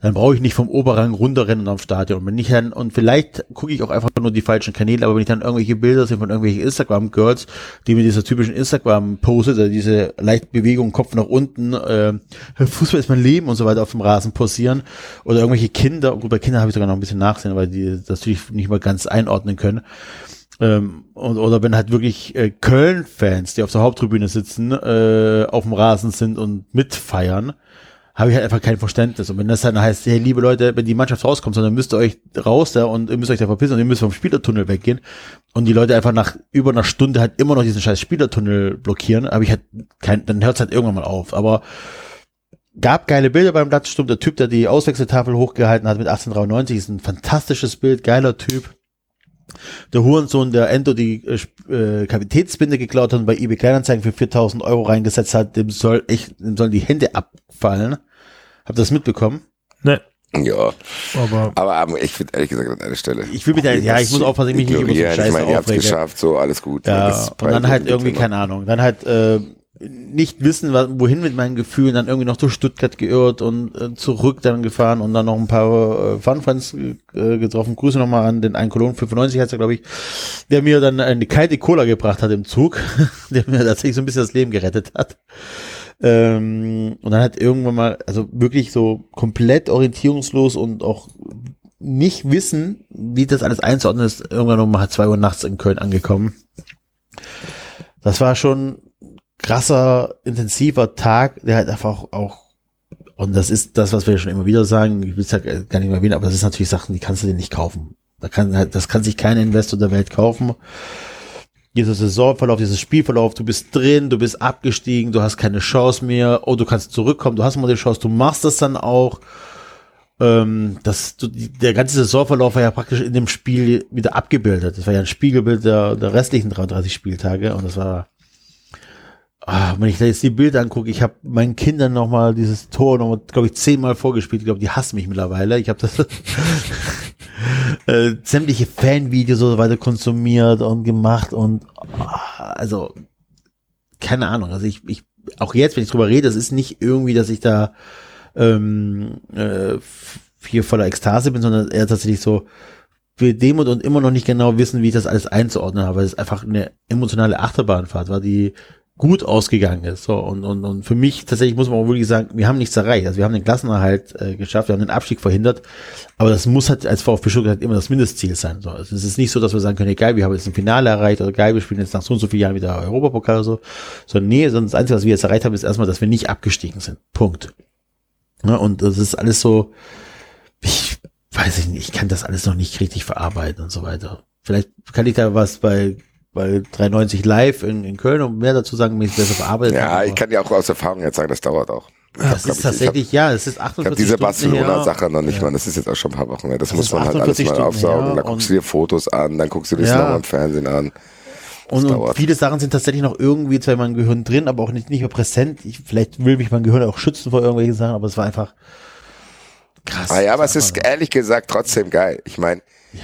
dann brauche ich nicht vom Oberrang runterrennen am Stadion. Und wenn ich dann, und vielleicht gucke ich auch einfach nur die falschen Kanäle, aber wenn ich dann irgendwelche Bilder sehe von irgendwelchen Instagram-Girls, die mit dieser typischen Instagram-Pose, also diese leichte Bewegung, Kopf nach unten, äh, Fußball ist mein Leben und so weiter auf dem Rasen posieren, oder irgendwelche Kinder, gut, bei Kindern habe ich sogar noch ein bisschen nachsehen, weil die das natürlich nicht mal ganz einordnen können. Ähm, und, oder wenn halt wirklich äh, Köln-Fans, die auf der Haupttribüne sitzen, äh, auf dem Rasen sind und mitfeiern, habe ich halt einfach kein Verständnis. Und wenn das dann heißt, hey, liebe Leute, wenn die Mannschaft rauskommt, dann müsst ihr euch raus da und ihr müsst euch da verpissen und ihr müsst vom Spielertunnel weggehen und die Leute einfach nach über einer Stunde halt immer noch diesen scheiß Spielertunnel blockieren, habe ich halt kein, dann hört es halt irgendwann mal auf. Aber gab geile Bilder beim Platzsturm. Der Typ, der die Auswechseltafel hochgehalten hat mit 1893, ist ein fantastisches Bild, geiler Typ. Der Hurensohn, der Endo die äh, äh, Kapitätsbinde geklaut hat und bei eBay Kleinanzeigen für 4000 Euro reingesetzt hat, dem soll echt, dem sollen die Hände abfallen. Habt ihr das mitbekommen? Ne, Ja. aber Aber ähm, ich finde ehrlich gesagt an einer Stelle. Ich will mich da- ja, ich muss aufpassen, ich mich nicht über so. Scheiße Ich meine, ihr habt's aufrege. geschafft, so alles gut. Ja, und dann halt irgendwie, keine Ahnung, dann halt, äh, nicht wissen, wohin mit meinen Gefühlen, dann irgendwie noch durch Stuttgart geirrt und äh, zurück dann gefahren und dann noch ein paar äh, Fun Friends äh, getroffen. Grüße nochmal an den einen Cologne 95 heißt er, glaube ich, der mir dann eine kalte Cola gebracht hat im Zug, der mir tatsächlich so ein bisschen das Leben gerettet hat. Ähm, und dann hat irgendwann mal, also wirklich so komplett orientierungslos und auch nicht wissen, wie das alles einzuordnen ist, irgendwann halb zwei Uhr nachts in Köln angekommen. Das war schon krasser, intensiver Tag, der halt einfach auch, auch und das ist das, was wir schon immer wieder sagen, ich will es ja gar nicht mehr erwähnen, aber das ist natürlich Sachen, die kannst du dir nicht kaufen. Da kann, halt, das kann sich kein Investor der Welt kaufen. Dieser Saisonverlauf, dieses Spielverlauf, du bist drin, du bist abgestiegen, du hast keine Chance mehr, oh, du kannst zurückkommen, du hast mal die Chance, du machst das dann auch. Ähm, das, du, der ganze Saisonverlauf war ja praktisch in dem Spiel wieder abgebildet. Das war ja ein Spiegelbild der, der restlichen 33 Spieltage und das war Ah, wenn ich da jetzt die Bilder angucke, ich habe meinen Kindern nochmal dieses Tor nochmal, glaube ich, zehnmal vorgespielt. Ich glaube, die hassen mich mittlerweile. Ich habe das äh, sämtliche Fanvideos so weiter konsumiert und gemacht und ah, also keine Ahnung. Also ich, ich auch jetzt, wenn ich drüber rede, das ist nicht irgendwie, dass ich da ähm, äh, hier voller Ekstase bin, sondern eher tatsächlich so für Demut und immer noch nicht genau wissen, wie ich das alles einzuordnen habe. Es ist einfach eine emotionale Achterbahnfahrt, war die gut ausgegangen ist. So, und, und, und für mich tatsächlich muss man auch wirklich sagen, wir haben nichts erreicht. Also wir haben den Klassenerhalt äh, geschafft, wir haben den Abstieg verhindert, aber das muss halt als VfB Stuttgart immer das Mindestziel sein. So, also es ist nicht so, dass wir sagen können, egal, wir haben jetzt ein Finale erreicht oder geil, wir spielen jetzt nach so und so vielen Jahren wieder Europapokal oder so. Sondern nee, sondern das Einzige, was wir jetzt erreicht haben, ist erstmal, dass wir nicht abgestiegen sind. Punkt. Ja, und das ist alles so, ich weiß ich nicht, ich kann das alles noch nicht richtig verarbeiten und so weiter. Vielleicht kann ich da was bei bei 390 live in, in Köln und mehr dazu sagen, wie ich besser verarbeitet Ja, ich kann ja auch aus Erfahrung jetzt sagen, das dauert auch. Das ist tatsächlich, hab, ja, es ist 48 Ich habe diese Barcelona-Sache noch nicht, ja. man, das ist jetzt auch schon ein paar Wochen her. Das, das muss man halt alles mal Stunden aufsaugen. Her, dann guckst du dir Fotos an, dann guckst du dir das ja. nochmal im Fernsehen an. Und, und, viele Sachen sind tatsächlich noch irgendwie zwar in meinem Gehirn drin, aber auch nicht, nicht mehr präsent. Ich, vielleicht will mich mein Gehirn auch schützen vor irgendwelchen Sachen, aber es war einfach krass. Ah ja, aber es ist ehrlich gesagt trotzdem geil. Ich meine, ja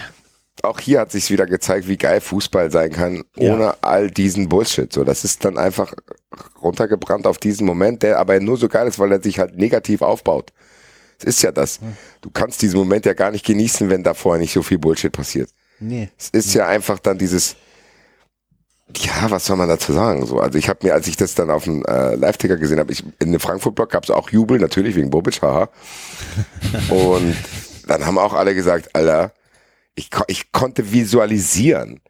auch hier hat sich wieder gezeigt, wie geil Fußball sein kann, ohne ja. all diesen Bullshit. So, das ist dann einfach runtergebrannt auf diesen Moment, der aber nur so geil ist, weil er sich halt negativ aufbaut. Es ist ja das. Du kannst diesen Moment ja gar nicht genießen, wenn da vorher nicht so viel Bullshit passiert. Nee. Es ist nee. ja einfach dann dieses, ja, was soll man dazu sagen? So, also ich habe mir, als ich das dann auf dem äh, Live-Ticker gesehen habe, ich in dem Frankfurt-Blog gab es auch Jubel, natürlich wegen Bobic, haha. Und dann haben auch alle gesagt, Alter, ich, ich konnte visualisieren,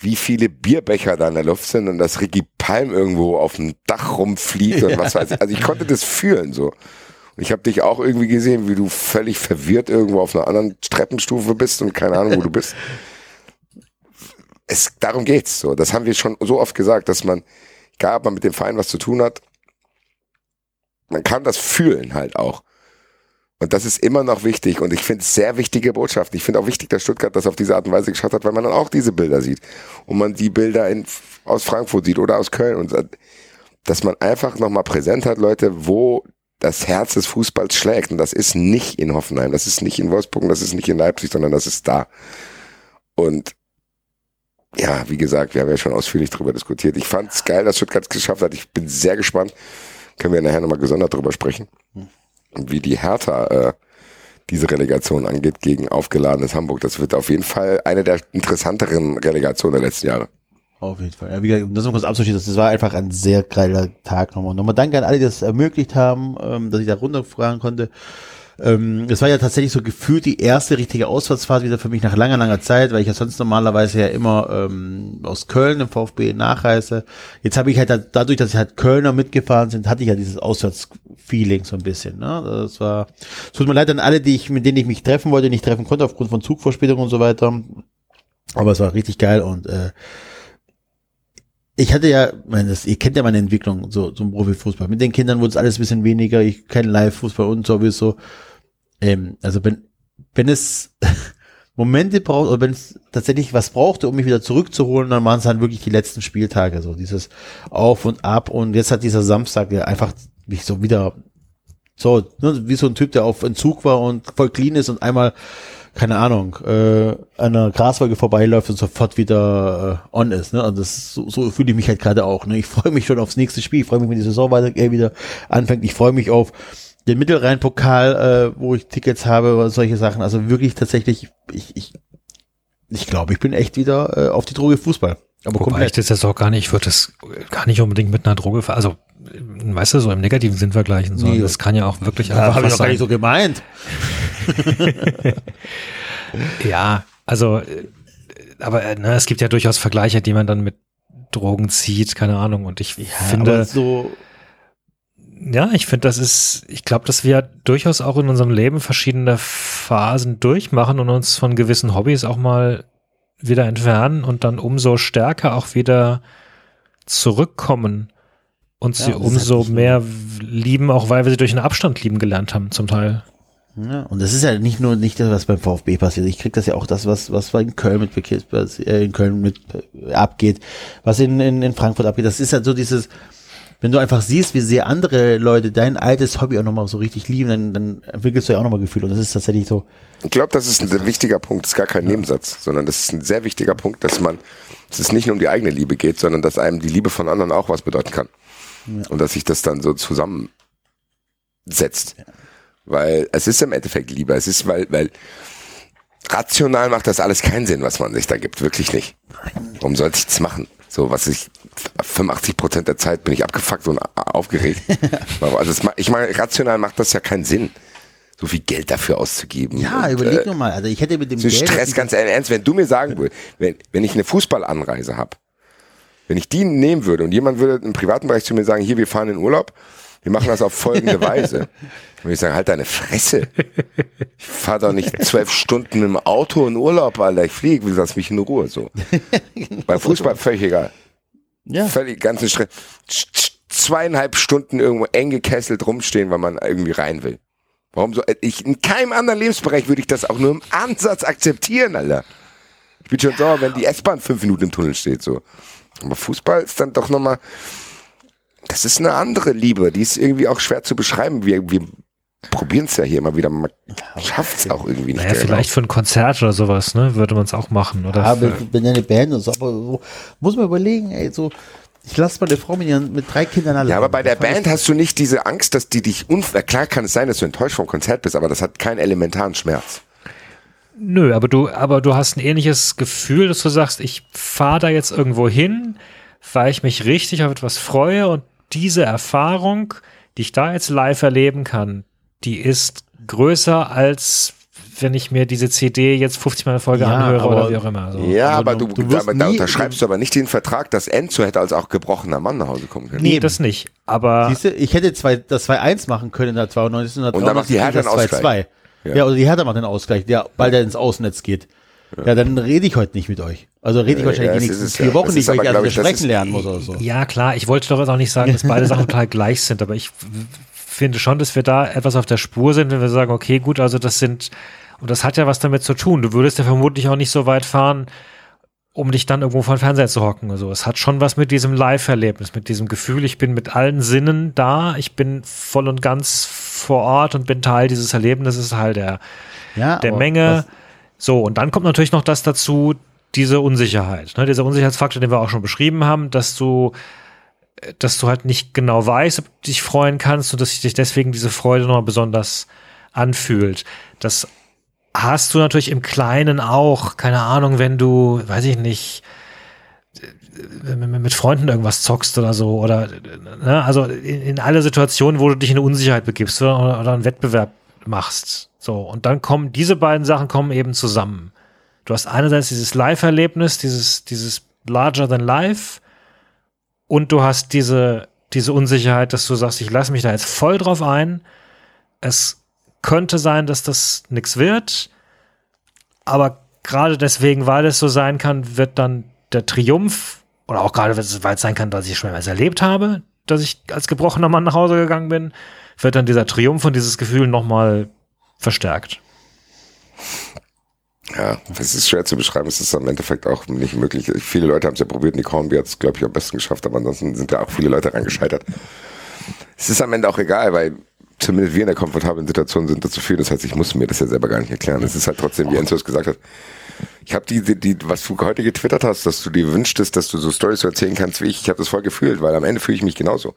wie viele Bierbecher da in der Luft sind und dass Ricky Palm irgendwo auf dem Dach rumfliegt und ja. was weiß ich. Also ich konnte das fühlen so. Und ich habe dich auch irgendwie gesehen, wie du völlig verwirrt irgendwo auf einer anderen Treppenstufe bist und keine Ahnung, wo du bist. Es, darum geht's so. Das haben wir schon so oft gesagt, dass man, egal ob man mit dem Verein was zu tun hat, man kann das fühlen halt auch. Und das ist immer noch wichtig und ich finde es sehr wichtige Botschaft. Ich finde auch wichtig, dass Stuttgart das auf diese Art und Weise geschafft hat, weil man dann auch diese Bilder sieht. Und man die Bilder in, aus Frankfurt sieht oder aus Köln und dass man einfach nochmal präsent hat, Leute, wo das Herz des Fußballs schlägt. Und das ist nicht in Hoffenheim, das ist nicht in Wolfsburg, das ist nicht in Leipzig, sondern das ist da. Und ja, wie gesagt, wir haben ja schon ausführlich darüber diskutiert. Ich fand es geil, dass Stuttgart es geschafft hat. Ich bin sehr gespannt. Können wir nachher nochmal gesondert drüber sprechen wie die Hertha äh, diese Relegation angeht gegen aufgeladenes Hamburg. Das wird auf jeden Fall eine der interessanteren Relegationen der letzten Jahre. Auf jeden Fall. Ja, wie gesagt, das noch kurz abzuschließen, das war einfach ein sehr geiler Tag nochmal. Nochmal danke an alle, die das ermöglicht haben, ähm, dass ich da runterfragen konnte. Ähm, es war ja tatsächlich so gefühlt die erste richtige Auswärtsfahrt wieder für mich nach langer, langer Zeit, weil ich ja sonst normalerweise ja immer ähm, aus Köln im VfB nachreise. Jetzt habe ich halt dadurch, dass ich halt Kölner mitgefahren sind, hatte ich ja dieses Auswärtsfeeling so ein bisschen. Ne? Das war, es tut mir leid an alle, die ich, mit denen ich mich treffen wollte, nicht treffen konnte aufgrund von Zugverspätung und so weiter. Aber es war richtig geil und äh, ich hatte ja, meine, das, ihr kennt ja meine Entwicklung so zum Profifußball. Mit den Kindern wurde es alles ein bisschen weniger. Ich kenne Live-Fußball und sowieso. Ähm, also wenn, wenn es Momente braucht oder wenn es tatsächlich was brauchte, um mich wieder zurückzuholen, dann waren es halt wirklich die letzten Spieltage, so dieses Auf und Ab und jetzt hat dieser Samstag ja einfach mich so wieder so, ne, wie so ein Typ, der auf Entzug war und voll clean ist und einmal keine Ahnung, äh, einer Graswolke vorbeiläuft und sofort wieder äh, on ist. Ne? Also das, so, so fühle ich mich halt gerade auch. Ne? Ich freue mich schon aufs nächste Spiel. Ich freue mich, wenn die Saison weiter wieder anfängt. Ich freue mich auf den Mittelrhein-Pokal, äh, wo ich Tickets habe oder solche Sachen. Also wirklich tatsächlich, ich, ich, ich glaube, ich bin echt wieder äh, auf die Droge Fußball. Aber Wobei komplett. ich das jetzt auch gar nicht, ich würde das gar nicht unbedingt mit einer Droge, also weißt du, so im negativen Sinn vergleichen, sondern nee. das kann ja auch wirklich einfach. Ja, habe ich doch gar nicht so gemeint. ja, also, äh, aber äh, ne, es gibt ja durchaus Vergleiche, die man dann mit Drogen zieht, keine Ahnung. Und ich ja, finde, so ja, ich finde, das ist, ich glaube, dass wir durchaus auch in unserem Leben verschiedene Phasen durchmachen und uns von gewissen Hobbys auch mal wieder entfernen und dann umso stärker auch wieder zurückkommen und sie ja, umso mehr lieben, auch weil wir sie durch einen Abstand lieben gelernt haben, zum Teil. Ja, und das ist ja nicht nur nicht das, was beim VfB passiert. Ich krieg das ja auch das, was was in Köln mit was in Köln mit äh, abgeht, was in, in, in Frankfurt abgeht. Das ist ja so dieses, wenn du einfach siehst, wie sehr andere Leute dein altes Hobby auch nochmal so richtig lieben, dann, dann entwickelst du ja auch nochmal Gefühl. Und das ist tatsächlich so. Ich glaube, das ist ein wichtiger Punkt. Das ist gar kein ja. Nebensatz, sondern das ist ein sehr wichtiger Punkt, dass man, dass es nicht nur um die eigene Liebe geht, sondern dass einem die Liebe von anderen auch was bedeuten kann. Ja. Und dass sich das dann so zusammensetzt. Ja. Weil es ist im Endeffekt Liebe. Es ist, weil, weil rational macht das alles keinen Sinn, was man sich da gibt. Wirklich nicht. Warum sollte ich das machen? So, was ich 85 Prozent der Zeit bin ich abgefuckt und aufgeregt. also ich meine, rational macht das ja keinen Sinn, so viel Geld dafür auszugeben. Ja, und, überleg äh, nur mal. Also ich hätte mit dem so Geld Stress ganz ernst, wenn du mir sagen würdest, wenn, wenn ich eine Fußballanreise habe, wenn ich die nehmen würde und jemand würde im privaten Bereich zu mir sagen, hier, wir fahren in Urlaub, wir machen das auf folgende Weise. Würde ich sagen, halt deine Fresse. Ich fahre doch nicht zwölf Stunden dem Auto in Urlaub, Alter. Ich fliege, lass mich in Ruhe, so. Bei Fußball völlig egal. Ja. Völlig ganzen Stress. Zweieinhalb Stunden irgendwo eng gekesselt rumstehen, weil man irgendwie rein will. Warum so? Ich, in keinem anderen Lebensbereich würde ich das auch nur im Ansatz akzeptieren, Alter. Ich bin schon sauer, wenn die S-Bahn fünf Minuten im Tunnel steht, so. Aber Fußball ist dann doch nochmal, das ist eine andere Liebe, die ist irgendwie auch schwer zu beschreiben. Wir, wir probieren es ja hier immer wieder, man schafft es auch irgendwie nicht. Naja, vielleicht für ein Konzert oder sowas, ne, würde man es auch machen, oder? Ja, wenn eine Band und so, aber so, muss man überlegen, ey, so, ich lasse meine Frau mit, ihren, mit drei Kindern allein. Ja, aber bei der Band hast du nicht diese Angst, dass die dich unfair, klar kann es sein, dass du enttäuscht vom Konzert bist, aber das hat keinen elementaren Schmerz. Nö, aber du, aber du hast ein ähnliches Gefühl, dass du sagst, ich fahre da jetzt irgendwo hin, weil ich mich richtig auf etwas freue und diese Erfahrung, die ich da jetzt live erleben kann, die ist größer als wenn ich mir diese CD jetzt 50 Mal in Folge ja, anhöre oder wie auch immer. So. Ja, also aber du, du, da, da unterschreibst du aber nicht den Vertrag, dass Enzo hätte als auch gebrochener Mann nach Hause kommen können. Nee, das nicht. Aber Siehste, ich hätte zwei, das 2-1 machen können in der 92. Und, und dann macht die Hertha einen Ausgleich. Ja. ja, oder die Hertha macht den Ausgleich, der, weil der ins Außennetz geht. Ja. dann rede ich heute nicht mit euch. Also rede ich wahrscheinlich ja, die nächsten vier Wochen nicht, weil ich also sprechen lernen muss oder so. Ja, klar, ich wollte doch jetzt auch nicht sagen, dass beide Sachen total gleich sind, aber ich finde schon, dass wir da etwas auf der Spur sind, wenn wir sagen, okay, gut, also das sind, und das hat ja was damit zu tun. Du würdest ja vermutlich auch nicht so weit fahren, um dich dann irgendwo vor den Fernseher zu hocken. Also es hat schon was mit diesem Live-Erlebnis, mit diesem Gefühl, ich bin mit allen Sinnen da, ich bin voll und ganz vor Ort und bin Teil dieses Erlebnisses halt der, ja, der Menge. So, und dann kommt natürlich noch das dazu, diese Unsicherheit, ne, dieser Unsicherheitsfaktor, den wir auch schon beschrieben haben, dass du, dass du halt nicht genau weißt, ob du dich freuen kannst und dass sich deswegen diese Freude noch besonders anfühlt. Das hast du natürlich im Kleinen auch, keine Ahnung, wenn du, weiß ich nicht, mit Freunden irgendwas zockst oder so oder ne, also in, in alle Situationen, wo du dich in Unsicherheit begibst oder, oder einen Wettbewerb machst. So, und dann kommen diese beiden Sachen kommen eben zusammen. Du hast einerseits dieses Live-Erlebnis, dieses, dieses larger than life, und du hast diese, diese Unsicherheit, dass du sagst, ich lasse mich da jetzt voll drauf ein. Es könnte sein, dass das nichts wird, aber gerade deswegen, weil es so sein kann, wird dann der Triumph, oder auch gerade, weil es sein kann, dass ich schon mal erlebt habe, dass ich als gebrochener Mann nach Hause gegangen bin, wird dann dieser Triumph und dieses Gefühl nochmal verstärkt. Ja, es ist schwer zu beschreiben, es ist im Endeffekt auch nicht möglich. Viele Leute haben es ja probiert, Nick Hornby hat es, glaube ich, am besten geschafft, aber ansonsten sind ja auch viele Leute reingescheitert. Es ist am Ende auch egal, weil zumindest wir in der komfortablen Situation sind, dazu führen. Das heißt, ich muss mir das ja selber gar nicht erklären. Es ist halt trotzdem, wie Enzo es gesagt hat. Ich habe die, die, die, was du heute getwittert hast, dass du dir wünschtest, dass du so Stories erzählen kannst wie ich. Ich habe das voll gefühlt, weil am Ende fühle ich mich genauso.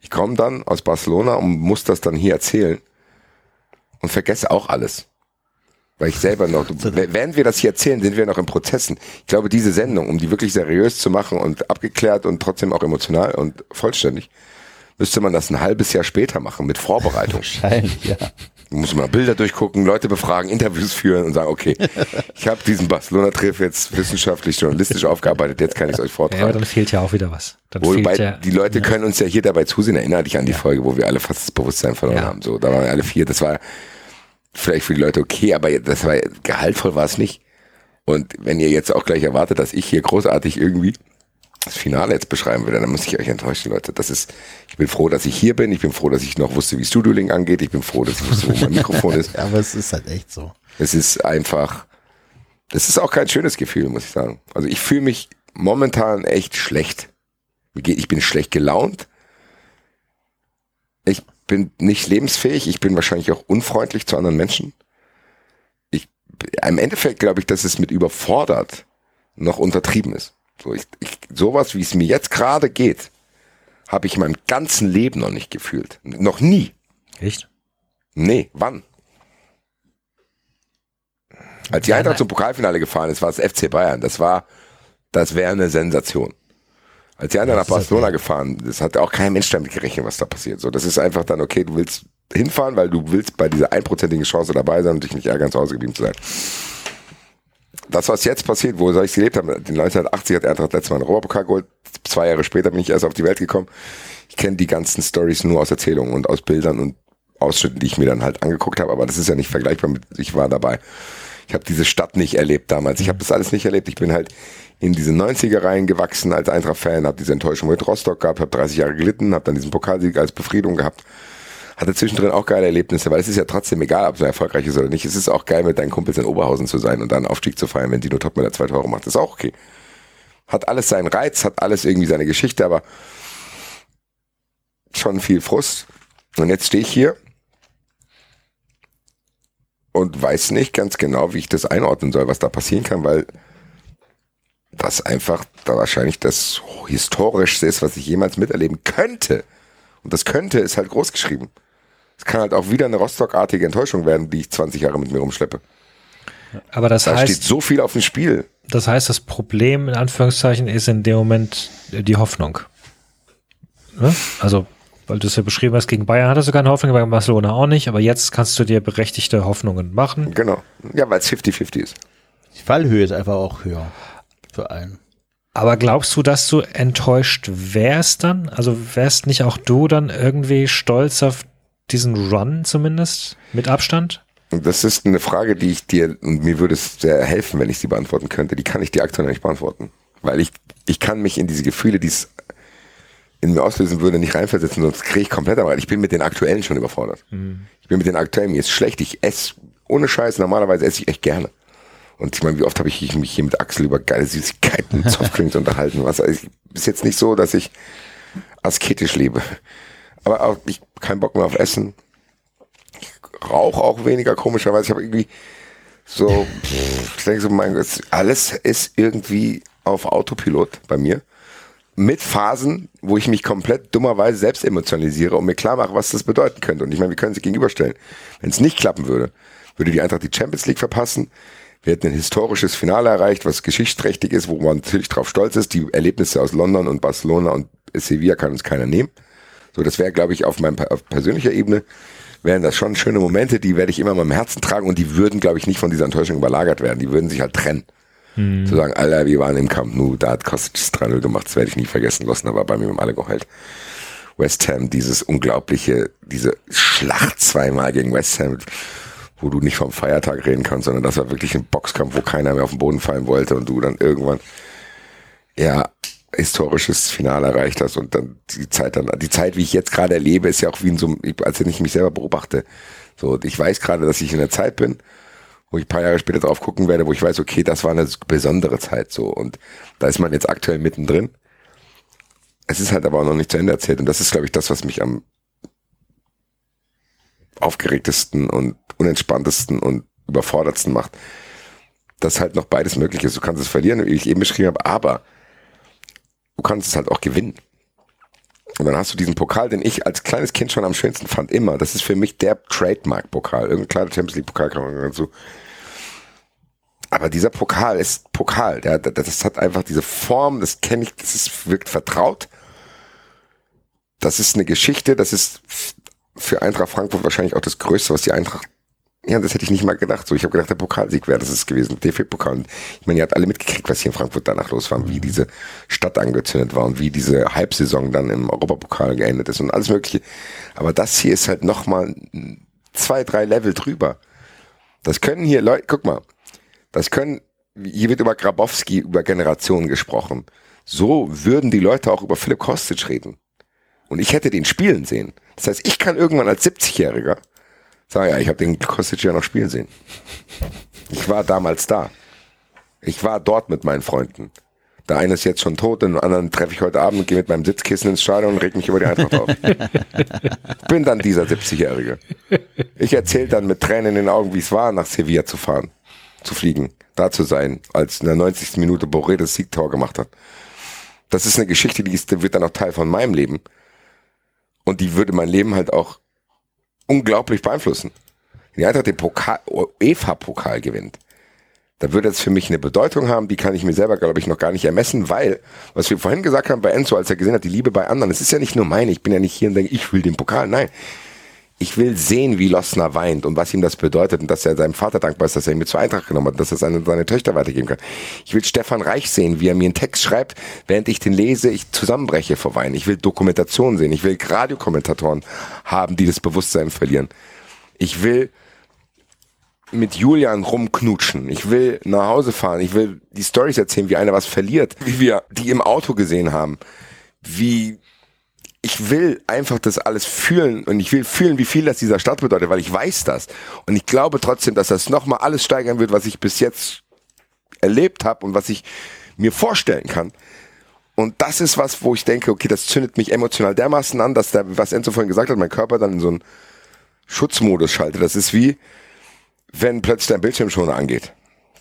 Ich komme dann aus Barcelona und muss das dann hier erzählen und vergesse auch alles. Weil ich selber noch, während wir das hier erzählen, sind wir noch in Prozessen. Ich glaube, diese Sendung, um die wirklich seriös zu machen und abgeklärt und trotzdem auch emotional und vollständig, müsste man das ein halbes Jahr später machen mit Vorbereitung. Wahrscheinlich, ja. Muss man Bilder durchgucken, Leute befragen, Interviews führen und sagen, okay, ich habe diesen Barcelona-Triff jetzt wissenschaftlich, journalistisch aufgearbeitet, jetzt kann ich es euch vortragen. Ja, aber dann fehlt ja auch wieder was. Dann Wobei, ja, die Leute ja. können uns ja hier dabei zusehen, erinnere dich an die ja. Folge, wo wir alle fast das Bewusstsein verloren haben. So, da waren wir alle vier. Das war vielleicht für die Leute okay, aber das war gehaltvoll war es nicht. Und wenn ihr jetzt auch gleich erwartet, dass ich hier großartig irgendwie das Finale jetzt beschreiben würde, dann muss ich euch enttäuschen, Leute. Das ist, ich bin froh, dass ich hier bin. Ich bin froh, dass ich noch wusste, wie Studio Link angeht. Ich bin froh, dass ich wusste, wo mein Mikrofon ist. ja, aber es ist halt echt so. Es ist einfach, das ist auch kein schönes Gefühl, muss ich sagen. Also ich fühle mich momentan echt schlecht. Ich bin schlecht gelaunt. Ich bin nicht lebensfähig. Ich bin wahrscheinlich auch unfreundlich zu anderen Menschen. Ich, im Endeffekt glaube ich, dass es mit überfordert noch untertrieben ist. So, ich, ich, sowas, wie es mir jetzt gerade geht, habe ich in meinem ganzen Leben noch nicht gefühlt. Noch nie. Echt? Nee, wann? Als die Eintracht zum Pokalfinale gefahren ist, war es FC Bayern. Das war, das wäre eine Sensation. Als die Eintracht nach Barcelona gefahren, das hat auch kein Mensch damit gerechnet, was da passiert. So, das ist einfach dann okay, du willst hinfahren, weil du willst bei dieser einprozentigen Chance dabei sein und dich nicht ärgern, zu Hause geblieben zu sein das, was jetzt passiert, wo soll ich gelebt habe, in 1980 hat Eintracht letztes Mal einen Europapokal geholt. Zwei Jahre später bin ich erst auf die Welt gekommen. Ich kenne die ganzen Stories nur aus Erzählungen und aus Bildern und Ausschnitten, die ich mir dann halt angeguckt habe. Aber das ist ja nicht vergleichbar mit, ich war dabei. Ich habe diese Stadt nicht erlebt damals. Ich habe das alles nicht erlebt. Ich bin halt in diese 90er Reihen gewachsen als Eintracht-Fan, habe diese Enttäuschung mit Rostock gehabt, habe 30 Jahre gelitten, habe dann diesen Pokalsieg als Befriedung gehabt hatte zwischendrin auch geile Erlebnisse, weil es ist ja trotzdem egal, ob es erfolgreich ist oder nicht. Es ist auch geil, mit deinen Kumpels in Oberhausen zu sein und dann Aufstieg zu feiern, wenn Dino Topmüller zwei Tore macht. Das ist auch okay. Hat alles seinen Reiz, hat alles irgendwie seine Geschichte, aber schon viel Frust. Und jetzt stehe ich hier und weiß nicht ganz genau, wie ich das einordnen soll, was da passieren kann, weil das einfach da wahrscheinlich das historischste ist, was ich jemals miterleben könnte. Und das könnte ist halt groß geschrieben. Es kann halt auch wieder eine Rostock-artige Enttäuschung werden, die ich 20 Jahre mit mir rumschleppe. Aber das da heißt, steht so viel auf dem Spiel. Das heißt, das Problem in Anführungszeichen ist in dem Moment die Hoffnung. Ne? Also, weil du es ja beschrieben hast, gegen Bayern hattest du keine Hoffnung, bei Barcelona auch nicht, aber jetzt kannst du dir berechtigte Hoffnungen machen. Genau. Ja, weil es 50-50 ist. Die Fallhöhe ist einfach auch höher für einen. Aber glaubst du, dass du enttäuscht wärst dann? Also wärst nicht auch du dann irgendwie stolz auf diesen Run zumindest mit Abstand? Das ist eine Frage, die ich dir, und mir würde es sehr helfen, wenn ich sie beantworten könnte. Die kann ich dir aktuell nicht beantworten. Weil ich, ich kann mich in diese Gefühle, die es in mir auslösen würde, nicht reinversetzen, sonst kriege ich komplett am Ich bin mit den aktuellen schon überfordert. Mhm. Ich bin mit den aktuellen, mir ist schlecht, ich esse ohne Scheiß, normalerweise esse ich echt gerne. Und ich meine, wie oft habe ich mich hier mit Axel über geile Süßigkeiten und Softdrinks unterhalten. Was also ist jetzt nicht so, dass ich asketisch lebe. Aber auch ich keinen Bock mehr auf Essen. Ich rauche auch weniger komischerweise. Ich habe irgendwie so, ich denke so, mein Gott, alles ist irgendwie auf Autopilot bei mir. Mit Phasen, wo ich mich komplett dummerweise selbst emotionalisiere und mir klar mache, was das bedeuten könnte. Und ich meine, wir können sie gegenüberstellen. Wenn es nicht klappen würde, würde die Eintracht die Champions League verpassen, wir hätten ein historisches Finale erreicht, was geschichtsträchtig ist, wo man natürlich drauf stolz ist. Die Erlebnisse aus London und Barcelona und Sevilla kann uns keiner nehmen. So, das wäre, glaube ich, auf meinem auf persönlicher Ebene wären das schon schöne Momente, die werde ich immer in meinem Herzen tragen und die würden, glaube ich, nicht von dieser Enttäuschung überlagert werden. Die würden sich halt trennen. Mhm. Zu sagen, Alter, wir waren im Camp Nou, da hat Kostic 3-0 gemacht, das werde ich nie vergessen lassen, aber bei mir haben alle geheult. West Ham, dieses unglaubliche, diese Schlacht zweimal gegen West Ham wo du nicht vom Feiertag reden kannst, sondern das war wirklich ein Boxkampf, wo keiner mehr auf den Boden fallen wollte und du dann irgendwann ja historisches Finale erreicht hast und dann die Zeit dann die Zeit, wie ich jetzt gerade erlebe, ist ja auch wie in so einem, als wenn ich mich selber beobachte. So, ich weiß gerade, dass ich in der Zeit bin, wo ich ein paar Jahre später drauf gucken werde, wo ich weiß, okay, das war eine besondere Zeit so und da ist man jetzt aktuell mittendrin. Es ist halt aber auch noch nicht zu Ende erzählt und das ist, glaube ich, das, was mich am aufgeregtesten und unentspanntesten und überfordertsten macht, dass halt noch beides möglich ist. Du kannst es verlieren, wie ich eben beschrieben habe, aber du kannst es halt auch gewinnen. Und dann hast du diesen Pokal, den ich als kleines Kind schon am schönsten fand, immer. Das ist für mich der Trademark-Pokal. Irgendein kleiner Champions League-Pokal kann man dazu. Aber dieser Pokal ist Pokal. Der, das hat einfach diese Form, das kenne ich, das ist, wirkt vertraut. Das ist eine Geschichte, das ist für Eintracht Frankfurt wahrscheinlich auch das Größte, was die Eintracht ja, das hätte ich nicht mal gedacht. So, ich habe gedacht, der Pokalsieg wäre das ist gewesen, DFB-Pokal. Ich meine, ihr habt alle mitgekriegt, was hier in Frankfurt danach los war, wie diese Stadt angezündet war und wie diese Halbsaison dann im Europapokal geendet ist und alles Mögliche. Aber das hier ist halt nochmal zwei, drei Level drüber. Das können hier Leute, guck mal, das können, hier wird über Grabowski, über Generationen gesprochen. So würden die Leute auch über Philipp Kostic reden. Und ich hätte den spielen sehen. Das heißt, ich kann irgendwann als 70-Jähriger Sag ja, ich habe den Kostic ja noch spielen sehen. Ich war damals da. Ich war dort mit meinen Freunden. Der eine ist jetzt schon tot, den anderen treffe ich heute Abend und gehe mit meinem Sitzkissen ins Stadion und reg mich über die Eintracht auf. Bin dann dieser 70-Jährige. Ich erzähle dann mit Tränen in den Augen, wie es war, nach Sevilla zu fahren, zu fliegen, da zu sein, als in der 90. Minute Boré das Siegtor gemacht hat. Das ist eine Geschichte, die, ist, die wird dann auch Teil von meinem Leben. Und die würde mein Leben halt auch unglaublich beeinflussen. Wenn die Eintracht den Pokal, UEFA-Pokal gewinnt, da würde es für mich eine Bedeutung haben, die kann ich mir selber, glaube ich, noch gar nicht ermessen, weil, was wir vorhin gesagt haben bei Enzo, als er gesehen hat, die Liebe bei anderen, es ist ja nicht nur meine, ich bin ja nicht hier und denke, ich will den Pokal, nein. Ich will sehen, wie Lossner weint und was ihm das bedeutet und dass er seinem Vater dankbar ist, dass er ihn mit zur Eintracht genommen hat, dass er seine, seine Töchter weitergeben kann. Ich will Stefan Reich sehen, wie er mir einen Text schreibt, während ich den lese, ich zusammenbreche vor Weinen. Ich will Dokumentation sehen. Ich will Radiokommentatoren haben, die das Bewusstsein verlieren. Ich will mit Julian rumknutschen. Ich will nach Hause fahren. Ich will die Stories erzählen, wie einer was verliert, wie wir die im Auto gesehen haben, wie ich will einfach das alles fühlen und ich will fühlen, wie viel das dieser Stadt bedeutet, weil ich weiß das. Und ich glaube trotzdem, dass das nochmal alles steigern wird, was ich bis jetzt erlebt habe und was ich mir vorstellen kann. Und das ist was, wo ich denke, okay, das zündet mich emotional dermaßen an, dass der, was Enzo vorhin gesagt hat, mein Körper dann in so einen Schutzmodus schaltet. Das ist wie, wenn plötzlich dein Bildschirm schon angeht.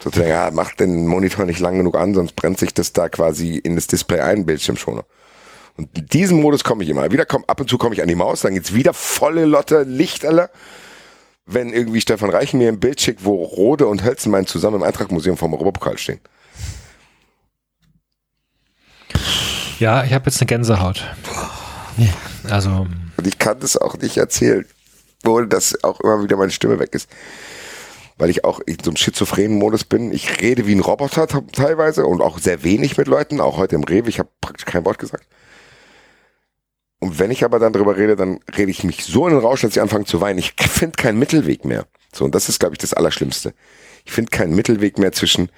Sozusagen, ja, mach den Monitor nicht lang genug an, sonst brennt sich das da quasi in das Display ein, Bildschirmschoner. Und in diesem Modus komme ich immer. Wieder komm, ab und zu komme ich an die Maus, dann geht's wieder volle Lotte Licht alle. Wenn irgendwie Stefan Reichen mir ein Bild schickt, wo Rode und Hölzenmein zusammen im Eintrachtmuseum vom Europapokal stehen. Ja, ich habe jetzt eine Gänsehaut. Also. Und ich kann das auch nicht erzählen, ohne dass auch immer wieder meine Stimme weg ist. Weil ich auch in so einem schizophrenen Modus bin. Ich rede wie ein Roboter teilweise und auch sehr wenig mit Leuten, auch heute im Rewe. Ich habe praktisch kein Wort gesagt. Und wenn ich aber dann drüber rede, dann rede ich mich so in den Rausch, dass ich anfange zu weinen. Ich finde keinen Mittelweg mehr. So, und das ist, glaube ich, das Allerschlimmste. Ich finde keinen Mittelweg mehr zwischen,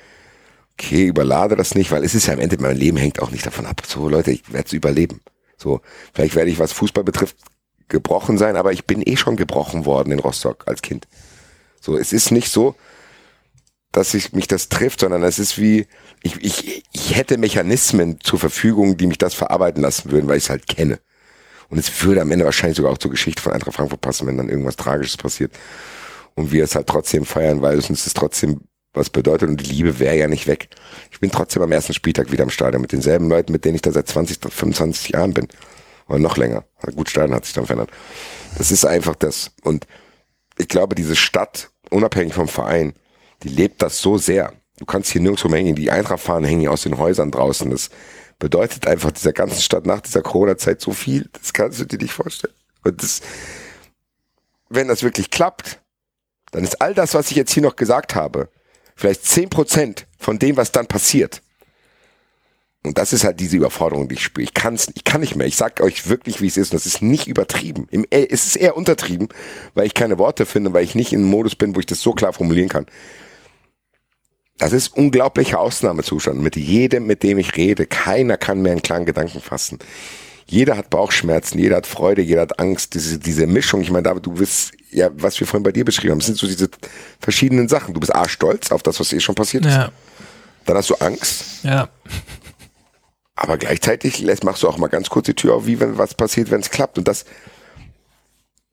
okay, überlade das nicht, weil es ist ja am Ende, mein Leben hängt auch nicht davon ab. So, Leute, ich werde es überleben. So, vielleicht werde ich, was Fußball betrifft, gebrochen sein, aber ich bin eh schon gebrochen worden in Rostock als Kind. So, es ist nicht so, dass ich mich das trifft, sondern es ist wie, ich, ich, ich hätte Mechanismen zur Verfügung, die mich das verarbeiten lassen würden, weil ich es halt kenne. Und es würde am Ende wahrscheinlich sogar auch zur Geschichte von Eintracht Frankfurt passen, wenn dann irgendwas Tragisches passiert. Und wir es halt trotzdem feiern, weil es uns das trotzdem was bedeutet und die Liebe wäre ja nicht weg. Ich bin trotzdem am ersten Spieltag wieder im Stadion mit denselben Leuten, mit denen ich da seit 20, 25 Jahren bin. Oder noch länger. Gut, Stadion hat sich dann verändert. Das ist einfach das. Und ich glaube, diese Stadt, unabhängig vom Verein, die lebt das so sehr. Du kannst hier nirgendwo mehr hängen. Die Eintracht fahren hängen hier aus den Häusern draußen. Das bedeutet einfach dieser ganzen Stadt nach dieser Corona-Zeit so viel. Das kannst du dir nicht vorstellen. Und das, wenn das wirklich klappt, dann ist all das, was ich jetzt hier noch gesagt habe, vielleicht zehn Prozent von dem, was dann passiert. Und das ist halt diese Überforderung, die ich spüre. Ich kann's, ich kann nicht mehr. Ich sag euch wirklich, wie es ist. Und das ist nicht übertrieben. Im, es ist eher untertrieben, weil ich keine Worte finde, weil ich nicht in einem Modus bin, wo ich das so klar formulieren kann. Das ist unglaublicher Ausnahmezustand. Mit jedem, mit dem ich rede, keiner kann mehr einen klaren Gedanken fassen. Jeder hat Bauchschmerzen, jeder hat Freude, jeder hat Angst. Diese, diese Mischung, ich meine, David, du bist, ja, was wir vorhin bei dir beschrieben haben, sind so diese verschiedenen Sachen. Du bist A, stolz auf das, was eh schon passiert ist. Ja. Dann hast du Angst. Ja. Aber gleichzeitig lässt, machst du auch mal ganz kurz die Tür auf, wie wenn was passiert, wenn es klappt. Und das,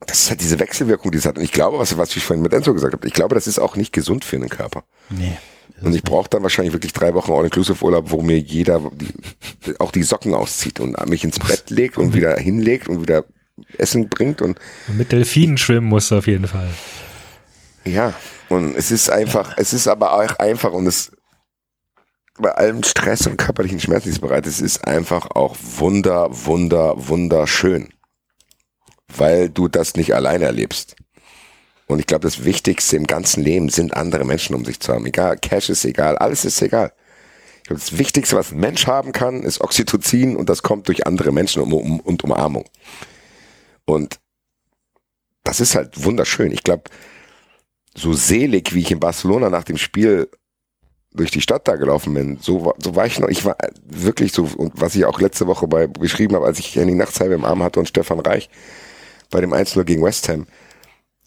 das ist halt diese Wechselwirkung, die es hat. Und ich glaube, was, was ich vorhin mit Enzo gesagt habe, ich glaube, das ist auch nicht gesund für den Körper. Nee. Und ich brauche dann wahrscheinlich wirklich drei Wochen All-Inclusive-Urlaub, wo mir jeder die, auch die Socken auszieht und mich ins Bett legt und wieder hinlegt und wieder Essen bringt und Mit Delfinen schwimmen musst du auf jeden Fall. ja, und es ist einfach, es ist aber auch einfach und es bei allem Stress und körperlichen Schmerzen, die es bereitet, es ist einfach auch wunder, wunder, wunderschön. Weil du das nicht alleine erlebst. Und ich glaube, das Wichtigste im ganzen Leben sind andere Menschen um sich zu haben. Egal, Cash ist egal, alles ist egal. Ich glaube, das Wichtigste, was ein Mensch haben kann, ist Oxytocin und das kommt durch andere Menschen um, um, und Umarmung. Und das ist halt wunderschön. Ich glaube, so selig, wie ich in Barcelona nach dem Spiel durch die Stadt da gelaufen bin, so, war- so war ich noch, ich war wirklich so, und was ich auch letzte Woche bei beschrieben habe, als ich Henning Nachtsheim im Arm hatte und Stefan Reich bei dem 1-0 gegen West Ham,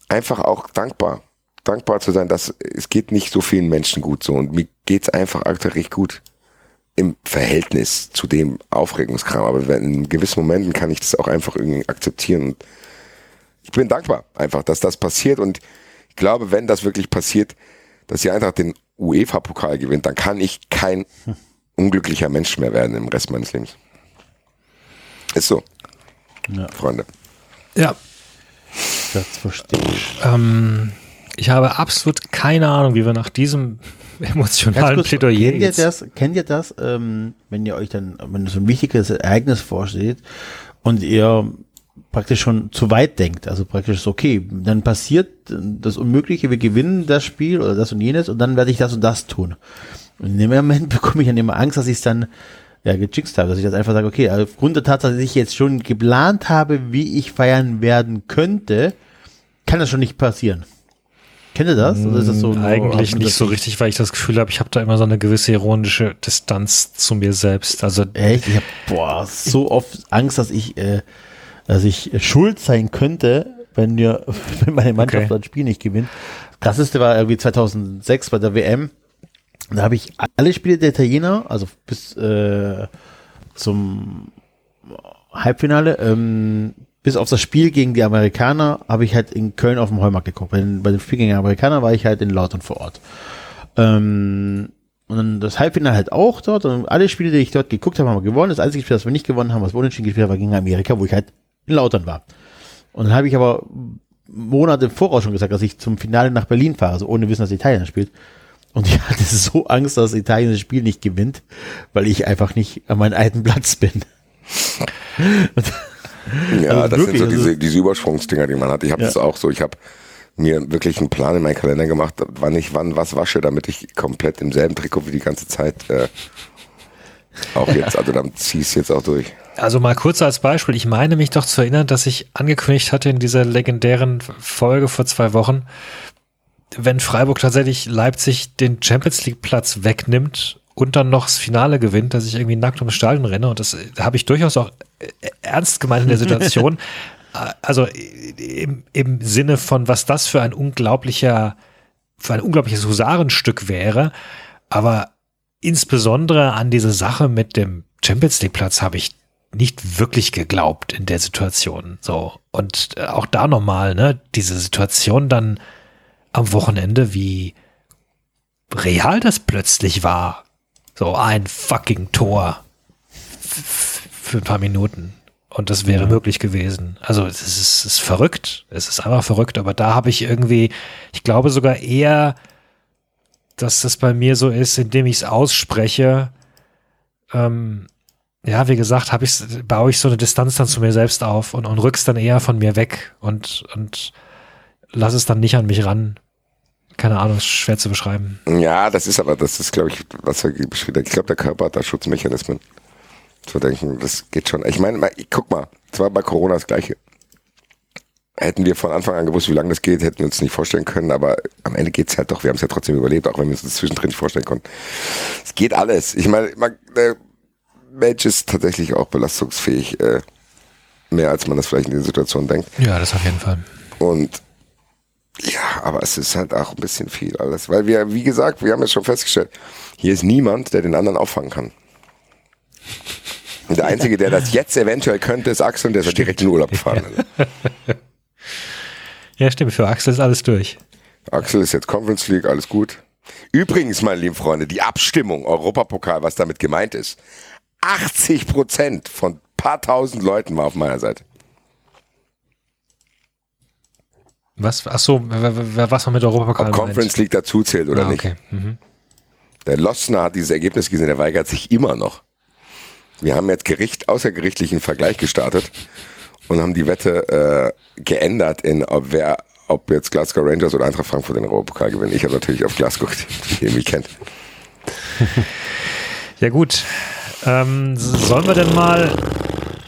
einfach auch dankbar. Dankbar zu sein, dass es geht nicht so vielen Menschen gut so und mir geht's einfach aktuell richtig gut im Verhältnis zu dem Aufregungskram. Aber wenn, in gewissen Momenten kann ich das auch einfach irgendwie akzeptieren und ich bin dankbar einfach, dass das passiert und ich glaube, wenn das wirklich passiert, dass die Eintracht den UEFA-Pokal gewinnt, dann kann ich kein unglücklicher Mensch mehr werden im Rest meines Lebens. Ist so, Ja. Freunde. Ja, Das verstehe ich. ähm, ich habe absolut keine Ahnung, wie wir nach diesem emotionalen Plädoyer kennt ihr das, kennt ihr das, ähm, wenn ihr euch dann, wenn so ein wichtiges Ereignis vorsteht und ihr praktisch schon zu weit denkt, also praktisch so, okay, dann passiert das Unmögliche, wir gewinnen das Spiel oder das und jenes und dann werde ich das und das tun. Und in dem Moment bekomme ich dann immer Angst, dass ich es dann ja, gejixt habe, dass ich das einfach sage, okay, aufgrund der Tatsache, dass ich jetzt schon geplant habe, wie ich feiern werden könnte, kann das schon nicht passieren. Kennt ihr das? Oder ist das so Hm, Eigentlich ihr nicht so richtig, weil ich das Gefühl habe, ich habe da immer so eine gewisse ironische Distanz zu mir selbst. Also Echt? Ich habe boah, so oft Angst, dass ich, äh, dass ich schuld sein könnte, wenn wir, wenn meine Mannschaft Okay. das Spiel nicht gewinnt. Das krasseste war irgendwie 2006 bei der WM. Da habe ich alle Spiele der Italiener, also bis äh, zum Halbfinale, ähm, bis auf das Spiel gegen die Amerikaner, habe ich halt in Köln auf dem Heumarkt geguckt. Bei, bei dem Spiel gegen die Amerikaner war ich halt in Lautern vor Ort. Ähm, und dann das Halbfinale halt auch dort. Und alle Spiele, die ich dort geguckt habe, haben wir gewonnen. Das einzige Spiel, das wir nicht gewonnen haben, was wir unentschieden gespielt haben, war gegen Amerika, wo ich halt in Lautern war. Und dann habe ich aber Monate im Voraus schon gesagt, dass ich zum Finale nach Berlin fahre, also ohne wissen, dass Italien spielt. Und ich hatte so Angst, dass Italien das Spiel nicht gewinnt, weil ich einfach nicht an meinem alten Platz bin. Ja, Also das wirklich, sind so also- diese, diese Übersprungsdinger, die man hat. Ich habe Ja. das auch so. Ich habe mir wirklich einen Plan in meinen Kalender gemacht, wann ich wann was wasche, damit ich komplett im selben Trikot wie die ganze Zeit äh, auch jetzt, also dann zieh ich jetzt auch durch. Also mal kurz als Beispiel. Ich meine mich doch zu erinnern, dass ich angekündigt hatte in dieser legendären Folge vor zwei Wochen, wenn Freiburg tatsächlich Leipzig den Champions League Platz wegnimmt und dann noch das Finale gewinnt, dass ich irgendwie nackt ums Stadion renne. Und das äh, habe ich durchaus auch äh, ernst gemeint in der Situation. Äh, Also im, im Sinne von, was das für ein unglaublicher, für ein unglaubliches Husarenstück wäre. Aber insbesondere an diese Sache mit dem Champions League Platz habe ich nicht wirklich geglaubt in der Situation. So. Und auch da nochmal, ne, diese Situation dann am Wochenende, wie real das plötzlich war. So ein fucking Tor für ein paar Minuten. Und das wäre möglich gewesen. Also es ist, ist verrückt. Es ist einfach verrückt. Aber da habe ich irgendwie, ich glaube sogar eher, dass das bei mir so ist, indem ich es ausspreche. Ähm, ja, wie gesagt, habe ich baue ich so eine Distanz dann zu mir selbst auf und, und rück's dann eher von mir weg und und lass es dann nicht an mich ran. Keine Ahnung, schwer zu beschreiben. Ja, das ist aber, das ist, glaube ich, was er beschrieben hat. Ich glaube, der Körper hat da Schutzmechanismen. Zu denken, das geht schon. Ich meine, mal, guck mal, es war bei Corona das Gleiche. Hätten wir von Anfang an gewusst, wie lange das geht, hätten wir uns nicht vorstellen können, aber am Ende geht's halt doch. Wir haben es ja trotzdem überlebt, auch wenn wir uns das zwischendrin nicht vorstellen konnten. Es geht alles. Ich meine, man, der Mensch ist tatsächlich auch belastungsfähig, äh, mehr als man das vielleicht in der Situation denkt. Ja, das auf jeden Fall. Und ja, aber es ist halt auch ein bisschen viel alles. Weil wir, wie gesagt, wir haben ja schon festgestellt, hier ist niemand, der den anderen auffangen kann. Und der Einzige, der das jetzt eventuell könnte, ist Axel und der ist halt direkt in den Urlaub gefahren. Ja, stimmt. Für Axel ist alles durch. Axel ist jetzt Conference League, alles gut. Übrigens, meine lieben Freunde, die Abstimmung, Europapokal, was damit gemeint ist. 80 Prozent von paar tausend Leuten war auf meiner Seite. Was? Ach so, w- w- was man mit Europapokal Ob Conference League dazu zählt oder ah, nicht. okay. Mhm. Der Lossner hat dieses Ergebnis gesehen, der weigert sich immer noch. Wir haben jetzt Gericht, außergerichtlichen Vergleich gestartet und haben die Wette äh, geändert in, ob wer, ob jetzt Glasgow Rangers oder Eintracht Frankfurt den Europapokal gewinnen. Ich habe natürlich auf Glasgow, ihr mich kennt. Ja gut. Ähm, sollen wir denn mal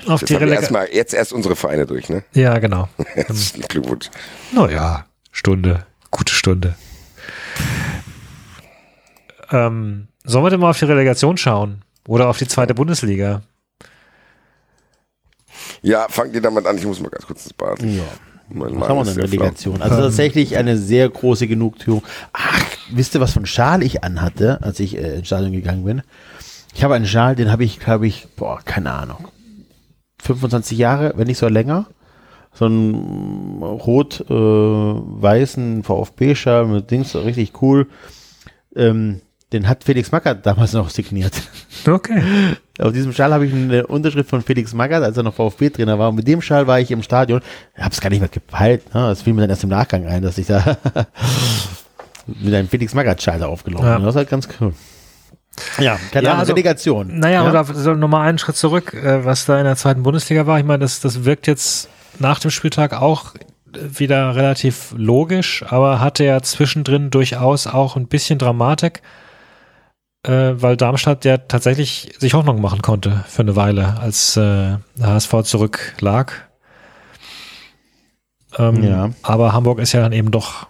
auf Jetzt die Relegation? erstmal, jetzt erst unsere Vereine durch, ne? Ja, genau. Glückwunsch. Naja, Stunde. Gute Stunde. Ähm, sollen wir denn mal auf die Relegation schauen? Oder auf die zweite Bundesliga? Ja, fangt ihr damit an, ich muss mal ganz kurz ins Bad. Ja. Mein Was haben wir denn? Relegation. Also tatsächlich eine sehr große Genugtuung. Ach, wisst ihr, was für ein Schal ich anhatte, als ich äh, ins Stadion gegangen bin? Ich habe einen Schal, den habe ich, glaube ich, boah, keine Ahnung. 25 Jahre, wenn nicht so länger. So einen rot-weißen VfB-Schal mit Dings, richtig cool. Ähm, den hat Felix Magath damals noch signiert. Okay. Auf diesem Schal habe ich eine Unterschrift von Felix Magath, als er noch VfB-Trainer war. Und mit dem Schal war ich im Stadion. Ich habe es gar nicht mehr gepeilt. Ne? Das fiel mir dann erst im Nachgang ein, dass ich da mit einem Felix Magath-Schal da aufgelaufen Ja. bin. Das war halt ganz cool. Ja, keine Ja, Ahnung, also- Relegation. Naja, ja? oder so nochmal einen Schritt zurück, äh, was da in der zweiten Bundesliga war. Ich meine, das, das wirkt jetzt nach dem Spieltag auch wieder relativ logisch, aber hatte ja zwischendrin durchaus auch ein bisschen Dramatik, äh, weil Darmstadt ja tatsächlich sich Hoffnung machen konnte für eine Weile, als äh, der HSV zurücklag. Ähm, Ja. Aber Hamburg ist ja dann eben doch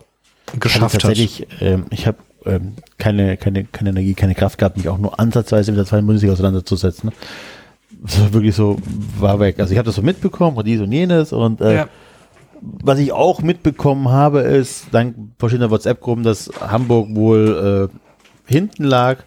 Also geschafft hat. tatsächlich, ähm, ich habe ähm, keine, keine, keine Energie, keine Kraft gehabt, mich auch nur ansatzweise mit der zweiten Bundesliga auseinanderzusetzen. Das war wirklich so, war weg. Also ich habe das so mitbekommen und dies und jenes und äh, Ja. was ich auch mitbekommen habe, ist, dank verschiedener WhatsApp-Gruppen, dass Hamburg wohl äh, hinten lag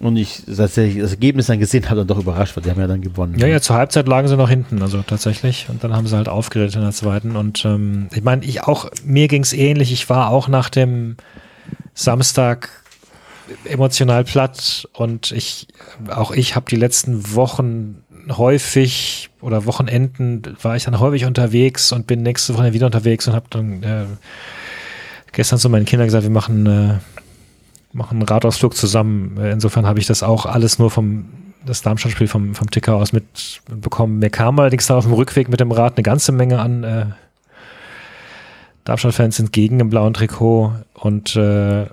und ich tatsächlich das Ergebnis dann gesehen habe, dann doch überrascht war. Die haben ja dann gewonnen. Ja, ja, zur Halbzeit lagen sie noch hinten, also tatsächlich. Und dann haben sie halt aufgeredet in der zweiten. Und ähm, ich meine, ich auch, mir ging's ähnlich. Ich war auch nach dem Samstag emotional platt und ich, auch ich habe die letzten Wochen häufig oder Wochenenden war ich dann häufig unterwegs und bin nächste Woche wieder unterwegs und habe dann äh, gestern zu meinen Kindern gesagt, wir machen, äh, machen einen Radausflug zusammen. Äh, Insofern habe ich das auch alles nur vom das Darmstadt-Spiel vom, vom Ticker aus mitbekommen. Mir kam allerdings dann auf dem Rückweg mit dem Rad eine ganze Menge an äh, Darmstadt-Fans entgegen im blauen Trikot und äh,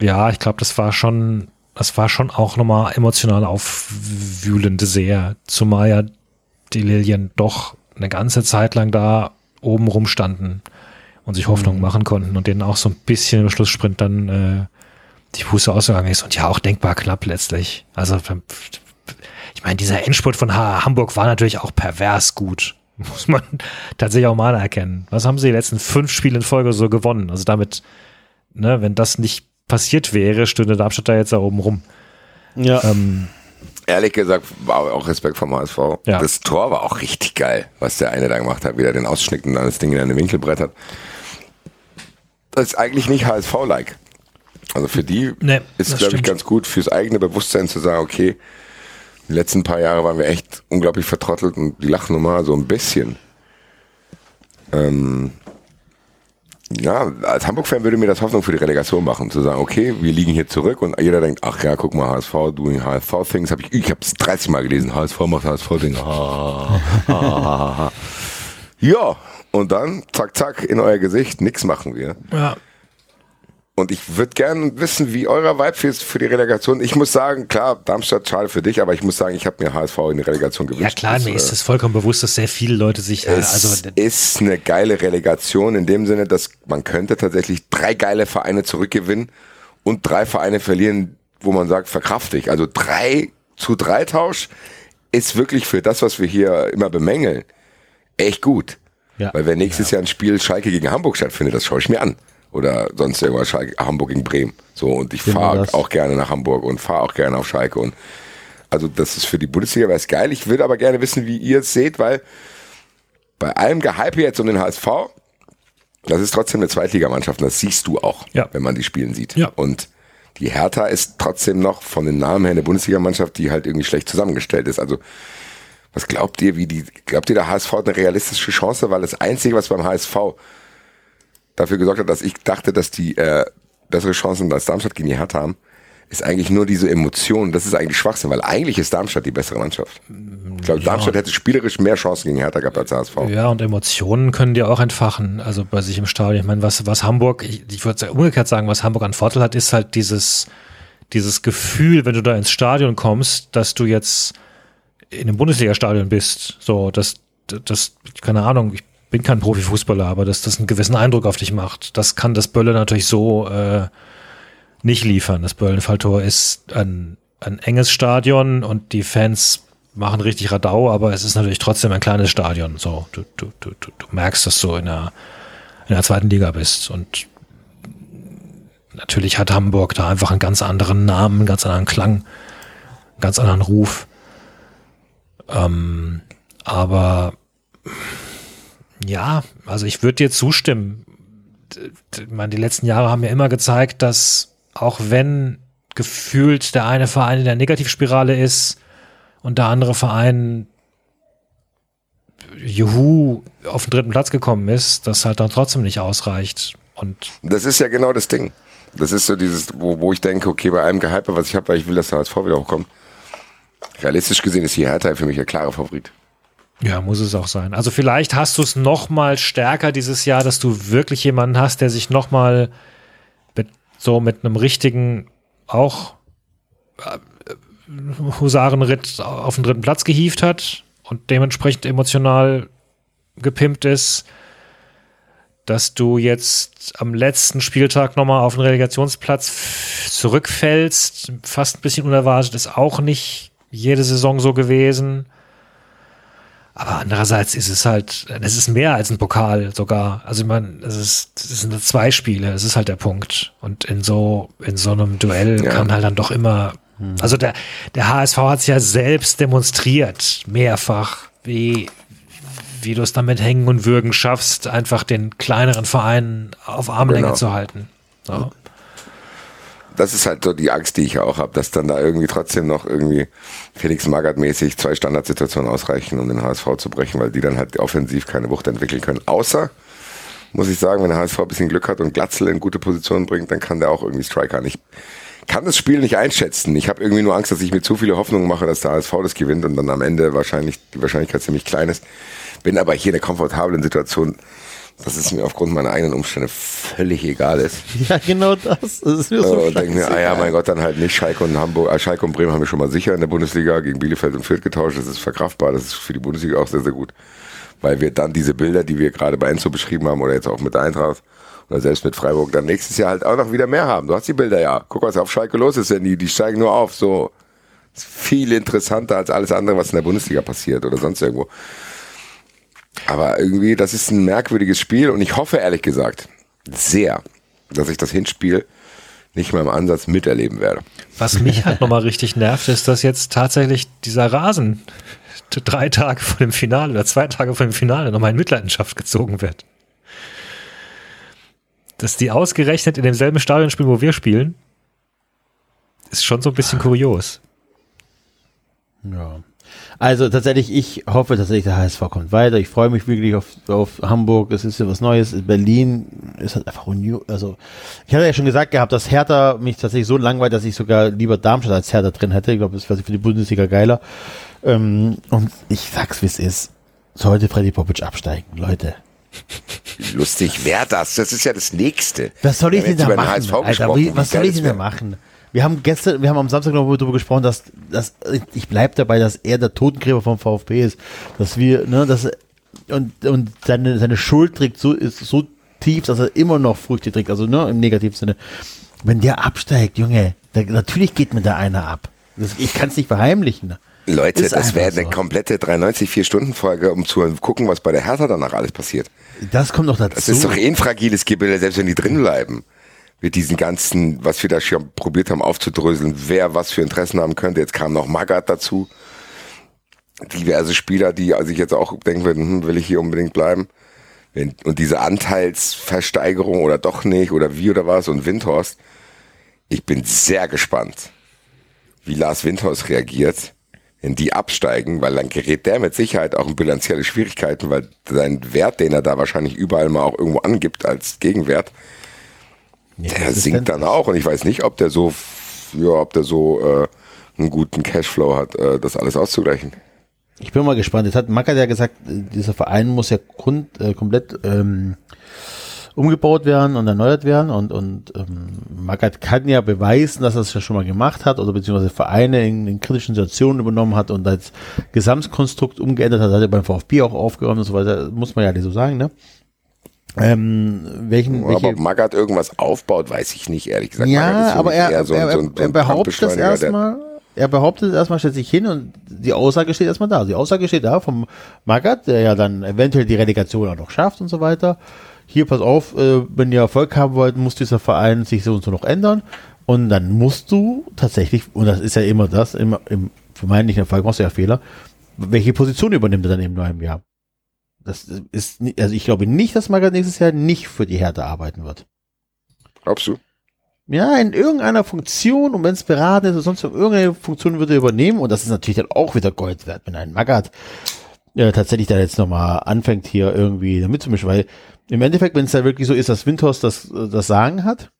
ja, ich glaube, das war schon, das war schon auch nochmal emotional aufwühlend sehr, zumal ja die Lilien doch eine ganze Zeit lang da oben rumstanden und sich Hoffnung machen konnten und denen auch so ein bisschen im Schlusssprint dann äh, die Puste ausgegangen ist und ja auch denkbar knapp letztlich. Also ich meine, dieser Endspurt von Ha- Hamburg war natürlich auch pervers gut. Muss man tatsächlich auch mal anerkennen. Was haben sie die letzten fünf Spiele in Folge so gewonnen? Also damit, ne, wenn das nicht passiert wäre, stünde Darmstadt da jetzt da oben rum. ja. Ähm, Ehrlich gesagt, war auch Respekt vom HSV. Ja. Das Tor war auch richtig geil, was der eine da gemacht hat, wie er den ausschnickt und dann das Ding in eine Winkel brettert. Das ist eigentlich nicht HSV-like. Also für die Nee, ist, glaube ich, ganz gut fürs eigene Bewusstsein zu sagen, okay, die letzten paar Jahre waren wir echt unglaublich vertrottelt und die lachen mal so ein bisschen. Ähm, ja, als Hamburg-Fan würde mir das Hoffnung für die Relegation machen, zu sagen, okay, wir liegen hier zurück und jeder denkt, ach ja, guck mal, HSV, doing HSV-Things, hab ich, ich habe es 30 Mal gelesen, HSV macht HSV-Ding. Ah, ah, ah, ah. ja, und dann, zack, zack, in euer Gesicht, nix machen wir. ja. Und ich würde gerne wissen, wie euer Vibe ist für die Relegation. Ich muss sagen, klar, Darmstadt, schade für dich, aber ich muss sagen, ich habe mir HSV in die Relegation gewünscht. ja klar, Das, mir ist es vollkommen bewusst, dass sehr viele Leute sich, äh, es also ist eine geile Relegation in dem Sinne, dass man könnte tatsächlich drei geile Vereine zurückgewinnen und drei Vereine verlieren, wo man sagt, verkraftig. Also drei zu drei Tausch ist wirklich für das, was wir hier immer bemängeln, echt gut. Ja. Weil wenn nächstes Jahr ein Spiel Schalke gegen Hamburg stattfindet, das schaue ich mir an. Oder sonst irgendwas Schalke, Hamburg gegen Bremen. So, und ich Genau fahre auch gerne nach Hamburg und fahre auch gerne auf Schalke. Und also das ist für die Bundesliga wäre es geil. Ich würde aber gerne wissen, wie ihr es seht, weil bei allem Gehype jetzt um den HSV Das ist trotzdem eine Zweitligamannschaft und das siehst du auch, Ja. wenn man die spielen sieht. Ja. Und die Hertha ist trotzdem noch von den Namen her eine Bundesligamannschaft, die halt irgendwie schlecht zusammengestellt ist. Also was glaubt ihr, wie die, glaubt ihr, der HSV hat eine realistische Chance? Weil das Einzige, was beim HSV dafür gesorgt hat, dass ich dachte, dass die äh, bessere Chancen als Darmstadt gegen die Hertha haben, ist eigentlich nur diese Emotion. Das ist eigentlich Schwachsinn, weil eigentlich ist Darmstadt die bessere Mannschaft. Ich glaube, Darmstadt hätte spielerisch mehr Chancen gegen Hertha gehabt als HSV. Ja, und Emotionen können dir auch entfachen, also bei sich im Stadion. Ich meine, was, was Hamburg, ich, ich würde umgekehrt sagen, was Hamburg an Vorteil hat, ist halt dieses, dieses Gefühl, wenn du da ins Stadion kommst, dass du jetzt in einem Bundesliga-Stadion bist. So, das, das, keine Ahnung, ich bin kein Profifußballer, aber dass das einen gewissen Eindruck auf dich macht. Das kann das Bölle natürlich so äh, nicht liefern. Das Böllenfalltor ist ein, ein enges Stadion und die Fans machen richtig Radau, aber es ist natürlich trotzdem ein kleines Stadion. So, du, du, du, du, merkst, dass du in der, in der zweiten Liga bist. Und natürlich hat Hamburg da einfach einen ganz anderen Namen, einen ganz anderen Klang, einen ganz anderen Ruf. Ähm, aber ja, also ich würde dir zustimmen. Ich meine, die letzten Jahre haben ja immer gezeigt, dass auch wenn gefühlt der eine Verein in der Negativspirale ist und der andere Verein Juhu auf den dritten Platz gekommen ist, das halt dann trotzdem nicht ausreicht. Und Das ist ja genau das Ding. Das ist so dieses, wo, wo ich denke, okay, bei allem Gehype, was ich habe, weil ich will, dass der HSV wieder hochkommt. Realistisch gesehen ist die Hertha für mich der klare Favorit. Ja, muss es auch sein. Also vielleicht hast du es noch mal stärker dieses Jahr, dass du wirklich jemanden hast, der sich noch mal mit, so mit einem richtigen, auch äh, Husarenritt auf den dritten Platz gehievt hat und dementsprechend emotional gepimpt ist, dass du jetzt am letzten Spieltag noch mal auf den Relegationsplatz zurückfällst, fast ein bisschen unerwartet, ist auch nicht jede Saison so gewesen. Aber andererseits ist es halt, es ist mehr als ein Pokal sogar. Also ich meine, es ist, es sind zwei Spiele, es ist halt der Punkt. Und in so, in so einem Duell Ja. kann halt dann doch immer, also der, der HSV hat es ja selbst demonstriert, mehrfach, wie, wie du es dann mit Hängen und Würgen schaffst, einfach den kleineren Vereinen auf Armlänge Genau. zu halten. So. Das ist halt so die Angst, die ich auch habe, dass dann da irgendwie trotzdem noch irgendwie Felix Magath mäßig zwei Standardsituationen ausreichen, um den HSV zu brechen, weil die dann halt offensiv keine Wucht entwickeln können. Außer, muss ich sagen, wenn der HSV ein bisschen Glück hat und Glatzel in gute Position bringt, dann kann der auch irgendwie Striker. Ich kann das Spiel nicht einschätzen. Ich habe irgendwie nur Angst, dass ich mir zu viele Hoffnungen mache, dass der HSV das gewinnt und dann am Ende wahrscheinlich die Wahrscheinlichkeit ziemlich klein ist. Bin aber hier in einer komfortablen Situation, dass es mir aufgrund meiner eigenen Umstände völlig egal ist. Ja, genau das. Das ist mir so und denke mir, ah ja, mein Gott, dann halt nicht. Schalke und Hamburg, äh, Schalke und Bremen haben wir schon mal sicher in der Bundesliga gegen Bielefeld und Fürth getauscht. Das ist verkraftbar. Das ist für die Bundesliga auch sehr, sehr gut. Weil wir dann diese Bilder, die wir gerade bei Enzo beschrieben haben oder jetzt auch mit Eintracht oder selbst mit Freiburg, dann nächstes Jahr halt auch noch wieder mehr haben. Du hast die Bilder ja. Guck, was auf Schalke los ist, denn die, die steigen nur auf. So. Viel interessanter als alles andere, was in der Bundesliga passiert oder sonst irgendwo. Aber irgendwie, das ist ein merkwürdiges Spiel und ich hoffe ehrlich gesagt sehr, dass ich das Hinspiel nicht mal im Ansatz miterleben werde. Was mich halt nochmal richtig nervt, ist, dass jetzt tatsächlich dieser Rasen drei Tage vor dem Finale oder zwei Tage vor dem Finale nochmal in Mitleidenschaft gezogen wird. Dass die ausgerechnet in demselben Stadion spielen, wo wir spielen, ist schon so ein bisschen kurios. Ja. Also tatsächlich, ich hoffe tatsächlich, der HSV kommt weiter. Ich freue mich wirklich auf, auf Hamburg. Es ist ja was Neues. Berlin ist halt einfach Union. Also ich hatte ja schon gesagt gehabt, dass Hertha mich tatsächlich so langweilt, dass ich sogar lieber Darmstadt als Hertha drin hätte. Ich glaube, das wäre für die Bundesliga geiler. Ähm, und ich sag's, wie es ist. Sollte Freddy Popic absteigen, Leute. Lustig wäre das. Das ist ja das Nächste. Was soll ich denn da machen? Alter, was soll ich denn da machen? Wir haben gestern, wir haben am Samstag noch darüber gesprochen, dass, dass ich bleib dabei, dass er der Totengräber vom VfB ist, dass wir, ne, dass und und seine seine Schuld trägt so ist so tief, dass er immer noch Früchte trägt, also ne im negativen Sinne. Wenn der absteigt, Junge, da, natürlich geht mir da einer ab. Das, ich kann es nicht verheimlichen. Leute, Ist das wäre eine so. komplette 93 4-Stunden-Folge, um zu gucken, was bei der Hertha danach alles passiert. Das kommt noch dazu. Das ist doch eh ein fragiles Gebilde, selbst wenn die drin bleiben. Mit diesen ganzen, was wir da schon probiert haben aufzudröseln, wer was für Interessen haben könnte. Jetzt kam noch Magath dazu. Diverse Spieler, die sich jetzt auch denken würden, hm, will ich hier unbedingt bleiben. Und diese Anteilsversteigerung oder doch nicht oder wie oder was und Windhorst, ich bin sehr gespannt, wie Lars Windhorst reagiert, wenn die absteigen, weil dann gerät der mit Sicherheit auch in bilanzielle Schwierigkeiten, weil sein Wert, den er da wahrscheinlich überall mal auch irgendwo angibt als Gegenwert, Ja, der sinkt dann auch und ich weiß nicht, ob der so, ja, ob der so äh, einen guten Cashflow hat, äh, das alles auszugleichen. Ich bin mal gespannt. Jetzt hat Mackert ja gesagt, äh, dieser Verein muss ja grund, äh, komplett ähm, umgebaut werden und erneuert werden und, und ähm, Mackert kann ja beweisen, dass er es ja schon mal gemacht hat oder beziehungsweise Vereine in, in kritischen Situationen übernommen hat und als Gesamtkonstrukt umgeändert hat, hat er beim VfB auch aufgeräumt und so weiter, muss man ja nicht so sagen, ne? Ähm, welchen, Aber welche, ob Magath irgendwas aufbaut, weiß ich nicht, ehrlich gesagt. ja, aber er, so ein- er, so er behauptet das erstmal, er behauptet es erstmal, stellt sich hin und die Aussage steht erstmal da. Die Aussage steht da vom Magath, der ja dann eventuell die Relegation auch noch schafft und so weiter. Hier, pass auf, äh, wenn ihr Erfolg haben wollt, muss dieser Verein sich so und so noch ändern. Und dann musst du tatsächlich, und das ist ja immer das, immer im vermeintlichen Erfolg machst du ja Fehler, welche Position übernimmt er dann im neuen Jahr? Das ist, also ich glaube nicht, dass Magath nächstes Jahr nicht für die Härte arbeiten wird. Glaubst du? Ja, in irgendeiner Funktion, und wenn es beraten ist oder sonst irgendeine Funktion würde er übernehmen, und das ist natürlich dann auch wieder Gold wert, wenn ein Magath äh, tatsächlich da jetzt nochmal anfängt, hier irgendwie mitzumischen, weil im Endeffekt, wenn es da wirklich so ist, dass Windhorst das, äh, das Sagen hat,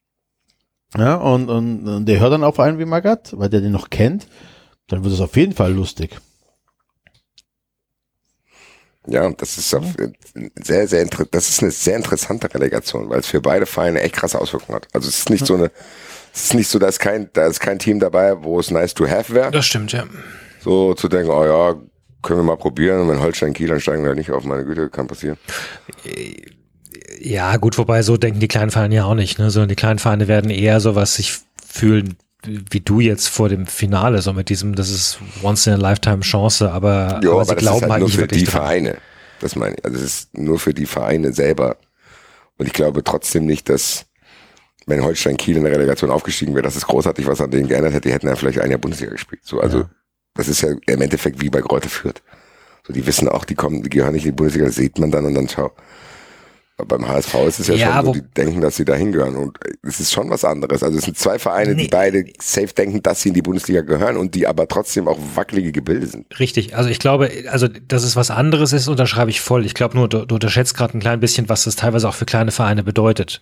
ja, und, und, und der hört dann auf einen wie Magath, weil der den noch kennt, dann wird es auf jeden Fall lustig. Ja, das ist auf, sehr, sehr inter- das ist eine sehr interessante Relegation, weil es für beide Vereine echt krasse Auswirkungen hat. Also es ist nicht so eine, es ist nicht so, da ist kein, da ist kein Team dabei, wo es nice to have wäre. Das stimmt, ja. So zu denken, oh ja, können wir mal probieren. Und wenn Holstein Kiel, dann steigen wir nicht auf, meine Güte, kann passieren. Ja, gut, wobei so denken die kleinen Vereine ja auch nicht, ne? Sondern die kleinen Vereine werden eher so was sich fühlen, wie du jetzt vor dem Finale, so mit diesem, das ist once in a lifetime Chance, aber, Ja, aber aber sie glauben ist halt halt nur nicht für wirklich die dran. Vereine. Das meine ich. Also es ist nur für die Vereine selber. Und ich glaube trotzdem nicht, dass wenn Holstein Kiel in der Relegation aufgestiegen wäre, dass es großartig was an denen geändert hätte. Die hätten ja vielleicht ein Jahr Bundesliga gespielt. So, also Ja. das ist ja im Endeffekt wie bei Greuther Fürth. So, die wissen auch, die kommen, die gehören nicht in die Bundesliga, das sieht man dann und dann schau. Beim HSV ist es ja, Ja, schon so, die denken, dass sie da hingehören. Und es ist schon was anderes. Also es sind zwei Vereine, Nee. die beide safe denken, dass sie in die Bundesliga gehören und die aber trotzdem auch wackelige Gebilde sind. Richtig, also ich glaube, also dass es was anderes ist, unterschreibe ich voll. Ich glaube nur, du, du unterschätzt gerade ein klein bisschen, was das teilweise auch für kleine Vereine bedeutet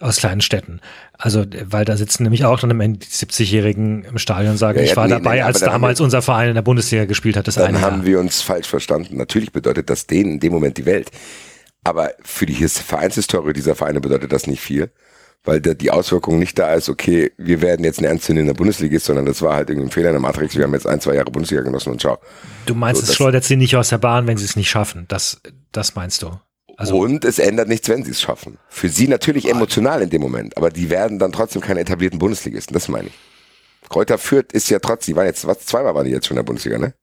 aus kleinen Städten. Also, weil da sitzen nämlich auch dann am Ende die 70-Jährigen im Stadion und sagen, Ja, ja, ich war nee, dabei, nee, als damals wir- unser Verein in der Bundesliga gespielt hat, das Dann eine haben Jahr. wir uns falsch verstanden. Natürlich bedeutet das denen in dem Moment die Welt. Aber für die His- Vereinshistorie dieser Vereine bedeutet das nicht viel, weil der, die Auswirkung nicht da ist, okay, wir werden jetzt ein ernstzunehmender Bundesliga, sondern das war halt irgendwie ein Fehler in der Matrix. Wir haben jetzt ein, zwei Jahre Bundesliga genossen und ciao. Du meinst, So, es schleudert sie nicht aus der Bahn, wenn sie es nicht schaffen. Das, das meinst du. Also, und es ändert nichts, wenn sie es schaffen. Für sie natürlich emotional in dem Moment, aber die werden dann trotzdem keine etablierten Bundesligisten, das meine ich. Kräuter Fürth ist ja trotzdem, die waren jetzt, was, zweimal waren die jetzt schon in der Bundesliga, ne?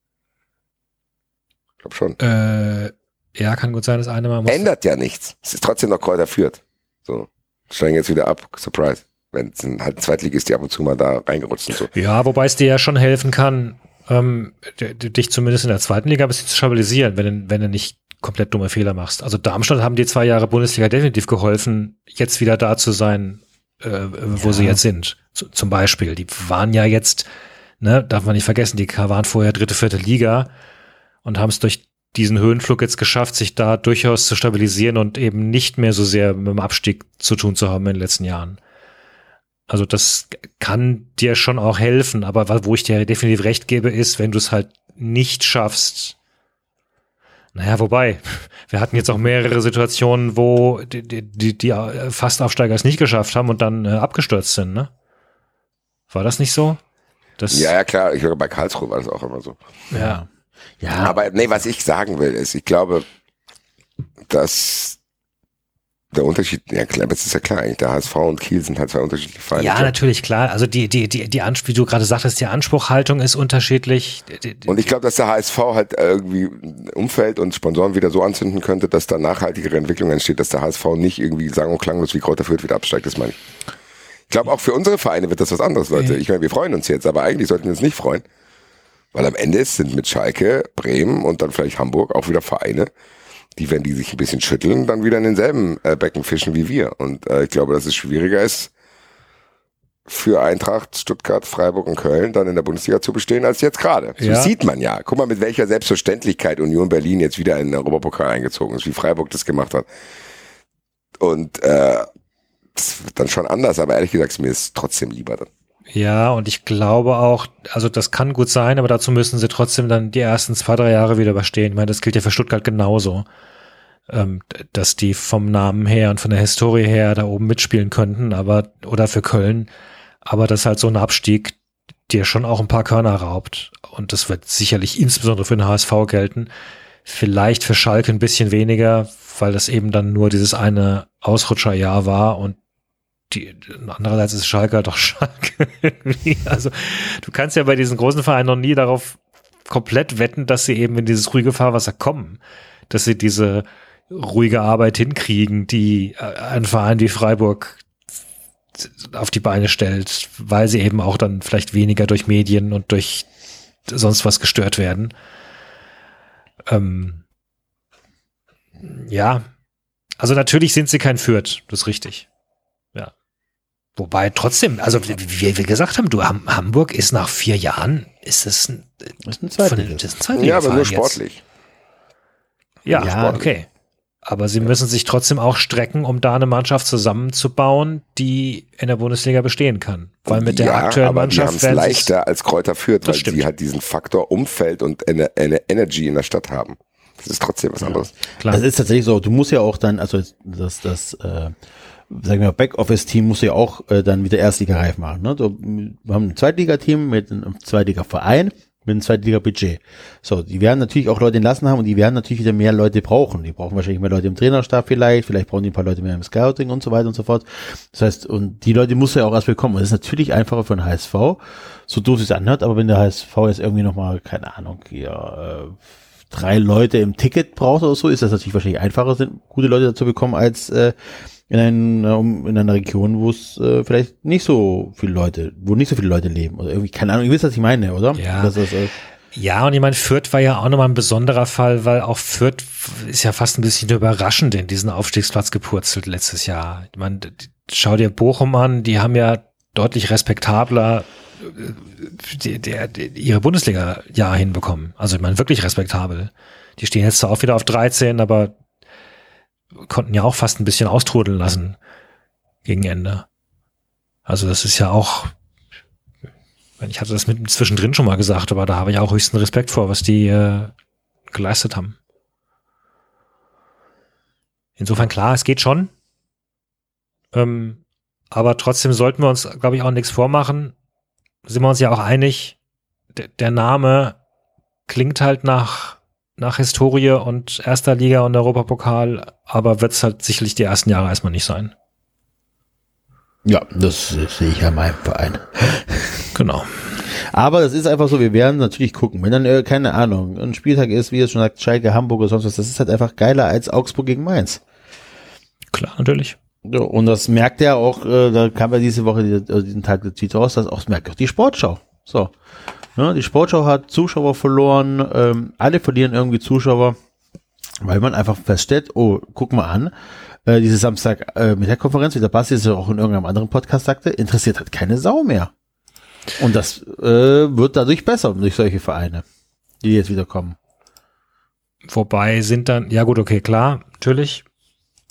Ich glaube schon. äh, ja, kann gut sein, das eine Mal muss. ändert ja nichts. Es ist trotzdem noch Kräuter führt. So, steigen jetzt wieder ab. Surprise. Wenn es sind halt Zweitligist, die ab und zu mal da reingerutscht und so. Ja, wobei es dir ja schon helfen kann, ähm, dich zumindest in der zweiten Liga ein bisschen zu stabilisieren, wenn, du- wenn du nicht komplett dumme Fehler machst. Also Darmstadt haben die zwei Jahre Bundesliga definitiv geholfen, jetzt wieder da zu sein, äh, wo Ja. sie jetzt sind. Z zum Beispiel. Die waren ja jetzt, ne, darf man nicht vergessen, die waren vorher dritte, vierte Liga und haben es durch diesen Höhenflug jetzt geschafft, sich da durchaus zu stabilisieren und eben nicht mehr so sehr mit dem Abstieg zu tun zu haben in den letzten Jahren. Also das kann dir schon auch helfen, aber wo ich dir definitiv recht gebe, ist, wenn du es halt nicht schaffst. Naja, wobei, wir hatten jetzt auch mehrere Situationen, wo die, die, die, die äh, Fastaufsteiger es nicht geschafft haben und dann äh, abgestürzt sind, ne? War das nicht so? Das, Ja, ja, klar. Ich höre, bei Karlsruhe war das auch immer so. ja. Ja, Aber nee, was ich sagen will, ist, ich glaube, dass der Unterschied, ja klar, das ist ja klar, eigentlich, der HSV und Kiel sind halt zwei unterschiedliche Vereine. Ja, natürlich, klar. Also die, die, die, die Anspruch, wie du gerade sagtest, die Anspruchhaltung ist unterschiedlich. Und ich glaube, dass der HSV halt irgendwie Umfeld und Sponsoren wieder so anzünden könnte, dass da nachhaltigere Entwicklung entsteht, dass der HSV nicht irgendwie sang- und klanglos wie Kräuter Fürth wieder absteigt, das meine ich. Ich glaube, auch für unsere Vereine wird das was anderes, Leute. Ich meine, wir freuen uns jetzt, aber eigentlich sollten wir uns nicht freuen. Weil am Ende sind mit Schalke, Bremen und dann vielleicht Hamburg auch wieder Vereine, die, wenn die sich ein bisschen schütteln, dann wieder in denselben äh, Becken fischen wie wir. Und äh, ich glaube, dass es schwieriger ist, für Eintracht, Stuttgart, Freiburg und Köln dann in der Bundesliga zu bestehen als jetzt gerade. So Ja. sieht man ja. Guck mal, mit welcher Selbstverständlichkeit Union Berlin jetzt wieder in den Europapokal eingezogen ist, wie Freiburg das gemacht hat. Und äh, das wird dann schon anders, aber ehrlich gesagt, mir ist trotzdem lieber dann. Ja, und ich glaube auch, also das kann gut sein, aber dazu müssen sie trotzdem dann die ersten zwei, drei Jahre wieder überstehen. Ich meine, das gilt ja für Stuttgart genauso. Ähm, dass die vom Namen her und von der Historie her da oben mitspielen könnten, aber, oder für Köln, aber das ist halt so ein Abstieg, der schon auch ein paar Körner raubt. Und das wird sicherlich insbesondere für den HSV gelten. Vielleicht für Schalke ein bisschen weniger, weil das eben dann nur dieses eine Ausrutscherjahr war und die, andererseits ist Schalke halt doch Schalke. also du kannst ja bei diesen großen Vereinen noch nie darauf komplett wetten, dass sie eben in dieses ruhige Fahrwasser kommen, dass sie diese ruhige Arbeit hinkriegen, die äh, ein Verein wie Freiburg auf die Beine stellt, weil sie eben auch dann vielleicht weniger durch Medien und durch sonst was gestört werden. Ähm, ja, also natürlich sind sie kein Fürth, das ist richtig. Ja. Wobei trotzdem, also wie wir gesagt haben, du Ham Hamburg ist nach vier Jahren, ist es ein, Das ist ein von, Zweitliga. das ist ein Ja, aber nur jetzt. sportlich. Ja, Ja, okay. Aber sie müssen sich trotzdem auch strecken, um da eine Mannschaft zusammenzubauen, die in der Bundesliga bestehen kann. Weil mit der ja, aktuellen aber die haben Mannschaft es leichter als Kräuter führt, Das weil stimmt. sie halt diesen Faktor Umfeld und eine, eine Energy in der Stadt haben. Das ist trotzdem was anderes. Klar. Das ist tatsächlich so. Du musst ja auch dann, also das, das, äh, sagen wir Backoffice-Team muss ja auch äh, dann wieder Erstliga-reif machen. Ne? So, wir haben ein Zweitliga-Team mit einem Zweitliga-Verein mit einem Zweitliga-Budget. So, die werden natürlich auch Leute entlassen haben und die werden natürlich wieder mehr Leute brauchen. Die brauchen wahrscheinlich mehr Leute im Trainerstab vielleicht, vielleicht brauchen die ein paar Leute mehr im Scouting und so weiter und so fort. Das heißt, und die Leute muss ja auch erst bekommen. Und das ist natürlich einfacher für den HSV, so doof es anhört, aber wenn der HSV jetzt irgendwie nochmal, keine Ahnung, hier, äh, drei Leute im Ticket braucht oder so, ist das natürlich wahrscheinlich einfacher, sind gute Leute dazu bekommen, als äh, in, ein, um, in einer Region, wo es äh, vielleicht nicht so viele Leute, wo nicht so viele Leute leben. Oder irgendwie, keine Ahnung, ihr wisst, was ich meine, oder? Ja. Das ist, äh, Ja, und ich meine, Fürth war ja auch nochmal ein besonderer Fall, weil auch Fürth ist ja fast ein bisschen überraschend in diesen Aufstiegsplatz gepurzelt letztes Jahr. Ich meine, schau dir Bochum an, die haben ja deutlich respektabler äh, die, die, die, ihre Bundesliga-Jahr hinbekommen. Also ich meine, wirklich respektabel. Die stehen jetzt zwar auch wieder auf 13, aber konnten ja auch fast ein bisschen austrudeln lassen gegen Ende. Also das ist ja auch ich hatte das mit zwischendrin schon mal gesagt, aber da habe ich auch höchsten Respekt vor, was die äh, geleistet haben. Insofern klar, es geht schon. Ähm, aber trotzdem sollten wir uns, glaube ich, auch nichts vormachen. Sind wir uns ja auch einig, der, der Name klingt halt nach, nach Historie und erster Liga und Europapokal, aber wird es halt sicherlich die ersten Jahre erstmal nicht sein. ja, das, sehe ich ja in meinem Verein. Genau. Aber das ist einfach so, wir werden natürlich gucken. Wenn dann, äh, keine Ahnung, ein Spieltag ist, wie es schon sagt, Schalke, Hamburg oder sonst was, das ist halt einfach geiler als Augsburg gegen Mainz. Klar, natürlich. Ja, und das merkt ja auch, äh, da kam ja diese Woche, die- also diesen Tag der Tweet raus, das auch, merkt auch die Sportschau. So. Ne, die Sportschau hat Zuschauer verloren, ähm, alle verlieren irgendwie Zuschauer, weil man einfach feststellt, oh, guck mal an, äh, diese Samstag äh, mit der Konferenz, wie der Basti es ja auch in irgendeinem anderen Podcast sagte, interessiert halt keine Sau mehr. Und das äh, wird dadurch besser durch solche Vereine, die jetzt wieder kommen. Wobei sind dann, ja gut, okay, klar, natürlich.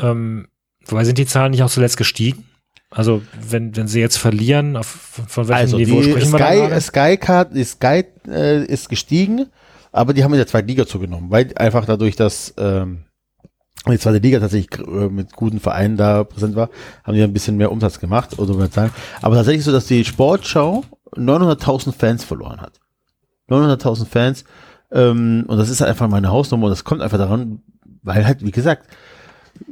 Ähm, wobei sind die Zahlen nicht auch zuletzt gestiegen? Also wenn, wenn sie jetzt verlieren, auf, von welchem Also Niveau die sprechen wir da Sky? Sky Card, die Sky äh, ist gestiegen, aber die haben in der zweiten Liga zugenommen, weil einfach dadurch, dass ähm, die zweite Liga tatsächlich äh, mit guten Vereinen da präsent war, haben die ein bisschen mehr Umsatz gemacht oder mehr Zahlen. Aber tatsächlich so, dass die Sportschau 900.000 Fans verloren hat. 900.000 Fans ähm, und das ist halt einfach meine Hausnummer und das kommt einfach daran, weil halt, wie gesagt,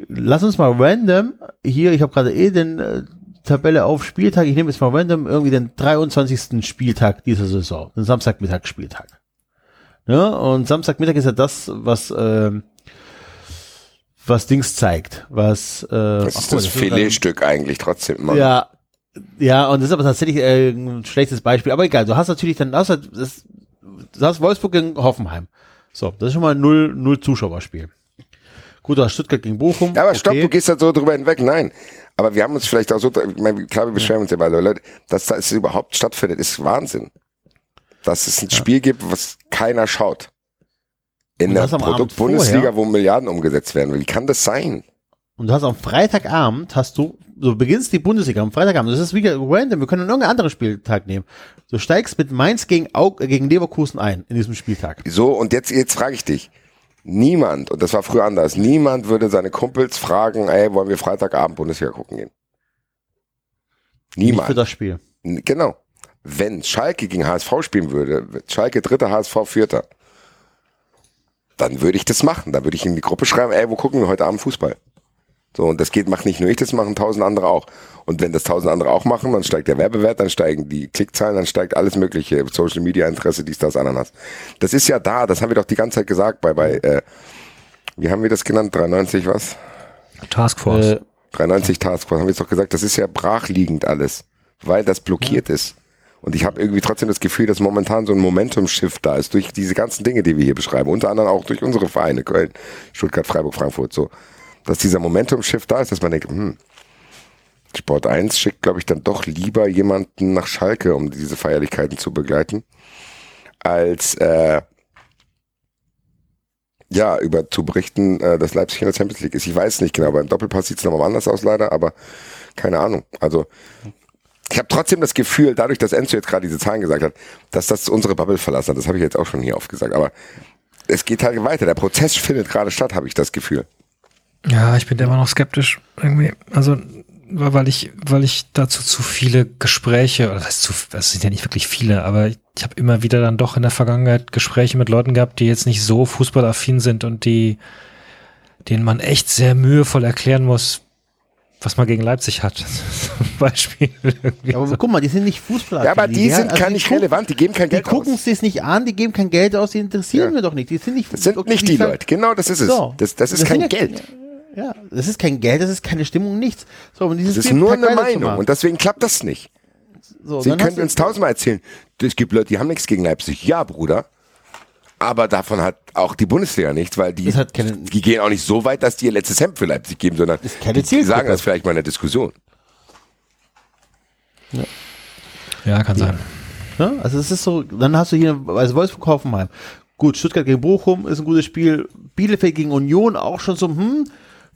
lass uns mal random hier, ich habe gerade eh den äh, Tabelle auf Spieltag, ich nehme jetzt mal random irgendwie den 23. Spieltag dieser Saison, den Samstagmittagsspieltag. Ja, und Samstagmittag ist ja das, was ähm, was Dings zeigt, was äh, Das ist mal, das gerade- Filetstück eigentlich trotzdem immer. ja, ja, und das ist aber tatsächlich äh, ein schlechtes Beispiel. Aber egal, du hast natürlich dann, hast das, du hast Wolfsburg gegen Hoffenheim. So, das ist schon mal ein null, null Zuschauerspiel. Gut, du hast Stuttgart gegen Bochum. Ja, aber stopp, okay. du gehst da so drüber hinweg. Nein. Aber wir haben uns vielleicht auch so, ich meine, klar, wir beschweren uns ja bei Leute, dass das überhaupt stattfindet, ist Wahnsinn. Dass es ein Spiel gibt, was keiner schaut. In der Produkt-Bundesliga, wo Milliarden umgesetzt werden. Wie kann das sein? Und du hast am Freitagabend, hast du, du beginnst die Bundesliga am Freitagabend, das ist wie random, wir können irgendeinen anderen Spieltag nehmen. Du steigst mit Mainz gegen, Aug, gegen Leverkusen ein in diesem Spieltag. So, und jetzt, jetzt frage ich dich. Niemand, und das war früher anders, niemand würde seine Kumpels fragen, ey, wollen wir Freitagabend Bundesliga gucken gehen? Nicht Niemand. für das Spiel. Genau. Wenn Schalke gegen HSV spielen würde, Schalke dritter, HSV vierter, dann würde ich das machen. Dann würde ich in die Gruppe schreiben, ey, wo gucken wir heute Abend Fußball? So, und das geht, macht nicht nur ich, das machen tausend andere auch. Und wenn das tausend andere auch machen, dann steigt der Werbewert, dann steigen die Klickzahlen, dann steigt alles mögliche, Social Media Interesse, dies, das, Ananas. Das ist ja da, das haben wir doch die ganze Zeit gesagt bei, bei, äh, wie haben wir das genannt? 93 was? Taskforce. Äh, 93 Taskforce, haben wir jetzt doch gesagt, das ist ja brachliegend alles, weil das blockiert ist. Und ich habe irgendwie trotzdem das Gefühl, dass momentan so ein Momentum-Shift da ist durch diese ganzen Dinge, die wir hier beschreiben, unter anderem auch durch unsere Vereine, Köln, Stuttgart, Freiburg, Frankfurt, so. Dass dieser Momentum-Shift da ist, dass man denkt, hm, Sport 1 schickt, glaube ich, dann doch lieber jemanden nach Schalke, um diese Feierlichkeiten zu begleiten, als äh, ja, über zu berichten, äh, dass Leipzig in der Champions League ist. Ich weiß nicht genau, beim Doppelpass sieht es nochmal anders aus leider, aber keine Ahnung. Also ich habe trotzdem das Gefühl, dadurch, dass Enzo jetzt gerade diese Zahlen gesagt hat, dass das unsere Bubble verlassen hat. Das habe ich jetzt auch schon hier oft gesagt. Aber es geht halt weiter. Der Prozess findet gerade statt, habe ich das Gefühl. Ja, ich bin immer noch skeptisch irgendwie. Also, weil ich, weil ich dazu zu viele Gespräche, oder das, zu, das sind ja nicht wirklich viele, aber ich, ich habe immer wieder dann doch in der Vergangenheit Gespräche mit Leuten gehabt, die jetzt nicht so fußballaffin sind und die, denen man echt sehr mühevoll erklären muss, was man gegen Leipzig hat. Zum Beispiel. irgendwie aber so. guck mal, die sind nicht Fußballer. Ja, aber die sind also gar nicht relevant. Die geben kein Die Geld gucken aus. es sich nicht an, die geben kein Geld aus, die interessieren Ja. wir doch nicht. Die sind nicht, Das sind nicht die Leute. Genau, das ist es. So. Das, das ist Das kein sind ja- Geld. Ja, das ist kein Geld, das ist keine Stimmung, nichts. So, um dieses Das ist Spiel nur eine. Meinung. Und deswegen klappt das nicht. so, Sie können uns tausendmal erzählen, es gibt Leute, die haben nichts gegen Leipzig. Ja, Bruder. Aber davon hat auch die Bundesliga nichts, weil die, keine- die gehen auch nicht so weit, dass die ihr letztes Hemd für Leipzig geben, sondern ist keine die sagen das vielleicht mal in der Diskussion. Ja, kann sein. Ja, also es ist so, dann hast du hier, also Wolfsburg Hoffenheim. Gut, Stuttgart gegen Bochum ist ein gutes Spiel. Bielefeld gegen Union auch schon so, hm.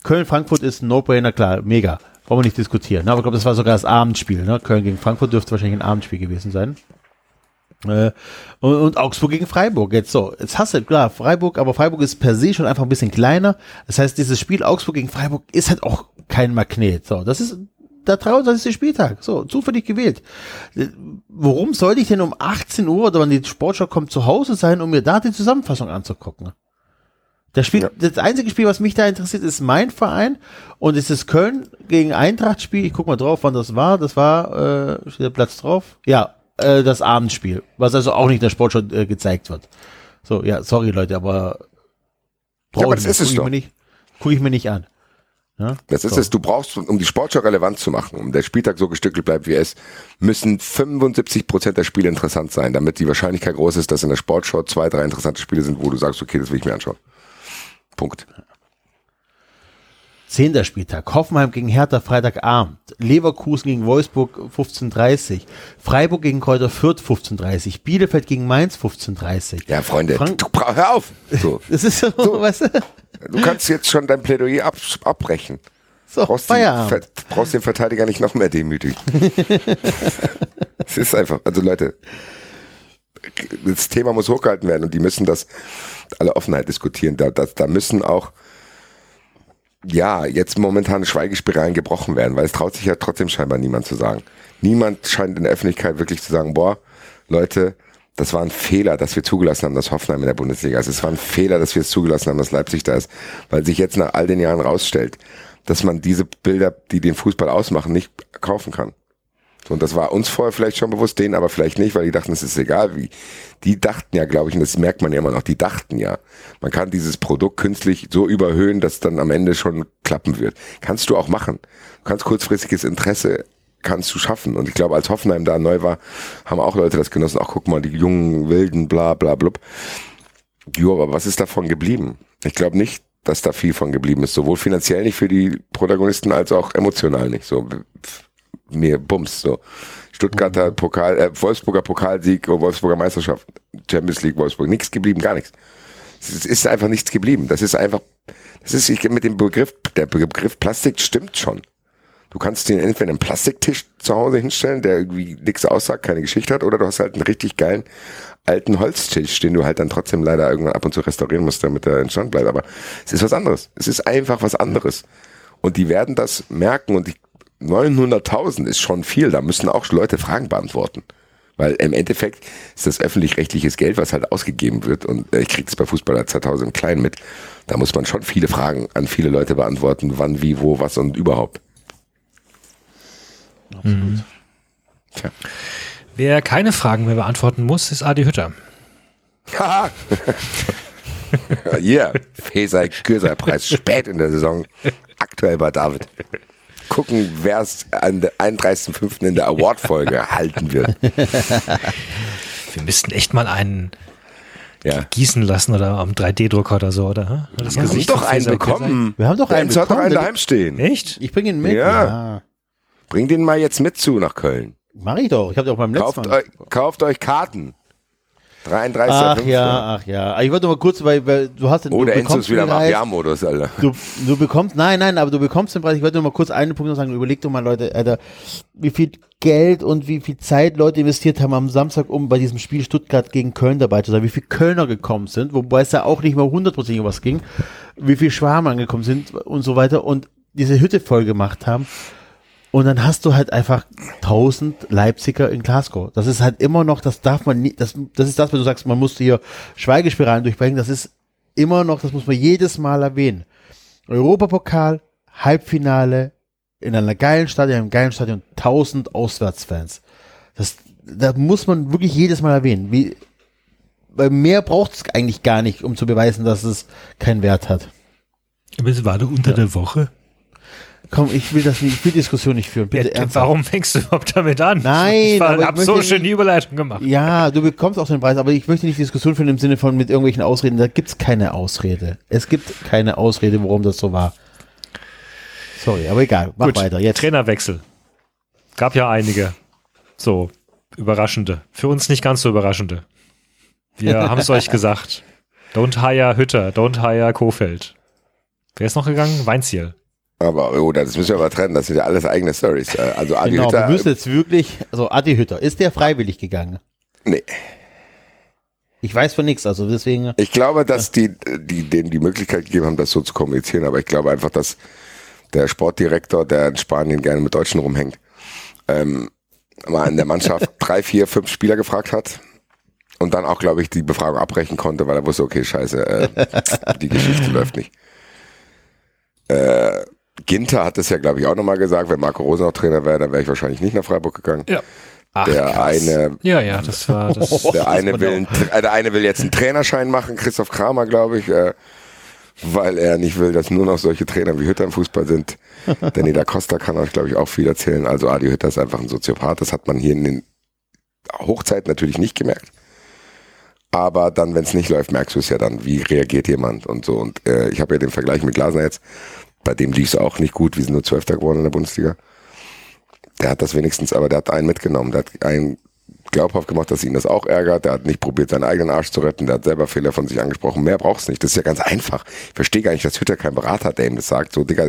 Köln, Frankfurt ist ein No-Brainer, klar, mega. Brauchen wir nicht diskutieren. Ne? Aber ich glaube, das war sogar das Abendspiel. Ne? Köln gegen Frankfurt dürfte wahrscheinlich ein Abendspiel gewesen sein. Äh, und, und Augsburg gegen Freiburg. Jetzt so, jetzt hast du, klar, Freiburg, aber Freiburg ist per se schon einfach ein bisschen kleiner. Das heißt, dieses Spiel Augsburg gegen Freiburg ist halt auch kein Magnet. So, das ist der 23. Spieltag. So, zufällig gewählt. Äh, Warum sollte ich denn um 18 Uhr oder wann die Sportschau kommt zu Hause sein, um mir da die Zusammenfassung anzugucken? Das Spiel, Ja. das einzige Spiel, was mich da interessiert, ist mein Verein und es ist Köln gegen Eintracht Spiel. Ich guck mal drauf, wann das war. Das war, äh, steht der Platz drauf? Ja, äh, das Abendspiel, was also auch nicht in der Sportschau äh, gezeigt wird. So, ja, sorry Leute, aber brauch aber ich das ist es Guck ich guck ich mir nicht an. Ja? Das ist So. es. Du brauchst, um die Sportschau relevant zu machen, um der Spieltag so gestückelt bleibt, wie er ist, müssen 75 Prozent der Spiele interessant sein, damit die Wahrscheinlichkeit groß ist, dass in der Sportschau zwei, drei interessante Spiele sind, wo du sagst, okay, das will ich mir anschauen. Punkt. Zehnter Spieltag. Hoffenheim gegen Hertha Freitagabend. Leverkusen gegen Wolfsburg 15.30 Freiburg gegen Kräuter Fürth 15.30 Bielefeld gegen Mainz 15.30 Ja, Freunde, Frank- du, hör auf. So. Das ist so, weißt du? Du kannst jetzt schon dein Plädoyer ab, abbrechen. So, Brauchst, Feierabend. Ver- brauchst den Verteidiger nicht noch mehr demütigen. es ist einfach, also Leute, das Thema muss hochgehalten werden und die müssen das alle Offenheit diskutieren. Da, da, da müssen auch ja, jetzt momentan Schweigespiralen gebrochen werden, weil es traut sich ja trotzdem scheinbar niemand zu sagen. Niemand scheint in der Öffentlichkeit wirklich zu sagen, boah, Leute, das war ein Fehler, dass wir zugelassen haben, dass Hoffenheim in der Bundesliga ist. Es war ein Fehler, dass wir es zugelassen haben, dass Leipzig da ist, weil sich jetzt nach all den Jahren rausstellt, dass man diese Bilder, die den Fußball ausmachen, nicht kaufen kann. So, und das war uns vorher vielleicht schon bewusst, denen aber vielleicht nicht, weil die dachten, es ist egal wie. Die dachten ja, glaube ich, und das merkt man ja immer noch, die dachten ja, man kann dieses Produkt künstlich so überhöhen, dass dann am Ende schon klappen wird. Kannst du auch machen. Du kannst kurzfristiges Interesse kannst du schaffen. Und ich glaube, als Hoffenheim da neu war, haben auch Leute das genossen. Ach, guck mal, die jungen, wilden, bla, bla, blub. Jo, aber was ist davon geblieben? Ich glaube nicht, dass da viel von geblieben ist. Sowohl finanziell nicht für die Protagonisten als auch emotional nicht. So mir Bums. So Stuttgarter Mhm. Pokal, äh, Wolfsburger Pokalsieg, Wolfsburger Meisterschaft, Champions League Wolfsburg, nichts geblieben, gar nichts. Es ist einfach nichts geblieben. Das ist einfach, das ist ich mit dem Begriff, der Begriff Plastik stimmt schon. Du kannst den entweder einen Plastiktisch zu Hause hinstellen, der irgendwie nichts aussagt, keine Geschichte hat, oder du hast halt einen richtig geilen alten Holztisch, den du halt dann trotzdem leider irgendwann ab und zu restaurieren musst, damit er in Stand bleibt. Aber es ist was anderes. Es ist einfach was anderes. Und die werden das merken und die 900.000 ist schon viel. Da müssen auch Leute Fragen beantworten. Weil im Endeffekt ist das öffentlich-rechtliches Geld, was halt ausgegeben wird, und äh, ich kriege das bei Fußballer 2000 im Kleinen mit, da muss man schon viele Fragen an viele Leute beantworten, wann, wie, wo, was und überhaupt. Tja. Wer keine Fragen mehr beantworten muss, ist Adi Hütter. Haha. yeah, Feser Gürser Preis spät in der Saison. Aktuell bei David. Gucken, wer es an der 31.05. in der Award-Folge halten wird. Wir müssten echt mal einen Ja. gießen lassen oder am 3D-Drucker oder so, oder? Das Wir haben doch einen bekommen. Wir haben doch einen hat doch bekommen. einen daheim stehen. Echt? Ich bringe ihn mit. Ja. Bring den mal jetzt mit zu nach Köln. Mach ich doch. Ich habe doch beim letzten Kauft Mal. kauft euch Karten. 33. Ach ja, ach ja. Ich wollte mal kurz, weil, weil du hast den. Oder du Enzo ist wieder im. Abwehrmodus, Alter. Du, du bekommst, nein, nein, aber du bekommst den Preis. Ich wollte nur mal kurz einen Punkt noch sagen. Überleg doch mal, Leute, Alter, wie viel Geld und wie viel Zeit Leute investiert haben am Samstag, um bei diesem Spiel Stuttgart gegen Köln dabei zu sein. Wie viele Kölner gekommen sind, wobei es da auch nicht mal hundertprozentig was ging. Wie viele Schwarme angekommen sind und so weiter und diese Hütte voll gemacht haben. Und dann hast du halt einfach 1000 Leipziger in Glasgow. Das ist halt immer noch, das darf man nie, das, das ist das, wenn du sagst, man musste hier Schweigespiralen durchbrechen. Das ist immer noch, das muss man jedes Mal erwähnen. Europapokal, Halbfinale, in einer geilen Stadion, einem geilen Stadion, 1000 Auswärtsfans. Das, da muss man wirklich jedes Mal erwähnen. Wie, weil mehr braucht es eigentlich gar nicht, um zu beweisen, dass es keinen Wert hat. Aber es war doch unter der Woche. Komm, ich will das nicht, ich will die Diskussion nicht führen. Bitte Ja, warum fängst du überhaupt damit an? Nein, ich war, aber ich hab so schön die Überleitung gemacht. Ja, du bekommst auch den Preis, aber ich möchte nicht die Diskussion führen im Sinne von mit irgendwelchen Ausreden. Da gibt's keine Ausrede. Es gibt keine Ausrede, warum das so war. Sorry, aber egal. Mach Gut, weiter. Jetzt. Trainerwechsel. Gab ja einige. So, überraschende. Für uns nicht ganz so überraschende. Wir haben es euch gesagt. Don't hire Hütter, don't hire Kofeld. Wer ist noch gegangen? Weinziel. Aber, oh, das müssen wir aber trennen. Das sind ja alles eigene Stories. Äh, Also Adi Genau, wir Hütter, müssen jetzt wirklich, also Adi Hütter, ist der freiwillig gegangen? nee. Ich weiß von nichts, also deswegen, Ich glaube, dass die, die denen die Möglichkeit gegeben haben, das so zu kommunizieren, aber ich glaube einfach, dass der Sportdirektor, der in Spanien gerne mit Deutschen rumhängt, ähm, mal in der Mannschaft drei, vier, fünf Spieler gefragt hat und dann auch, glaube ich, die Befragung abbrechen konnte, weil er wusste, okay, scheiße, äh, die Geschichte läuft nicht. Äh, Ginter hat es ja, glaube ich, auch nochmal gesagt, wenn Marco Rose noch Trainer wäre, dann wäre ich wahrscheinlich nicht nach Freiburg gegangen. Ja. Ach, Der krass. eine Ja, ja, das war das. der eine, will einen, äh, der eine will jetzt einen Trainerschein machen, Christoph Kramer, glaube ich, äh, weil er nicht will, dass nur noch solche Trainer wie Hütter im Fußball sind. Danny da Costa kann euch, glaube ich, auch viel erzählen. Also Adi Hütter ist einfach ein Soziopath. Das hat man hier in den Hochzeiten natürlich nicht gemerkt. Aber dann, wenn es nicht läuft, merkst du es ja dann, wie reagiert jemand und so. Und äh, ich habe ja den Vergleich mit Glasner jetzt. Bei dem lief es auch nicht gut. Wir sind nur Zwölfter geworden in der Bundesliga. Der hat das wenigstens, aber der hat einen mitgenommen. Der hat einen glaubhaft gemacht, dass ihn das auch ärgert. Der hat nicht probiert, seinen eigenen Arsch zu retten. Der hat selber Fehler von sich angesprochen. Mehr braucht's nicht. Das ist ja ganz einfach. Ich verstehe gar nicht, dass Hütter kein Berater hat, der ihm das sagt. So, Digga,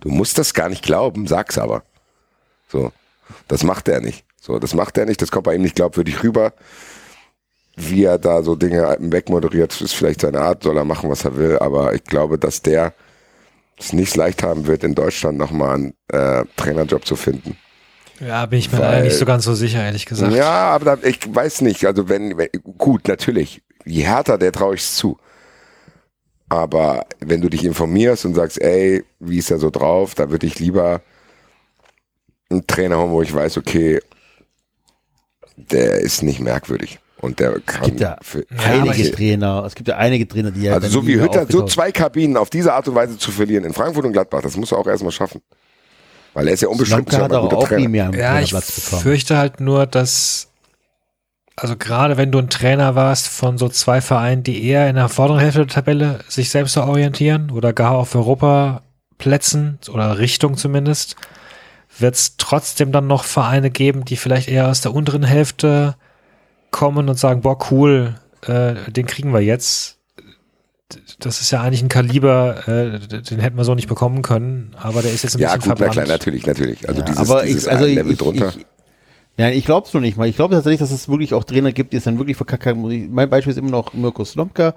du musst das gar nicht glauben, sag's aber. So. Das macht er nicht. So, das macht er nicht. Das kommt bei ihm nicht glaubwürdig rüber. Wie er da so Dinge wegmoderiert, ist vielleicht seine Art, soll er machen, was er will. Aber ich glaube, dass der es nicht leicht haben wird, in Deutschland nochmal einen äh, Trainerjob zu finden. Ja, bin ich mir Weil- nicht so ganz so sicher, ehrlich gesagt. Ja, aber da, ich weiß nicht. Also wenn, wenn gut, natürlich, je härter, der traue ich es zu. Aber wenn du dich informierst und sagst, ey, wie ist er so drauf, da würde ich lieber einen Trainer haben, wo ich weiß, okay, der ist nicht merkwürdig. Und der kann gibt ja für, einige Trainer, es gibt ja einige Trainer, die ja also so wie Hütter, so zwei Kabinen auf diese Art und Weise zu verlieren in Frankfurt und Gladbach, das muss er auch erstmal schaffen. Weil er ist ja unbestimmt hat guter auch nie mehr einen Ja, ich fürchte halt nur, dass also gerade wenn du ein Trainer warst von so zwei Vereinen, die eher in der vorderen Hälfte der Tabelle sich selbst orientieren oder gar auf Europaplätzen oder Richtung zumindest, wird es trotzdem dann noch Vereine geben, die vielleicht eher aus der unteren Hälfte kommen und sagen, boah, cool, äh, den kriegen wir jetzt. Das ist ja eigentlich ein Kaliber, äh, den hätten wir so nicht bekommen können, aber der ist jetzt ein Ja, bisschen gut, na verbrannt. klar, natürlich, natürlich. Also Ja, dieses, aber dieses ich, also ein ich, Level ich, drunter. ich, ja, ich glaube es noch nicht mal. Ich glaube tatsächlich, dass es wirklich auch Trainer gibt, die es dann wirklich verkackt haben. Mein Beispiel ist immer noch Mirko Slomka.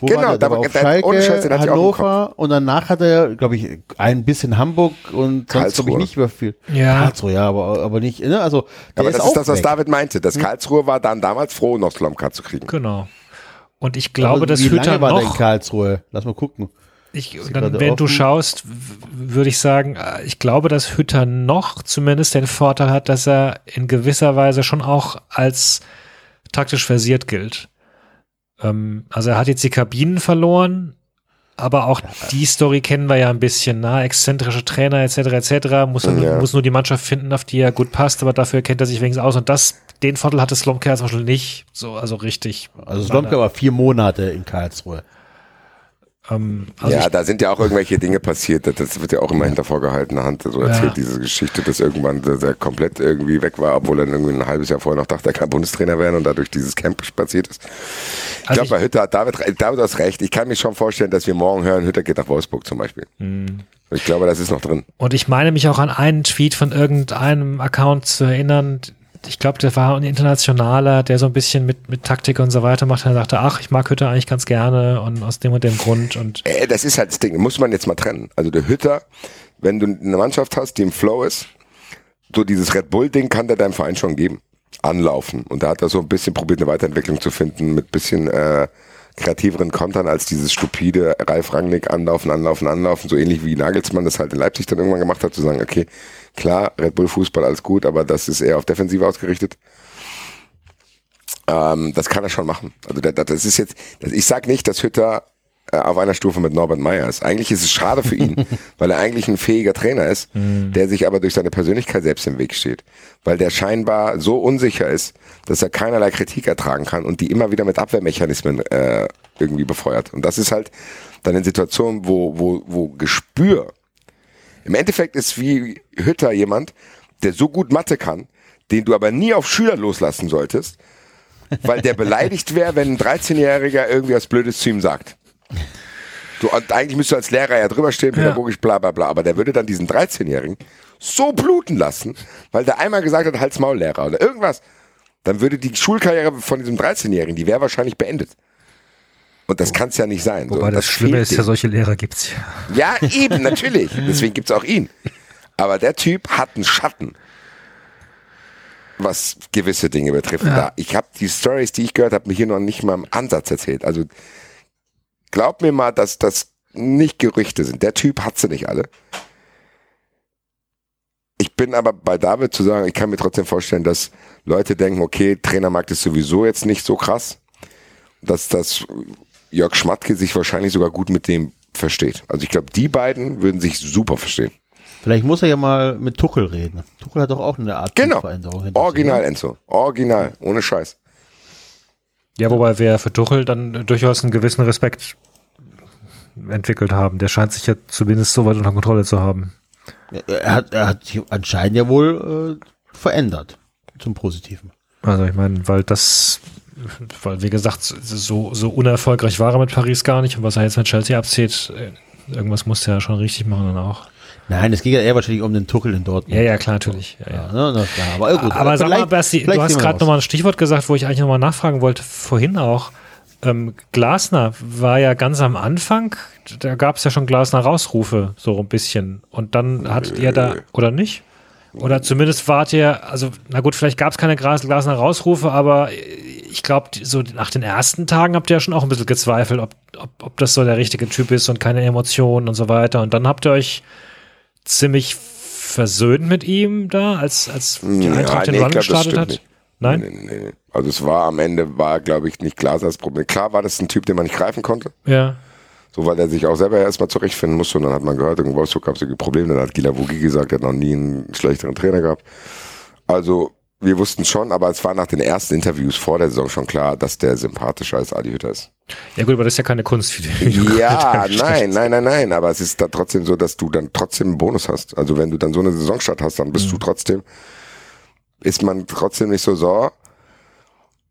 Wo Genau, war der? da der war- war auf der- Schalke, ohne im Hannover und danach hat er, glaube ich, ein bisschen Hamburg und sonst glaube ich Karlsruhe. nicht mehr viel. Ja. Karlsruhe, ja, aber, aber nicht, ne? Also, der Aber ist das auch ist das, was weg. David meinte. Hm. Das Karlsruhe war dann damals froh, noch Slomka zu kriegen. Genau. Und ich glaube, aber das wie Hütter lange war der in noch, Karlsruhe? Lass mal gucken. Ich, dann, wenn du offen? schaust, w- würde ich sagen, äh, ich glaube, dass Hütter noch zumindest den Vorteil hat, dass er in gewisser Weise schon auch als taktisch versiert gilt. Ähm, also er hat jetzt die Kabinen verloren, aber auch die Story kennen wir ja ein bisschen, na, exzentrische Trainer etc. etc. Muss, Ja. muss nur die Mannschaft finden, auf die er gut passt, aber dafür kennt er sich wenigstens aus und das, den Vorteil hatte Slomka zum Beispiel nicht, so, also richtig. Also Slomka war vier Monate in Karlsruhe. Ähm, also ja, da sind ja auch irgendwelche Dinge passiert. Das- wird ja auch immer hinter vorgehaltener Hand so Ja. erzählt, diese Geschichte, dass irgendwann der, komplett irgendwie weg war, obwohl er irgendwie ein halbes Jahr vorher noch dachte, er kann Bundestrainer werden und dadurch dieses Camp spaziert ist. Ich Also glaube, bei Hütter hat David, David hast recht. Ich kann mir schon vorstellen, dass wir morgen hören, Hütter geht nach Wolfsburg zum Beispiel. Hm. Ich glaube, das ist noch drin. Und ich meine mich auch an einen Tweet von irgendeinem Account zu erinnern. Ich glaube, der war ein internationaler, der so ein bisschen mit, mit Taktik und so weiter macht. Er sagte, ach, ich mag Hütter eigentlich ganz gerne und aus dem und dem Grund. Und Äh, das ist halt das Ding, muss man jetzt mal trennen. Also der Hütter, wenn du eine Mannschaft hast, die im Flow ist, so dieses Red Bull-Ding kann der deinem Verein schon geben. Anlaufen. Und da hat er so ein bisschen probiert, eine Weiterentwicklung zu finden mit bisschen äh, kreativeren Kontern als dieses stupide Ralf Rangnick anlaufen, anlaufen, anlaufen, so ähnlich wie Nagelsmann das halt in Leipzig dann irgendwann gemacht hat, zu sagen, okay, klar, Red Bull Fußball, alles gut, aber das ist eher auf Defensive ausgerichtet. Ähm, das kann er schon machen. Also das ist jetzt, ich sag nicht, dass Hütter äh, auf einer Stufe mit Norbert Meyer ist. Eigentlich ist es schade für ihn, weil er eigentlich ein fähiger Trainer ist, der sich aber durch seine Persönlichkeit selbst im Weg steht. Weil der scheinbar so unsicher ist, dass er keinerlei Kritik ertragen kann und die immer wieder mit Abwehrmechanismen äh, irgendwie befeuert. Und das ist halt dann in Situationen, wo, wo, wo Gespür im Endeffekt ist wie Hütter jemand, der so gut Mathe kann, den du aber nie auf Schüler loslassen solltest, weil der beleidigt wäre, wenn ein 13-Jähriger irgendwie was Blödes zu ihm sagt. Du, und eigentlich müsstest du als Lehrer ja drüber stehen, pädagogisch bla bla bla, aber der würde dann diesen 13-Jährigen so bluten lassen, weil der einmal gesagt hat, Hals Maul Lehrer oder irgendwas, dann würde die Schulkarriere von diesem 13-Jährigen, die wäre wahrscheinlich beendet. Und das kann es ja nicht sein. So, wobei das, Schlimme ist ja, solche Lehrer gibt's ja. Ja, eben, natürlich. Deswegen gibt's auch ihn. Aber der Typ hat einen Schatten, was gewisse Dinge betrifft. Da, ich habe die Stories, die ich gehört habe, mir hier noch nicht mal im Ansatz erzählt. Also glaub mir mal, dass das nicht Gerüchte sind. Der Typ hat sie nicht alle. Ich bin aber bei David zu sagen, ich kann mir trotzdem vorstellen, dass Leute denken, okay, Trainermarkt ist sowieso jetzt nicht so krass, dass das Jörg Schmatke sich wahrscheinlich sogar gut mit dem versteht. Also ich glaube, die beiden würden sich super verstehen. Vielleicht muss er ja mal mit Tuchel reden. Tuchel hat doch auch eine Art Genau. Veränderung sich, Original? Enzo. Original. Ohne Scheiß. Ja, wobei wir für Tuchel dann durchaus einen gewissen Respekt entwickelt haben. Der scheint sich ja zumindest so weit unter Kontrolle zu haben. Er hat, er hat sich anscheinend ja wohl äh, verändert. Zum Positiven. Also ich meine, weil das, weil wie gesagt, so, so unerfolgreich war er mit Paris gar nicht und was er jetzt mit Chelsea abzieht, äh, irgendwas musste er schon richtig machen dann auch. Nein, es ging ja eher wahrscheinlich um den Tuchel in Dortmund. Ja, ja, klar, natürlich. Ja, ja. Ja, na klar. Aber, äh, gut, Aber sag mal, Basti, du hast gerade nochmal ein Stichwort gesagt, wo ich eigentlich nochmal nachfragen wollte, vorhin auch. Ähm, Glasner war ja ganz am Anfang, da gab es ja schon Glasner-Rausrufe, so ein bisschen. Und dann hattet ihr da, oder nicht? Oder zumindest wart ihr, also, na gut, vielleicht gab es keine Glas- Glasner-Rausrufe, aber ich glaube, so nach den ersten Tagen habt ihr ja schon auch ein bisschen gezweifelt, ob, ob, ob das so der richtige Typ ist und keine Emotionen und so weiter. Und dann habt ihr euch ziemlich versöhnt mit ihm da, als, als die Eintracht den nee, ich Run glaub, gestartet hat? nicht. Nein? Nee, nee, nee. Also es war am Ende, war glaube ich nicht Glaser das Problem. Klar war das ein Typ, den man nicht greifen konnte. Ja. So, weil er sich auch selber erstmal zurechtfinden musste. Und dann hat man gehört, in Wolfsburg gab es irgendwie Probleme. Dann hat Gila Wugi gesagt, er hat noch nie einen schlechteren Trainer gehabt. Also wir wussten schon, aber es war nach den ersten Interviews vor der Saison schon klar, dass der sympathischer als Adi Hütter ist. Ja gut, aber das ist ja keine Kunst. Ja, nein, nein, nein, nein, aber es ist dann trotzdem so, dass du dann trotzdem einen Bonus hast. Also wenn du dann so eine Saisonstart hast, dann bist mhm. du trotzdem, ist man trotzdem nicht so sauer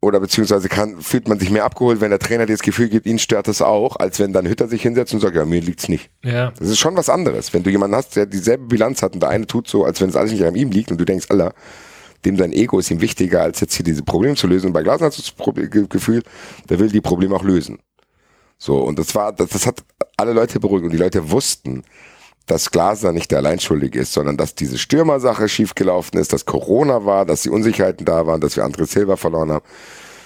oder beziehungsweise kann, fühlt man sich mehr abgeholt, wenn der Trainer dir das Gefühl gibt, ihn stört das auch, als wenn dann Hütter sich hinsetzt und sagt, ja, mir liegt's nicht. Ja. Das ist schon was anderes. Wenn du jemanden hast, der dieselbe Bilanz hat und der eine tut so, als wenn es alles nicht an ihm liegt und du denkst, Alter, dem sein Ego ist ihm wichtiger, als jetzt hier diese Probleme zu lösen. Und bei Glasen hast du das Problem, Gefühl, der will die Probleme auch lösen. So, und das war, das, das hat alle Leute beruhigt und die Leute wussten, dass Glasner nicht der Alleinschuldige ist, sondern dass diese Stürmersache schiefgelaufen ist, dass Corona war, dass die Unsicherheiten da waren, dass wir André Silva verloren haben.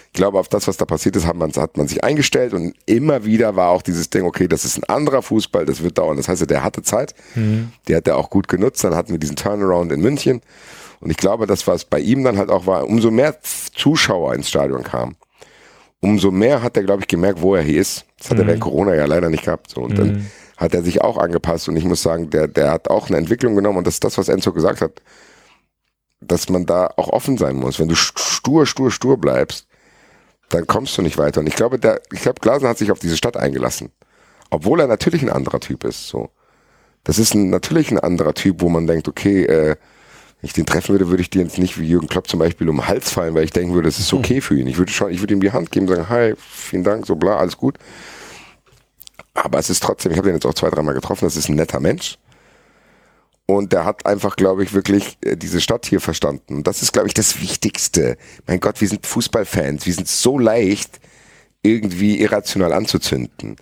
Ich glaube, auf das, was da passiert ist, hat man, hat man sich eingestellt und immer wieder war auch dieses Ding, okay, das ist ein anderer Fußball, das wird dauern. Das heißt, der hatte Zeit, mhm. der hat er auch gut genutzt. Dann hatten wir diesen Turnaround in München und ich glaube, das, was bei ihm dann halt auch war, umso mehr Zuschauer ins Stadion kamen, umso mehr hat er, glaube ich, gemerkt, wo er hier ist. Das hat mhm. er während Corona ja leider nicht gehabt. So. Und mhm. dann hat er sich auch angepasst. Und ich muss sagen, der, der hat auch eine Entwicklung genommen. Und das ist das, was Enzo gesagt hat, dass man da auch offen sein muss. Wenn du stur, stur, stur bleibst, dann kommst du nicht weiter. Und ich glaube, der, ich glaube, Glasen hat sich auf diese Stadt eingelassen. Obwohl er natürlich ein anderer Typ ist. So. Das ist ein, natürlich ein anderer Typ, wo man denkt, okay, äh, wenn ich den treffen würde, würde ich dir jetzt nicht wie Jürgen Klopp zum Beispiel um den Hals fallen, weil ich denken würde, es ist okay für ihn. Ich würde schon, ich würde ihm die Hand geben, sagen, hi, vielen Dank, so bla, alles gut. Aber es ist trotzdem, ich habe den jetzt auch zwei, dreimal getroffen, das ist ein netter Mensch. Und der hat einfach, glaube ich, wirklich äh, diese Stadt hier verstanden. Und das ist, glaube ich, das Wichtigste. Mein Gott, wir sind Fußballfans. Wir sind so leicht, irgendwie irrational anzuzünden.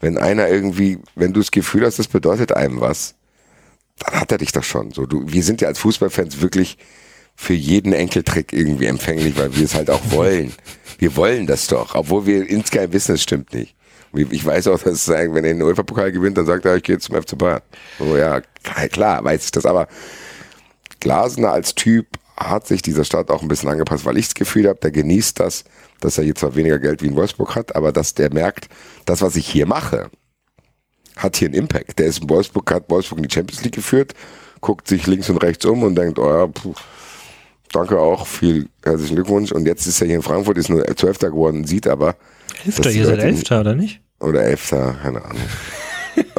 Wenn einer irgendwie, wenn du das Gefühl hast, das bedeutet einem was, dann hat er dich doch schon. So, du, wir sind ja als Fußballfans wirklich für jeden Enkeltrick irgendwie empfänglich, weil wir es halt auch wollen. Wir wollen das doch, obwohl wir insgeheim wissen, es stimmt nicht. Ich weiß auch, dass wenn er den UEFA-Pokal gewinnt, dann sagt er, ich gehe zum FC Bayern. So, ja, klar, weiß ich das. Aber Glasner als Typ hat sich dieser Stadt auch ein bisschen angepasst, weil ich das Gefühl habe, der genießt das, dass er jetzt zwar weniger Geld wie in Wolfsburg hat, aber dass der merkt, das, was ich hier mache, hat hier einen Impact. Der ist in Wolfsburg, hat Wolfsburg in die Champions League geführt, guckt sich links und rechts um und denkt, oh ja, puh, danke auch, viel herzlichen Glückwunsch. Und jetzt ist er hier in Frankfurt, ist nur Zwölfter geworden, sieht aber. Elfter, ihr seid Elfter, oder nicht? Oder Elfter, keine Ahnung.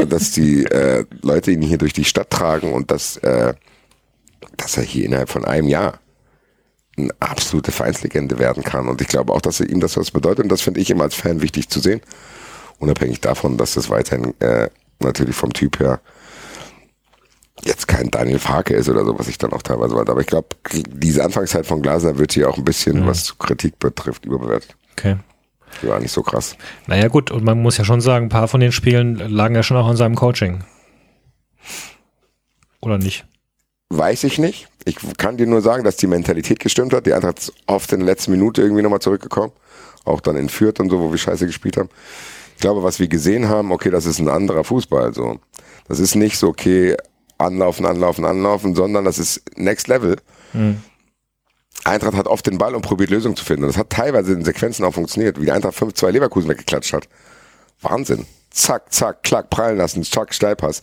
dass die äh, Leute ihn hier durch die Stadt tragen und dass, äh, dass er hier innerhalb von einem Jahr eine absolute Vereinslegende werden kann. Und ich glaube auch, dass er ihm das was bedeutet. Und das finde ich immer als Fan wichtig zu sehen. Unabhängig davon, dass das weiterhin äh, natürlich vom Typ her jetzt kein Daniel Farke ist oder so, was ich dann auch teilweise war. Aber ich glaube, diese Anfangszeit von Glaser wird hier auch ein bisschen, mhm. was Kritik betrifft, überbewertet. Okay. Die war nicht so krass. Naja, gut, und man muss ja schon sagen, ein paar von den Spielen lagen ja schon auch an seinem Coaching. Oder nicht? Weiß ich nicht. Ich kann dir nur sagen, dass die Mentalität gestimmt hat. Die Eintracht ist oft in der letzten Minute irgendwie nochmal zurückgekommen. Auch dann in Fürth und so, wo wir scheiße gespielt haben. Ich glaube, was wir gesehen haben, okay, das ist ein anderer Fußball. So, das ist nicht so, okay, anlaufen, anlaufen, anlaufen, sondern das ist Next Level. Mhm. Eintracht hat oft den Ball und probiert Lösungen zu finden. Und das hat teilweise in Sequenzen auch funktioniert, wie die Eintracht 5-2 Leverkusen weggeklatscht hat. Wahnsinn. Zack, zack, klack, prallen lassen, zack, Steilpass.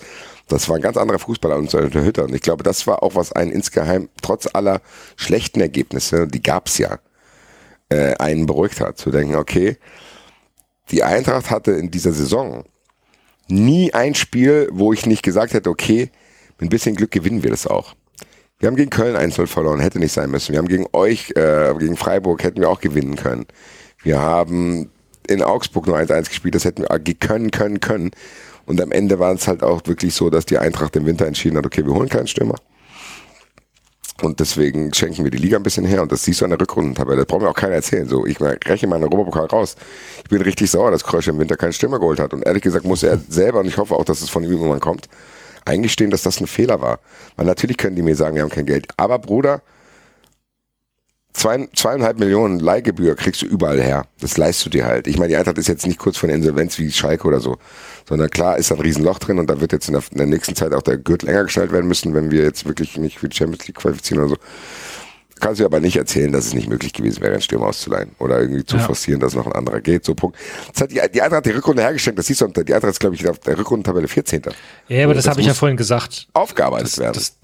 Das war ein ganz anderer Fußball als unter Hütter. Und ich glaube, das war auch was einen insgeheim, trotz aller schlechten Ergebnisse, die gab's ja, äh, einen beruhigt hat. Zu denken, okay, die Eintracht hatte in dieser Saison nie ein Spiel, wo ich nicht gesagt hätte, okay, mit ein bisschen Glück gewinnen wir das auch. Wir haben gegen Köln 1-0 verloren, hätte nicht sein müssen. Wir haben gegen euch, äh, gegen Freiburg hätten wir auch gewinnen können. Wir haben in Augsburg nur 1-1 gespielt, das hätten wir können, können, können. Und am Ende war es halt auch wirklich so, dass die Eintracht im Winter entschieden hat, okay, wir holen keinen Stürmer. Und deswegen schenken wir die Liga ein bisschen her und das siehst du an der Rückrundentabelle. Das braucht mir auch keiner erzählen. So, ich rechne meinen Europapokal raus. Ich bin richtig sauer, dass Krösch im Winter keinen Stürmer geholt hat. Und ehrlich gesagt muss er selber, und ich hoffe auch, dass es von ihm irgendwann kommt, eingestehen, dass das ein Fehler war. Weil natürlich können die mir sagen, wir haben kein Geld. Aber Bruder, zwei, zweieinhalb Millionen Leihgebühr kriegst du überall her. Das leist du dir halt. Ich meine, die Eintracht ist jetzt nicht kurz vor der Insolvenz wie Schalke oder so, sondern klar ist da ein Riesenloch drin und da wird jetzt in der, in der nächsten Zeit auch der Gürtel länger geschnallt werden müssen, wenn wir jetzt wirklich nicht für die Champions League qualifizieren oder so. Kannst du aber nicht erzählen, dass es nicht möglich gewesen wäre, einen Stürmer auszuleihen oder irgendwie zu ja. forcieren, dass noch ein anderer geht. So Punkt. Das hat die, die Eintracht die Rückrunde hergestellt, das siehst du, die Eintracht ist, glaube ich, auf der Rückrundentabelle 14. Ja, aber das, das habe ich ja vorhin gesagt. Aufgearbeitet das, werden. Das,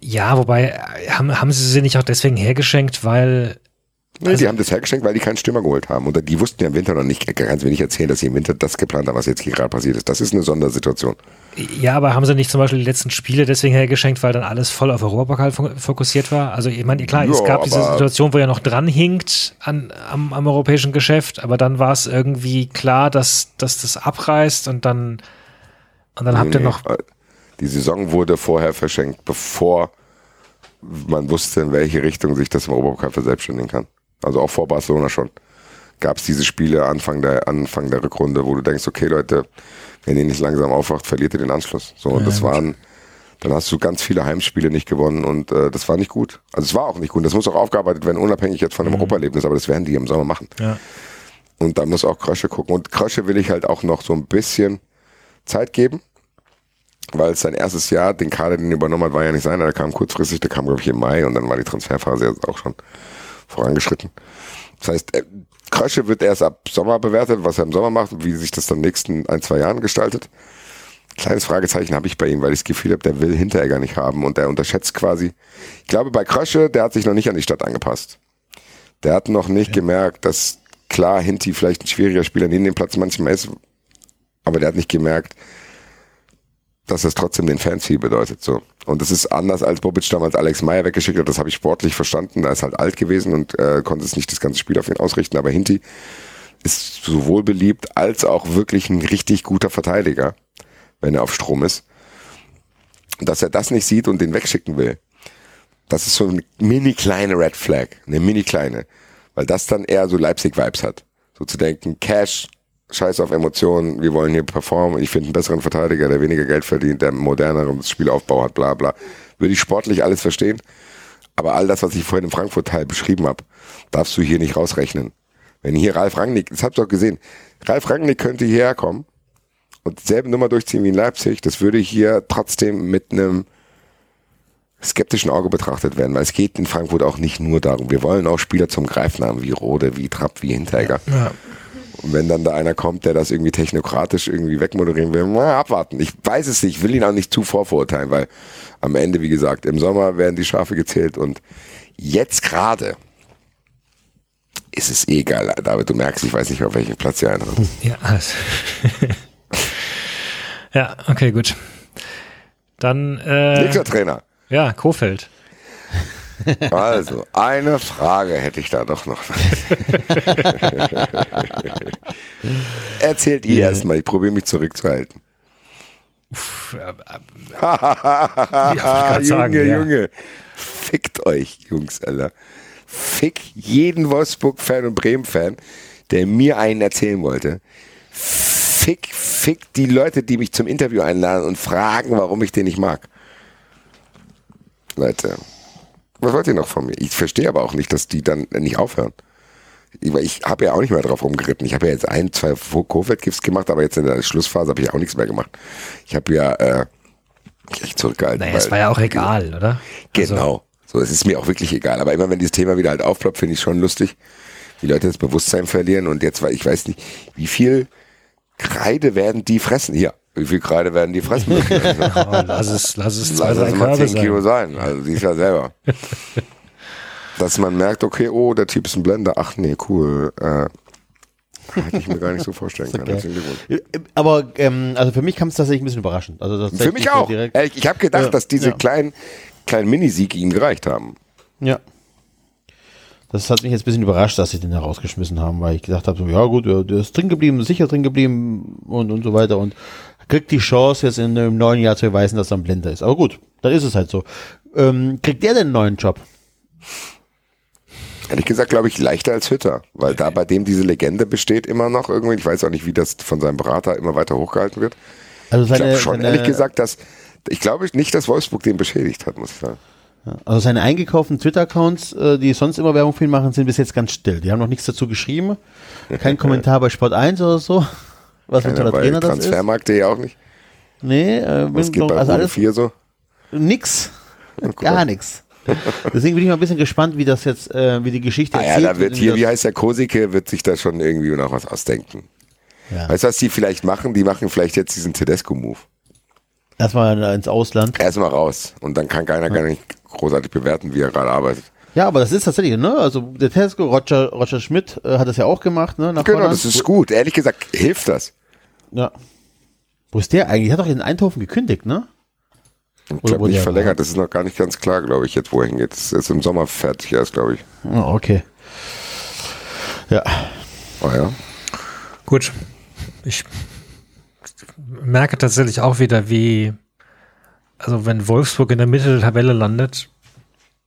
Ja, wobei, haben, haben sie sie nicht auch deswegen hergeschenkt, weil Nee, die haben das hergeschenkt, weil die keinen Stürmer geholt haben. Und die wussten ja im Winter noch nicht, kannst du mir nicht erzählen, dass sie im Winter das geplant haben, was jetzt hier gerade passiert ist. Das ist eine Sondersituation. Ja, aber haben sie nicht zum Beispiel die letzten Spiele deswegen hergeschenkt, weil dann alles voll auf Europapokal fokussiert war? Also ich meine, klar, Ja, es gab diese Situation, wo er noch dran hinkt an, am, am europäischen Geschäft, aber dann war es irgendwie klar, dass, dass das abreißt und dann, und dann habt ihr Nee, noch, äh, Die Saison wurde vorher verschenkt, bevor man wusste, in welche Richtung sich das im Europapokal verselbstständigen kann. Also auch vor Barcelona schon. Gab es diese Spiele Anfang der, Anfang der Rückrunde, wo du denkst, okay Leute, wenn ihr nicht langsam aufwacht, verliert ihr den Anschluss. So, und das waren, dann hast du ganz viele Heimspiele nicht gewonnen und äh, das war nicht gut. Also es war auch nicht gut. Das muss auch aufgearbeitet werden, unabhängig jetzt von dem Europaerlebnis, aber das werden die im Sommer machen. ja. Und da muss auch Krösche gucken. Und Krösche will ich halt auch noch so ein bisschen Zeit geben, weil es sein erstes Jahr, den Kader, den er übernommen hat, war ja nicht sein. Der kam kurzfristig, der kam, glaube ich, im Mai und dann war die Transferphase jetzt auch schon vorangeschritten. Das heißt, äh, Krösche wird erst ab Sommer bewertet, was er im Sommer macht und wie sich das dann in den nächsten ein, zwei Jahren gestaltet. Kleines Fragezeichen habe ich bei ihm, weil ich das Gefühl habe, der will Hinteregger nicht haben und der unterschätzt quasi. Ich glaube, bei Krösche, der hat sich noch nicht an die Stadt angepasst. Der hat noch nicht gemerkt, dass klar Hinti vielleicht ein schwieriger Spieler neben dem Platz manchmal ist, aber der hat nicht gemerkt, dass das trotzdem den Fans viel bedeutet. So. Und das ist anders als Bobic damals Alex Meyer weggeschickt hat. Das habe ich sportlich verstanden. Er ist halt alt gewesen und äh, konnte es nicht das ganze Spiel auf ihn ausrichten. Aber Hinti ist sowohl beliebt als auch wirklich ein richtig guter Verteidiger, wenn er auf Strom ist. Dass er das nicht sieht und den wegschicken will, das ist so eine mini kleine Red Flag, eine mini kleine, weil das dann eher so Leipzig-Vibes hat. So zu denken, Cash, Scheiß auf Emotionen, wir wollen hier performen, ich finde einen besseren Verteidiger, der weniger Geld verdient, der moderneren Spielaufbau hat, bla bla. Würde ich sportlich alles verstehen, aber all das, was ich vorhin im Frankfurt-Teil beschrieben habe, darfst du hier nicht rausrechnen. Wenn hier Ralf Rangnick, das habt ihr doch gesehen, Ralf Rangnick könnte hierher kommen und dieselbe Nummer durchziehen wie in Leipzig, das würde hier trotzdem mit einem skeptischen Auge betrachtet werden, weil es geht in Frankfurt auch nicht nur darum. Wir wollen auch Spieler zum Greifen haben, wie Rode, wie Trapp, wie Hinteregger. Ja. Und wenn dann da einer kommt, der das irgendwie technokratisch irgendwie wegmoderieren will, mal abwarten. Ich weiß es nicht, ich will ihn auch nicht zu vorverurteilen, weil am Ende, wie gesagt, im Sommer werden die Schafe gezählt und jetzt gerade ist es eh egal. David, du merkst, ich weiß nicht auf welchen Platz ihr eintritt. Ja, alles. ja, okay, gut. Dann, äh, Nächster Trainer. ja, Kofeld. Also, eine Frage hätte ich da doch noch. Erzählt ihr erstmal, ich probiere mich zurückzuhalten. grad Junge, sagen, ja. Junge. Fickt euch, Jungs, Alter. Fick jeden Wolfsburg-Fan und Bremen-Fan, der mir einen erzählen wollte. Fick, fick die Leute, die mich zum Interview einladen und fragen, warum ich den nicht mag. Leute, was wollt ihr noch von mir? Ich verstehe aber auch nicht, dass die dann nicht aufhören. Ich, ich habe ja auch nicht mehr drauf rumgeritten. Ich habe ja jetzt ein, zwei Covid-Gifts gemacht, aber jetzt in der Schlussphase habe ich auch nichts mehr gemacht. Ich habe ja äh, echt zurückgehalten. Naja, es war ja auch egal, oder? Also, Genau. So, es ist mir auch wirklich egal. Aber immer wenn dieses Thema wieder halt aufploppt, finde ich schon lustig, wie Leute das Bewusstsein verlieren. Und jetzt, weil ich weiß nicht, wie viel Kreide werden die fressen? Hier, wie viel Kreide werden die fressen müssen? oh, lass es, lass es zwei, Lass es mal Körbe 10 Kilo sein. Also siehst ja selber. Dass man merkt, okay, oh, der Typ ist ein Blender. Ach nee, cool. Äh, hätte ich mir gar nicht so vorstellen können. Glückwunsch. Aber ähm, also für mich kam es tatsächlich ein bisschen überraschend. Also Für mich auch. direkt- Ich habe gedacht, Ja, dass diese ja. kleinen, kleinen Minisiege ihnen gereicht haben. Ja. Das hat mich jetzt ein bisschen überrascht, dass sie den da rausgeschmissen haben, weil ich gedacht habe, so, ja gut, der ist drin geblieben, sicher drin geblieben und, und so weiter und kriegt die Chance jetzt in einem neuen Jahr zu beweisen, dass er ein Blender ist. Aber gut, dann ist es halt so. Ähm, kriegt der denn einen neuen Job? Ehrlich gesagt, glaube ich, leichter als Hütter, weil da bei dem diese Legende besteht immer noch irgendwie. Ich weiß auch nicht, wie das von seinem Berater immer weiter hochgehalten wird. Also Ich seine, glaube schon, seine, ehrlich gesagt, dass ich glaube nicht, dass Wolfsburg den beschädigt hat, muss ich sagen. Also seine eingekauften Twitter-Accounts, äh, die sonst immer Werbung für ihn machen, sind bis jetzt ganz still. Die haben noch nichts dazu geschrieben. Kein Kommentar bei Sport 1 oder so. Was für ein toller Trainer das ist. Transfermarkt.de auch nicht. Nee, äh, Was geht noch, bei also alles 4 so? nix. Gar nichts. Deswegen bin ich mal ein bisschen gespannt, wie das jetzt, äh, wie die Geschichte Ah ja, da wird hier, wie heißt der Kosike, wird sich da schon irgendwie noch was ausdenken. Ja. Weißt du, was die vielleicht machen? Die machen vielleicht jetzt diesen Tedesco-Move. Erstmal ins Ausland. Erstmal raus. Und dann kann keiner gar nicht großartig bewerten, wie er gerade arbeitet. Ja, aber das ist tatsächlich, ne? Also der Tesco, Roger, Roger Schmidt äh, hat das ja auch gemacht, ne? Nach Genau, Holland. das ist gut. Ehrlich gesagt, hilft das. Ja. Wo ist der eigentlich? Der hat doch in Eindhoven gekündigt, ne? Ich glaube nicht verlängert. Das ist noch gar nicht ganz klar, glaube ich, jetzt wo er hingeht. Das ist jetzt im Sommer fertig erst, glaube ich. Oh, okay. Ja. Oh ja. Gut. Ich merke tatsächlich auch wieder, wie, also wenn Wolfsburg in der Mitte der Tabelle landet,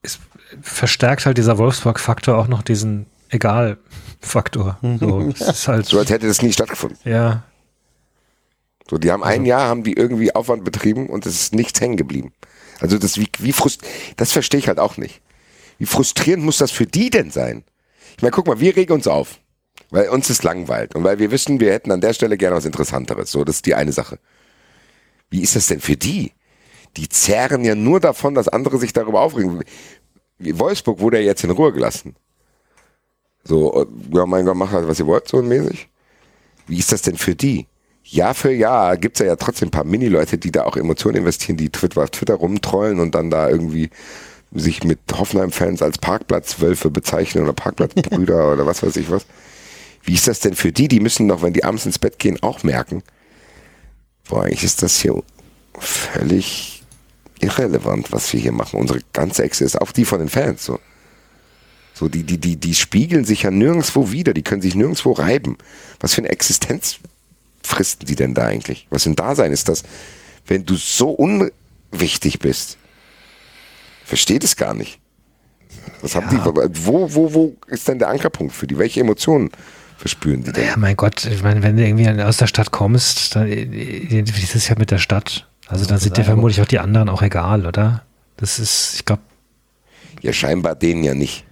ist, verstärkt halt dieser Wolfsburg-Faktor auch noch diesen Egal-Faktor. So, es ist halt, So als hätte das nie stattgefunden. ja, So, die haben Also ein Jahr haben die irgendwie Aufwand betrieben und es ist nichts hängen geblieben. Also das wie, wie frust das verstehe ich halt auch nicht. Wie frustrierend muss das für die denn sein? Ich meine, guck mal, wir regen uns auf, weil uns ist langweilt und weil wir wissen, wir hätten an der Stelle gerne was Interessanteres. So, das ist die eine Sache. Wie ist das denn für die? Die zehren ja nur davon, dass andere sich darüber aufregen. Wie Wolfsburg wurde ja jetzt in Ruhe gelassen. So, äh, ja, mein Gott, macht halt, was ihr wollt, so mäßig. Wie ist das denn für die? Jahr für Jahr gibt's ja, ja trotzdem ein paar Mini-Leute, die da auch Emotionen investieren, die Twitter, auf Twitter rumtrollen und dann da irgendwie sich mit Hoffenheim-Fans als Parkplatzwölfe bezeichnen oder Parkplatzbrüder oder was weiß ich was. Wie ist das denn für die? Die müssen doch, wenn die abends ins Bett gehen, auch merken, boah, eigentlich ist das hier völlig irrelevant, was wir hier machen. Unsere ganze Existenz, auch die von den Fans, so. So, die, die, die, die spiegeln sich ja nirgendwo wieder, die können sich nirgendwo reiben. Was für eine Existenz fristen die denn da eigentlich? Was ein Dasein ist das, wenn du so unwichtig bist? Versteht es gar nicht. Was haben die, wo, wo, wo ist denn der Ankerpunkt für die? Welche Emotionen verspüren die denn? Ja, mein Gott, ich meine, wenn du irgendwie aus der Stadt kommst, dann identifizierst du es ja mit der Stadt. Also dann sind dir vermutlich auch die anderen auch egal, oder? Das ist, ich glaube, Ja, scheinbar denen ja nicht.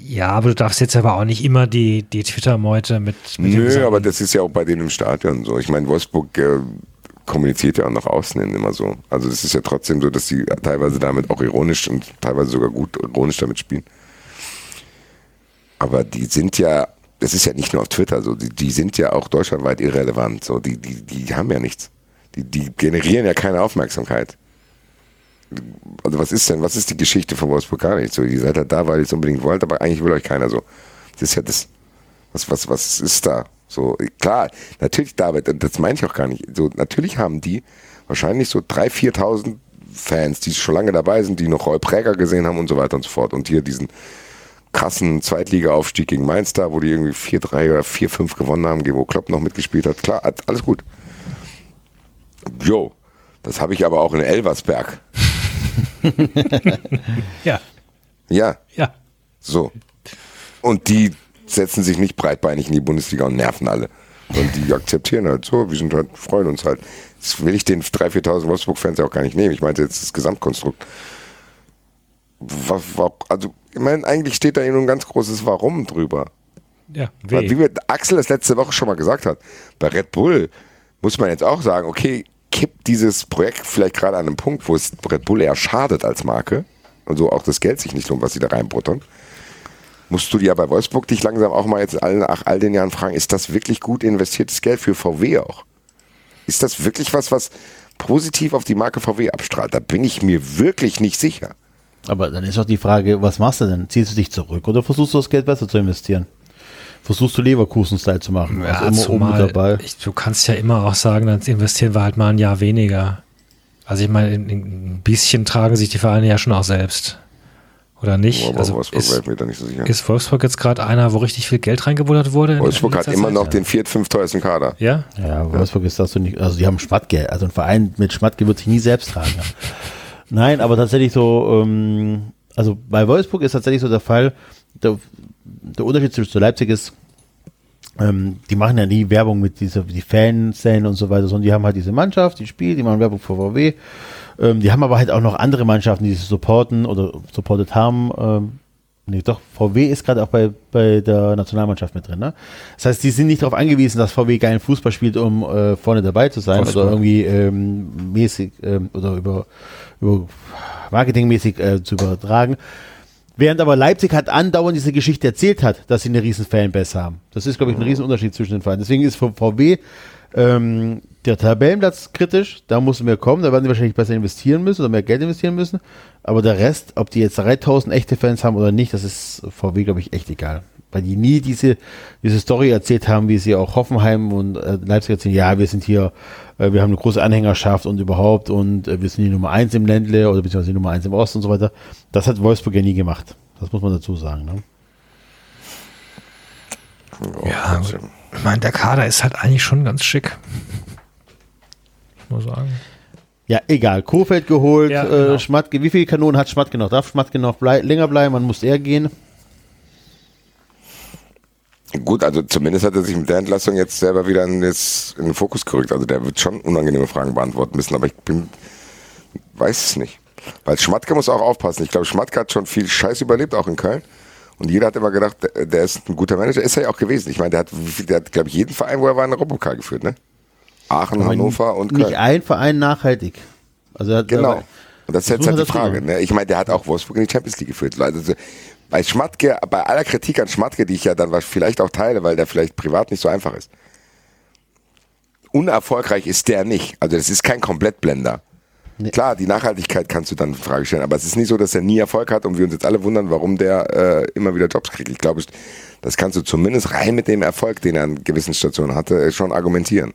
Ja, aber du darfst jetzt aber auch nicht immer die, die Twitter-Meute mit, mit Nö, aber das ist ja auch bei denen im Stadion so. Ich meine, Wolfsburg äh, kommuniziert ja auch nach außen hin immer so. Also das ist ja trotzdem so, dass die teilweise damit auch ironisch und teilweise sogar gut ironisch damit spielen. Aber die sind ja, das ist ja nicht nur auf Twitter so, die, die sind ja auch deutschlandweit irrelevant. So, die, die, die haben ja nichts. Die, die generieren ja keine Aufmerksamkeit. Also was ist denn, was ist die Geschichte von Wolfsburg gar nicht? So, ihr seid halt da, weil ihr es unbedingt wollt, aber eigentlich will euch keiner so. Das ist ja das, was, was, was ist da? So, klar, natürlich, David, und das meine ich auch gar nicht. So, natürlich haben die wahrscheinlich so 3.000, 4.000 Fans, die schon lange dabei sind, die noch Roy Präger gesehen haben und so weiter und so fort. Und hier diesen krassen Zweitliga-Aufstieg gegen Mainz da, wo die irgendwie 4-3 oder 4-5 gewonnen haben, wo Klopp noch mitgespielt hat. Klar, alles gut. Jo, das habe ich aber auch in Elversberg. Ja, Ja, ja. so. Und die setzen sich nicht breitbeinig in die Bundesliga und nerven alle. Und die akzeptieren halt so, wir sind halt, freuen uns halt. Das will ich den 3.000, 4.000 Wolfsburg-Fans ja auch gar nicht nehmen. Ich meinte jetzt das Gesamtkonstrukt. Also, ich meine, eigentlich steht da nur ein ganz großes Warum drüber. Ja, Weil, weh. wie wir Axel das letzte Woche schon mal gesagt hat, bei Red Bull muss man jetzt auch sagen, okay, kippt dieses Projekt vielleicht gerade an einem Punkt, wo es Red Bull eher schadet als Marke und so auch das Geld sich nicht lohnt, was sie da reinbuttern. Musst du dir ja bei Wolfsburg dich langsam auch mal jetzt nach all den Jahren fragen, ist das wirklich gut investiertes Geld für VW auch? Ist das wirklich was, was positiv auf die Marke VW abstrahlt? Da bin ich mir wirklich nicht sicher. Aber dann ist auch die Frage, was machst du denn? Ziehst du dich zurück oder versuchst du das Geld besser zu investieren? Versuchst du Leverkusen-Style zu machen? Ja, also immer oben dabei. ich, du kannst ja immer auch sagen, dann investieren wir halt mal ein Jahr weniger. Also ich meine, in- in- ein bisschen tragen sich die Vereine ja schon auch selbst. Oder nicht? Aber also Wolfsburg ist, mir da nicht so sicher. ist Wolfsburg jetzt gerade einer, wo richtig viel Geld reingebuttert wurde? in- Wolfsburg hat immer Zeit? noch den viert, fünf teuersten Kader. Ja? Ja, Wolfsburg ist das so nicht, also die haben Schmattke, also ein Verein mit Schmattke wird sich nie selbst tragen. Ja. Nein, aber tatsächlich so, ähm, also bei Wolfsburg ist tatsächlich so der Fall, der, der Unterschied zwischen zu Leipzig ist, ähm, die machen ja nie Werbung mit dieser, die Fanszene und so weiter, sondern die haben halt diese Mannschaft, die spielt, die machen Werbung für VW, ähm, die haben aber halt auch noch andere Mannschaften, die sie supporten oder supportet haben, ähm, Nee, doch, VW ist gerade auch bei, bei der Nationalmannschaft mit drin. Ne? Das heißt, die sind nicht darauf angewiesen, dass VW geilen Fußball spielt, um äh, vorne dabei zu sein Wolfsburg. oder irgendwie ähm, mäßig ähm, oder über, über marketingmäßig äh, zu übertragen. Während aber Leipzig hat andauernd diese Geschichte erzählt hat, dass sie eine riesen Fanbase haben. Das ist, glaube ich, ein riesen Unterschied zwischen den Vereinen. Deswegen ist für VW Ähm, der Tabellenplatz kritisch, da müssen wir kommen, da werden sie wahrscheinlich besser investieren müssen oder mehr Geld investieren müssen. Aber der Rest, ob die jetzt 3000 echte Fans haben oder nicht, das ist VW, glaube ich, echt egal. Weil die nie diese, diese Story erzählt haben, wie sie auch Hoffenheim und äh, Leipzig erzählen, ja, wir sind hier, äh, wir haben eine große Anhängerschaft und überhaupt und äh, wir sind die Nummer eins im Ländle oder beziehungsweise die Nummer eins im Osten und so weiter. Das hat Wolfsburg ja nie gemacht. Das muss man dazu sagen. Ne? Ja, ich meine, der Kader ist halt eigentlich schon ganz schick. Muss sagen. Ja, egal. Kofeld geholt, Ja, äh, genau. Schmatke, wie viele Kanonen hat Schmatke noch? Darf Schmatke noch blei länger bleiben? Man muss er gehen. Gut, also zumindest hat er sich mit der Entlassung jetzt selber wieder in, jetzt in den Fokus gerückt. Also der wird schon unangenehme Fragen beantworten müssen, aber ich bin, weiß es nicht. Weil Schmatke muss auch aufpassen. Ich glaube, Schmatke hat schon viel Scheiß überlebt, auch in Köln. Und jeder hat immer gedacht, der, der ist ein guter Manager. Ist er ja auch gewesen. Ich meine, der hat, der hat, glaube ich, jeden Verein, wo er war, in der Europapokal geführt, ne? Aachen, Aber Hannover und Nicht Köln. ein Verein nachhaltig. Also er hat, Genau. Und das ist jetzt halt die Frage. Ne? Ich meine, der hat auch Wolfsburg in die Champions League geführt. Also so- bei Schmatke, bei aller Kritik an Schmatke, die ich ja dann vielleicht auch teile, weil der vielleicht privat nicht so einfach ist. Unerfolgreich ist der nicht. Also das ist kein Komplettblender. Nee. Klar, die Nachhaltigkeit kannst du dann in Frage stellen, aber es ist nicht so, dass er nie Erfolg hat und wir uns jetzt alle wundern, warum der äh, immer wieder Jobs kriegt. Ich glaube, das kannst du zumindest rein mit dem Erfolg, den er an gewissen Stationen hatte, äh, schon argumentieren.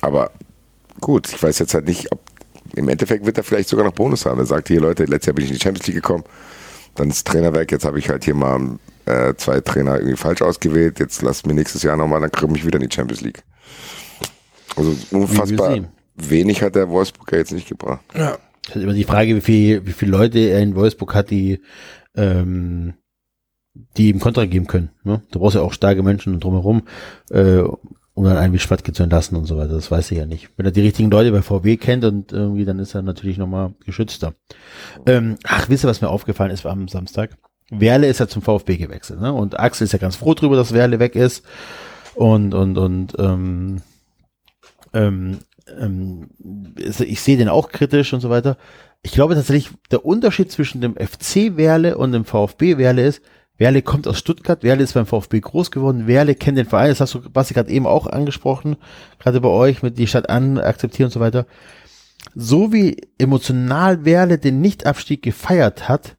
Aber gut, ich weiß jetzt halt nicht, ob im Endeffekt wird er vielleicht sogar noch Bonus haben. Er sagt hier, Leute, letztes Jahr bin ich in die Champions League gekommen, dann ist Trainer weg, jetzt habe ich halt hier mal äh, zwei Trainer irgendwie falsch ausgewählt, jetzt lasst mir nächstes Jahr nochmal, dann kriege ich wieder in die Champions League. Also unfassbar wenig hat der Wolfsburger jetzt nicht gebracht. Das ist immer die Frage, wie viel, wie viele Leute er in Wolfsburg hat, die, ähm, die ihm Kontra geben können. Ne? Da brauchst du ja auch starke Menschen drumherum, äh, um dann einen wie Schwattke zu entlassen und so weiter. Das weiß ich ja nicht. Wenn er die richtigen Leute bei VW kennt und irgendwie, dann ist er natürlich nochmal geschützter. Ähm, ach, wisst ihr, was mir aufgefallen ist am Samstag? Werle ist ja zum VfB gewechselt, ne? Und Axel ist ja ganz froh drüber, dass Werle weg ist. Und, und, und, ähm, ähm, ähm, ich sehe den auch kritisch und so weiter. Ich glaube tatsächlich, der Unterschied zwischen dem FC Werle und dem VfB Werle ist, Werle kommt aus Stuttgart, Werle ist beim VfB groß geworden, Werle kennt den Verein, das hast du, Basti, gerade eben auch angesprochen, gerade bei euch mit die Stadt an, akzeptieren und so weiter. So wie emotional Werle den Nichtabstieg gefeiert hat,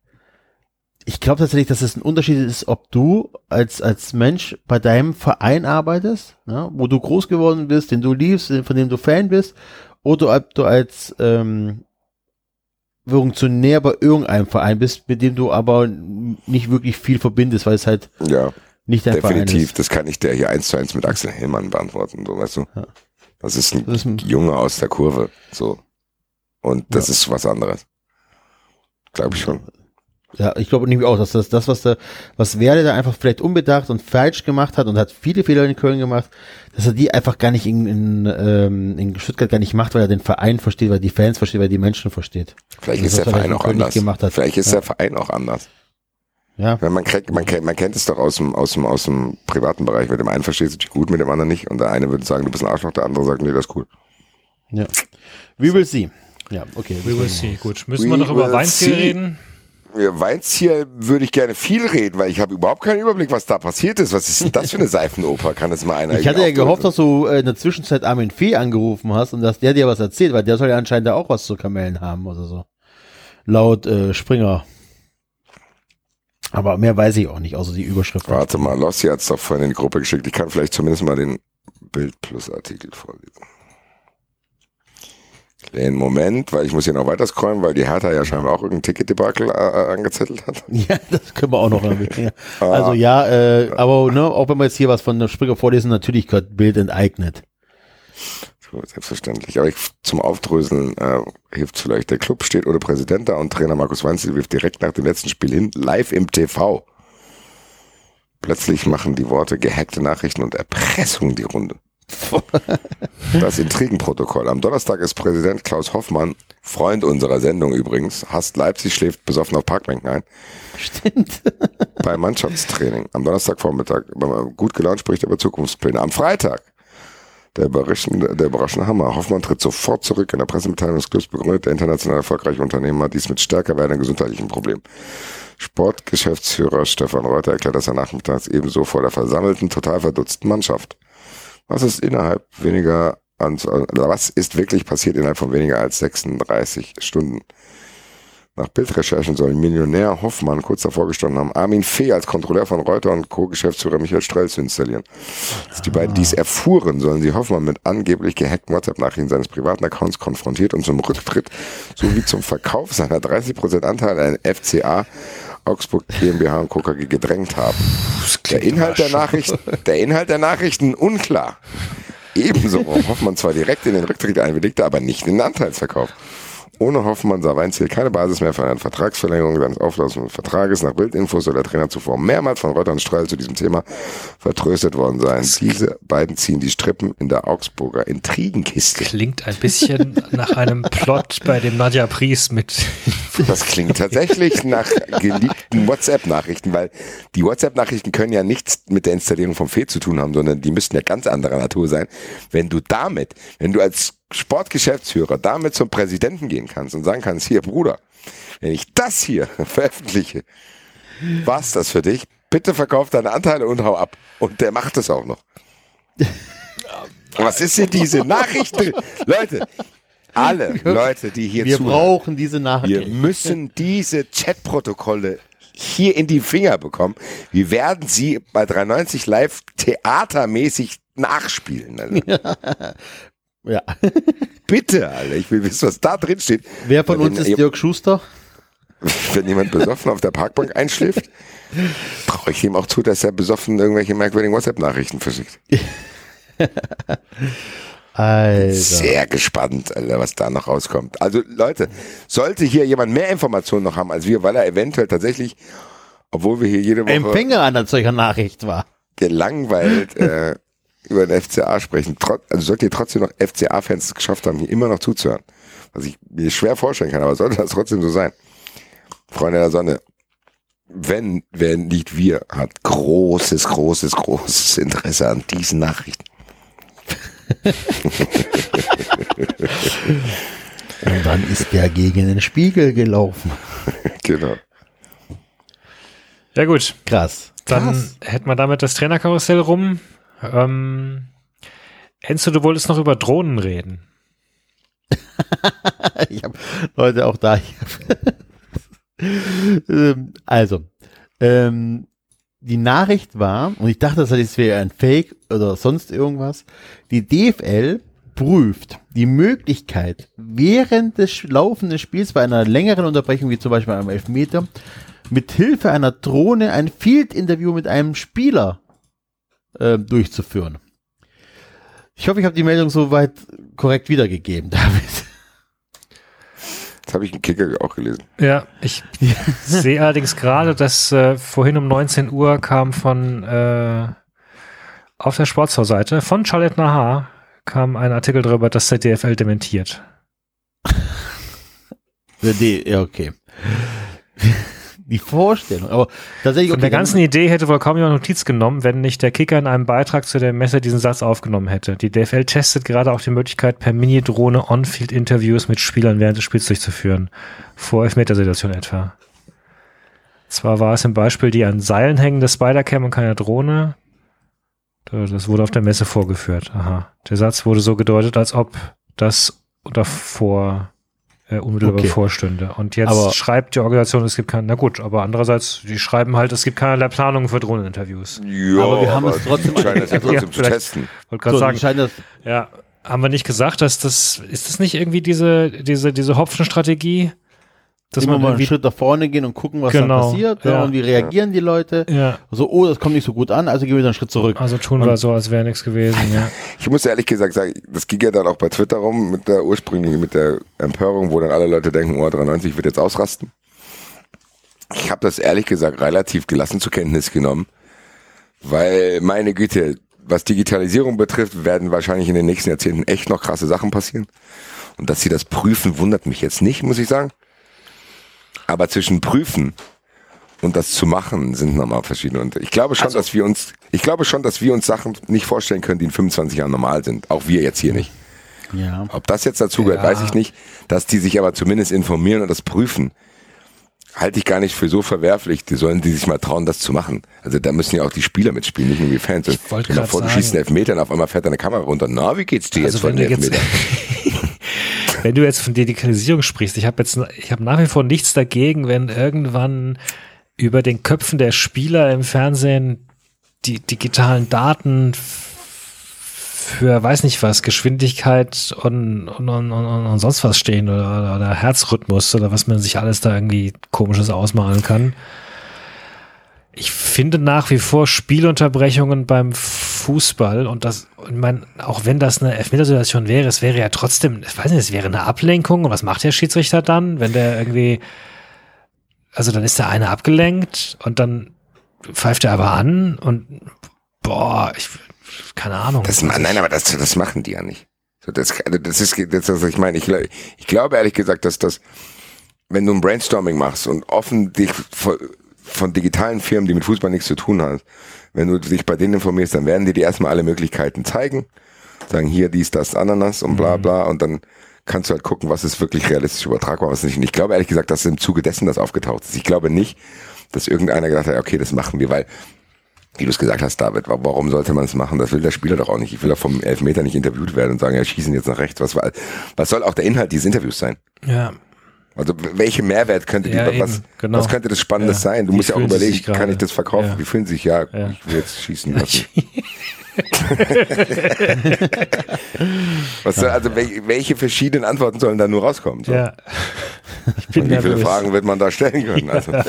ich glaube tatsächlich, dass es ein Unterschied ist, ob du als, als Mensch bei deinem Verein arbeitest, ja, wo du groß geworden bist, den du liebst, von dem du Fan bist, oder ob du als ähm, Funktionär bei irgendeinem Verein bist, mit dem du aber nicht wirklich viel verbindest, weil es halt Ja, nicht dein Verein definitiv. Das kann ich dir hier eins zu eins mit Axel Hellmann beantworten, so weißt du. Ja. Das ist ein Das ist ein- Junge aus der Kurve, so. Und das Ja. ist was anderes. Glaube ich schon. Ja, ich glaube nämlich auch, dass das, das was der, was Werle da einfach vielleicht unbedacht und falsch gemacht hat und hat viele Fehler in Köln gemacht, dass er die einfach gar nicht in, in, ähm, in Stuttgart gar nicht macht, weil er den Verein versteht, weil er die Fans versteht, weil er die Menschen versteht. Vielleicht Das, ist der er Verein in auch anders. gemacht hat. Vielleicht ist Ja. der Verein auch anders. Ja, Wenn man, kriegt, man, kennt, man kennt es doch aus dem, aus, dem, aus dem privaten Bereich. Mit dem einen verstehst du dich gut, mit dem anderen nicht. Und der eine würde sagen, du bist ein Arschloch, der andere sagt, nee, das ist cool. ja. We will see. Ja, okay. We will see. Gut. Müssen We wir noch über Weinziel reden? Ja, Weinziel würde ich gerne viel reden, weil ich habe überhaupt keinen Überblick, was da passiert ist. Was ist denn das für eine Seifenoper? Kann das mal einer Ich hatte ja gehofft, dass du äh, in der Zwischenzeit Armin Fee angerufen hast und dass der dir was erzählt, weil der soll ja anscheinend auch was zu Kamellen haben oder so. Laut äh, Springer. Aber mehr weiß ich auch nicht, außer die Überschrift. Warte mal, Lossi hat es doch vorhin in die Gruppe geschickt. Ich kann vielleicht zumindest mal den Bild Plus Artikel vorlesen. Den Moment, weil ich muss hier noch weiter scrollen, weil die Hertha ja scheinbar auch irgendein Ticketdebakel äh, äh, angezettelt hat. Ja, das können wir auch noch erwähnen. Ja. Ah. Also ja, äh, aber ne, auch wenn wir jetzt hier was von der Springer vorlesen, natürlich gehört Bild enteignet. Selbstverständlich. Aber ich, zum Aufdröseln äh, hilft vielleicht. Der Club steht ohne Präsident da und Trainer Markus Weinzel wirft direkt nach dem letzten Spiel hin, live im TV. Plötzlich machen die Worte gehackte Nachrichten und Erpressung die Runde. Das Intrigenprotokoll. Am Donnerstag ist Präsident Klaus Hoffmann, Freund unserer Sendung übrigens, hasst Leipzig, schläft besoffen auf Parkbänken ein. Stimmt. Beim Mannschaftstraining. Am Donnerstagvormittag. Gut gelaunt spricht er über Zukunftspläne. Am Freitag. Der überraschende, der überraschende Hammer. Hoffmann tritt sofort zurück. In der Pressemitteilung des Clubs begründet der international erfolgreiche Unternehmer dies mit stärker werdenden gesundheitlichen Problemen. Sportgeschäftsführer Stefan Reuter erklärt das er nachmittags ebenso vor der versammelten, total verdutzten Mannschaft. Was ist innerhalb weniger was ist wirklich passiert innerhalb von weniger als 36 Stunden? Nach Bildrecherchen soll Millionär Hoffmann kurz davor gestanden haben, Armin Fee als Kontrolleur von Reuter und Co-Geschäftsführer Michael Strell zu installieren. Als die beiden dies erfuhren, sollen sie Hoffmann mit angeblich gehackten WhatsApp-Nachrichten seines privaten Accounts konfrontiert und zum Rücktritt sowie zum Verkauf seiner 30% Anteile an FCA Augsburg GmbH und KKG gedrängt haben. Der Inhalt der Nachrichten, der Inhalt der Nachrichten unklar. Ebenso Hoffmann zwar direkt in den Rücktritt einwilligte, aber nicht in den Anteilsverkauf. Ohne Hoffmann sah Weinziel keine Basis mehr für eine Vertragsverlängerung seines auflaufenden Vertrages. Nach Bildinfos soll der Trainer zuvor mehrmals von Reuter und Streil zu diesem Thema vertröstet worden sein. Diese beiden ziehen die Strippen in der Augsburger Intrigenkiste. Klingt ein bisschen nach einem Plot, bei dem Nadja Pries mit. Das klingt tatsächlich nach geliebten WhatsApp-Nachrichten, weil die WhatsApp-Nachrichten können ja nichts mit der Installierung vom Fee zu tun haben, sondern die müssten ja ganz anderer Natur sein. Wenn du damit, wenn du als Sportgeschäftsführer damit zum Präsidenten gehen kannst und sagen kannst, hier Bruder, wenn ich das hier veröffentliche, war's das für dich? Bitte verkauf deine Anteile und hau ab. Und der macht es auch noch. Was ist denn diese Nachrichten? Leute, alle Leute, die hier Wir zuhören, brauchen diese Nachricht. wir müssen diese Chatprotokolle hier in die Finger bekommen. Wir werden sie bei 390 Live theatermäßig nachspielen. Alter. Ja. Bitte, Alter. Ich will wissen, was da drin steht. Wer von Wenn uns ist Dirk Schuster? Wenn jemand besoffen auf der Parkbank einschläft, traue ich ihm auch zu, dass er besoffen irgendwelche merkwürdigen WhatsApp-Nachrichten verschickt. Alter. Sehr gespannt, Alter, was da noch rauskommt. Also Leute, sollte hier jemand mehr Informationen noch haben als wir, weil er eventuell tatsächlich, obwohl wir hier jede Woche Empfänger einer solcher Nachricht war. gelangweilt äh, über den FCA sprechen, trot, also sollte ihr trotzdem noch FCA-Fans es geschafft haben, hier immer noch zuzuhören. Was ich mir schwer vorstellen kann, aber sollte das trotzdem so sein. Freunde der Sonne, wenn, wer nicht wir, hat großes, großes, großes Interesse an diesen Nachrichten. Und dann ist der gegen den Spiegel gelaufen. Genau. Ja gut, Krass. dann Krass. hätten wir damit das Trainerkarussell rum. Ähm, Enzo, du wolltest noch über Drohnen reden. Ich habe Leute auch da. ähm, also, ähm, die Nachricht war, und ich dachte, das wäre ein Fake oder sonst irgendwas, die DFL prüft die Möglichkeit, während des laufenden Spiels bei einer längeren Unterbrechung, wie zum Beispiel einem Elfmeter, mit Hilfe einer Drohne ein Field-Interview mit einem Spieler äh, durchzuführen. Ich hoffe, ich habe die Meldung soweit korrekt wiedergegeben, David. Das habe ich im Kicker auch gelesen. Ja, ich sehe allerdings gerade, dass äh, vorhin um 19 Uhr kam von äh, auf der Sportschau-Seite von Charlotte Nahar kam ein Artikel darüber, dass der DFL dementiert. Ja, die, ja, okay. Die Vorstellung, aber tatsächlich. Von der ganzen Idee hätte wohl kaum jemand Notiz genommen, wenn nicht der Kicker in einem Beitrag zu der Messe diesen Satz aufgenommen hätte. Die DFL testet gerade auch die Möglichkeit, per Mini-Drohne On-Field-Interviews mit Spielern während des Spiels durchzuführen. Vor Elfmetersituation etwa. Zwar war es im Beispiel die an Seilen hängende Spider-Cam und keine Drohne. Das wurde auf der Messe vorgeführt. Aha. Der Satz wurde so gedeutet, als ob das davor äh, unmittelbar Okay. bevorstünde. Und jetzt Aber- schreibt die Organisation, es gibt keinen, na gut, aber andererseits, die schreiben halt, es gibt keinerlei Planungen für Drohneninterviews. Ja, Aber wir haben es trotzdem- scheinen das ja trotzdem zu testen. Wollte gerade so, sagen, das, ja, haben wir nicht gesagt, dass das, ist das nicht irgendwie diese, diese, diese Hopfen-Strategie? Dass immer man mal einen Schritt nach vorne gehen und gucken, was Genau, dann passiert. Ja. ja. Und wie reagieren die Leute. ja, So, oh, das kommt nicht so gut an, also gehen wir wieder einen Schritt zurück. also tun wir so, als wäre nichts gewesen, ja. Ich muss ehrlich gesagt sagen, das ging ja dann auch bei Twitter rum mit der ursprünglichen, mit der Empörung, wo dann alle Leute denken, oh, 93 wird jetzt ausrasten. Ich habe das ehrlich gesagt relativ gelassen zur Kenntnis genommen, weil meine Güte, was Digitalisierung betrifft, werden wahrscheinlich in den nächsten Jahrzehnten echt noch krasse Sachen passieren. Und dass sie das prüfen, wundert mich jetzt nicht, muss ich sagen. Aber zwischen prüfen und das zu machen sind nochmal verschiedene. Und ich glaube schon, dass wir uns, ich glaube schon, dass wir uns Sachen nicht vorstellen können, die in 25 Jahren normal sind. Auch wir jetzt hier nicht. Ja. Ob das jetzt dazu gehört, Ja. weiß ich nicht. Dass die sich aber zumindest informieren und das prüfen, halte ich gar nicht für so verwerflich. Die sollen die sich mal trauen, das zu machen. Also da müssen ja auch die Spieler mitspielen, nicht nur die Fans. Ich wollte grad vor, du sagen- schießt einen Elfmeter und auf einmal fährt deine Kamera runter. Na, wie geht's dir jetzt Also von wenn den du jetzt, Elfmeter? wenn du jetzt von Digitalisierung sprichst, ich habe jetzt, ich habe nach wie vor nichts dagegen, wenn irgendwann über den Köpfen der Spieler im Fernsehen die digitalen Daten für weiß nicht was, Geschwindigkeit und, und, und, und, und sonst was stehen oder, oder Herzrhythmus oder was man sich alles da irgendwie komisches ausmalen kann. Ich finde nach wie vor Spielunterbrechungen beim Fußball und das, ich meine, auch wenn das eine Elfmetersituation wäre, es wäre ja trotzdem, ich weiß nicht, es wäre eine Ablenkung und was macht der Schiedsrichter dann, wenn der irgendwie, also dann ist der eine abgelenkt und dann pfeift er aber an und boah, ich, keine Ahnung. Das, nein, aber das, das machen die ja nicht. Das, also das ist, das, was ich meine. Ich, ich glaube ehrlich gesagt, dass das, wenn du ein Brainstorming machst und offen dich von, digitalen Firmen, die mit Fußball nichts zu tun haben, wenn du dich bei denen informierst, dann werden dir die erstmal alle Möglichkeiten zeigen. Sagen hier dies, das, Ananas und Mhm. bla bla und dann kannst du halt gucken, was ist wirklich realistisch übertragbar, was nicht. Und ich glaube ehrlich gesagt, dass im Zuge dessen das aufgetaucht ist. Ich glaube nicht, dass irgendeiner gedacht hat, okay, das machen wir, weil wie du es gesagt hast, David, wa- warum sollte man es machen? Das will der Spieler doch auch nicht. Ich will doch vom Elfmeter nicht interviewt werden und sagen, ja, schießen jetzt nach rechts. Was, war- was soll auch der Inhalt dieses Interviews sein? ja, Also welche Mehrwert könnte die, Ja, was, eben, genau. was könnte das Spannendes Ja. sein? Du musst ja auch überlegen, sich gerade? kann ich das verkaufen? Ja. Wie fühlen sie sich? Ja, Ja. ich will jetzt schießen lassen. was soll, also wel- welche verschiedenen Antworten sollen da nur rauskommen? So? ja. Ich bin Und wie viele nervös. Fragen wird man da stellen können? Also, Lass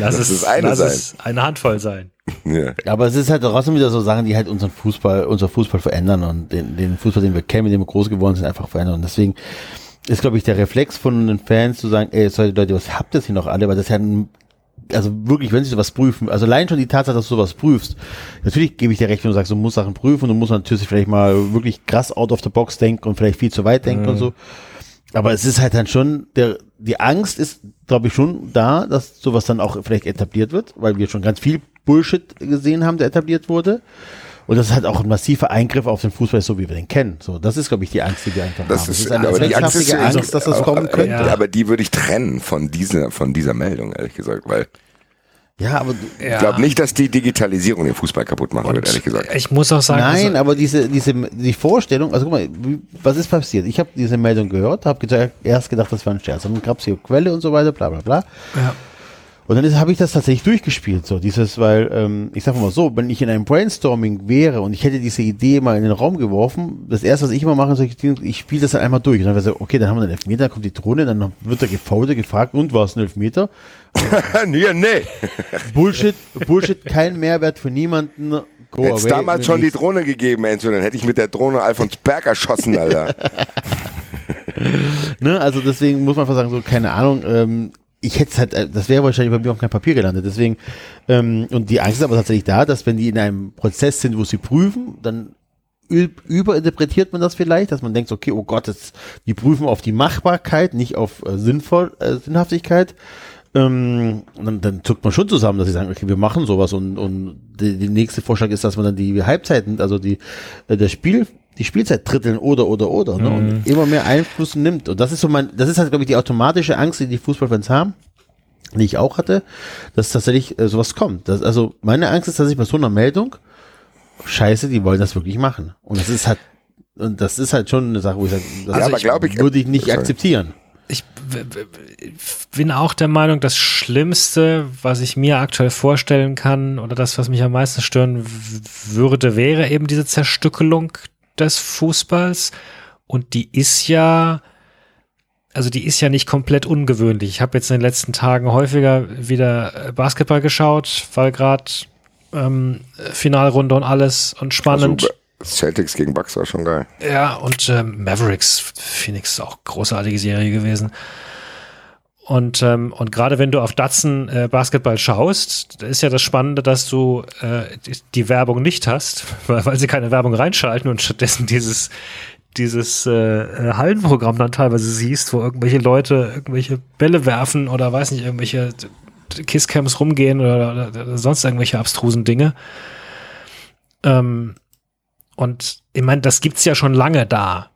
Das es, ist eine lass sein. es eine Handvoll sein. ja. Aber es ist halt trotzdem wieder so Sachen, die halt unseren Fußball, unser Fußball verändern und den, den Fußball, den wir kennen, mit dem wir groß geworden sind, einfach verändern. Und deswegen ist, glaube ich, der Reflex von den Fans zu sagen, ey, sorry, Leute, was habt ihr hier noch alle? Weil das ja ein, also wirklich, wenn sie sowas prüfen, also allein schon die Tatsache, dass du sowas prüfst, natürlich gebe ich dir recht, wenn du sagst, du musst Sachen prüfen, du musst natürlich vielleicht mal wirklich krass out of the box denken und vielleicht viel zu weit denken und so. Aber es ist halt dann schon, der, die Angst ist, glaube ich, schon da, dass sowas dann auch vielleicht etabliert wird, weil wir schon ganz viel Bullshit gesehen haben, der etabliert wurde. Und das ist halt auch ein massiver Eingriff auf den Fußball, so wie wir den kennen. So, das ist, glaube ich, die Angst, die wir einfach Das haben. ist, es ist eine aber die Angst, ist, Angst, dass das aber, kommen könnte. aber, aber die würde ich trennen von dieser, von dieser Meldung, ehrlich gesagt, weil Ja, aber ich glaube nicht, dass die Digitalisierung den Fußball kaputt machen wird, ehrlich gesagt. Ich muss auch sagen, Nein, also, aber diese, diese, die Vorstellung, also guck mal, was ist passiert? Ich habe diese Meldung gehört, habe erst gedacht, das war ein Scherz. Dann gab es hier Quelle und so weiter, bla bla bla. Ja. Und dann habe ich das tatsächlich durchgespielt, so dieses, weil, ähm, ich sag mal so, wenn ich in einem Brainstorming wäre und ich hätte diese Idee mal in den Raum geworfen, das erste, was ich immer mache, ist, ich, ich spiele das dann einmal durch. Und dann wäre so, okay, dann haben wir einen Elfmeter, dann kommt die Drohne, dann wird der Gefaulter gefragt, und war es ein Elfmeter? nee, nee. Bullshit, Bullshit, kein Mehrwert für niemanden. Go Hätte es away. damals schon die Drohne gegeben, Enzo, dann hätte ich mit der Drohne Alfons Berg erschossen, Alter. Ne? Also deswegen muss man einfach sagen, so, keine Ahnung, ähm, ich hätte halt, äh, das wäre wahrscheinlich bei mir auf kein Papier gelandet. Deswegen, ähm, und die Angst ist aber tatsächlich da, dass wenn die in einem Prozess sind, wo sie prüfen, dann überinterpretiert man das vielleicht, dass man denkt, okay, oh Gott, das, die prüfen auf die Machbarkeit, nicht auf äh, Sinnvoll, äh, Sinnhaftigkeit. Ähm, dann, dann zuckt man schon zusammen, dass sie sagen, okay, wir machen sowas und, und die nächste Vorschlag ist, dass man dann die Halbzeiten, also die, äh, das Spiel, die Spielzeit dritteln oder, oder, oder, ne? und immer mehr Einfluss nimmt. Und das ist so mein, das ist halt, glaube ich, die automatische Angst, die die Fußballfans haben, die ich auch hatte, dass tatsächlich äh, sowas kommt. Das, also meine Angst ist, dass ich bei so einer Meldung, scheiße, die wollen das wirklich machen. Und das ist halt, und das ist halt schon eine Sache, wo ich sage, das Ja, aber glaub ich- würde ich nicht Sorry. akzeptieren. ich bin auch der Meinung, das Schlimmste, was ich mir aktuell vorstellen kann oder das, was mich am meisten stören würde, wäre eben diese Zerstückelung des Fußballs. Und die ist ja, also die ist ja nicht komplett ungewöhnlich. Ich habe jetzt in den letzten Tagen häufiger wieder äh, Basketball geschaut, weil gerade ähm, Finalrunde und alles und spannend. Also, Celtics gegen Bucks war schon geil. Ja, und ähm, Mavericks, Phoenix ist auch großartige Serie gewesen. Und, ähm, und gerade wenn du auf Datsen äh, Basketball schaust, ist ja das Spannende, dass du äh, die, Werbung nicht hast, weil, weil sie keine Werbung reinschalten und stattdessen dieses, dieses äh, äh, Hallenprogramm dann teilweise siehst, wo irgendwelche Leute irgendwelche Bälle werfen oder weiß nicht, irgendwelche Kisscams rumgehen oder, oder, oder sonst irgendwelche abstrusen Dinge. Ähm, und ich meine, das gibt's ja schon lange da.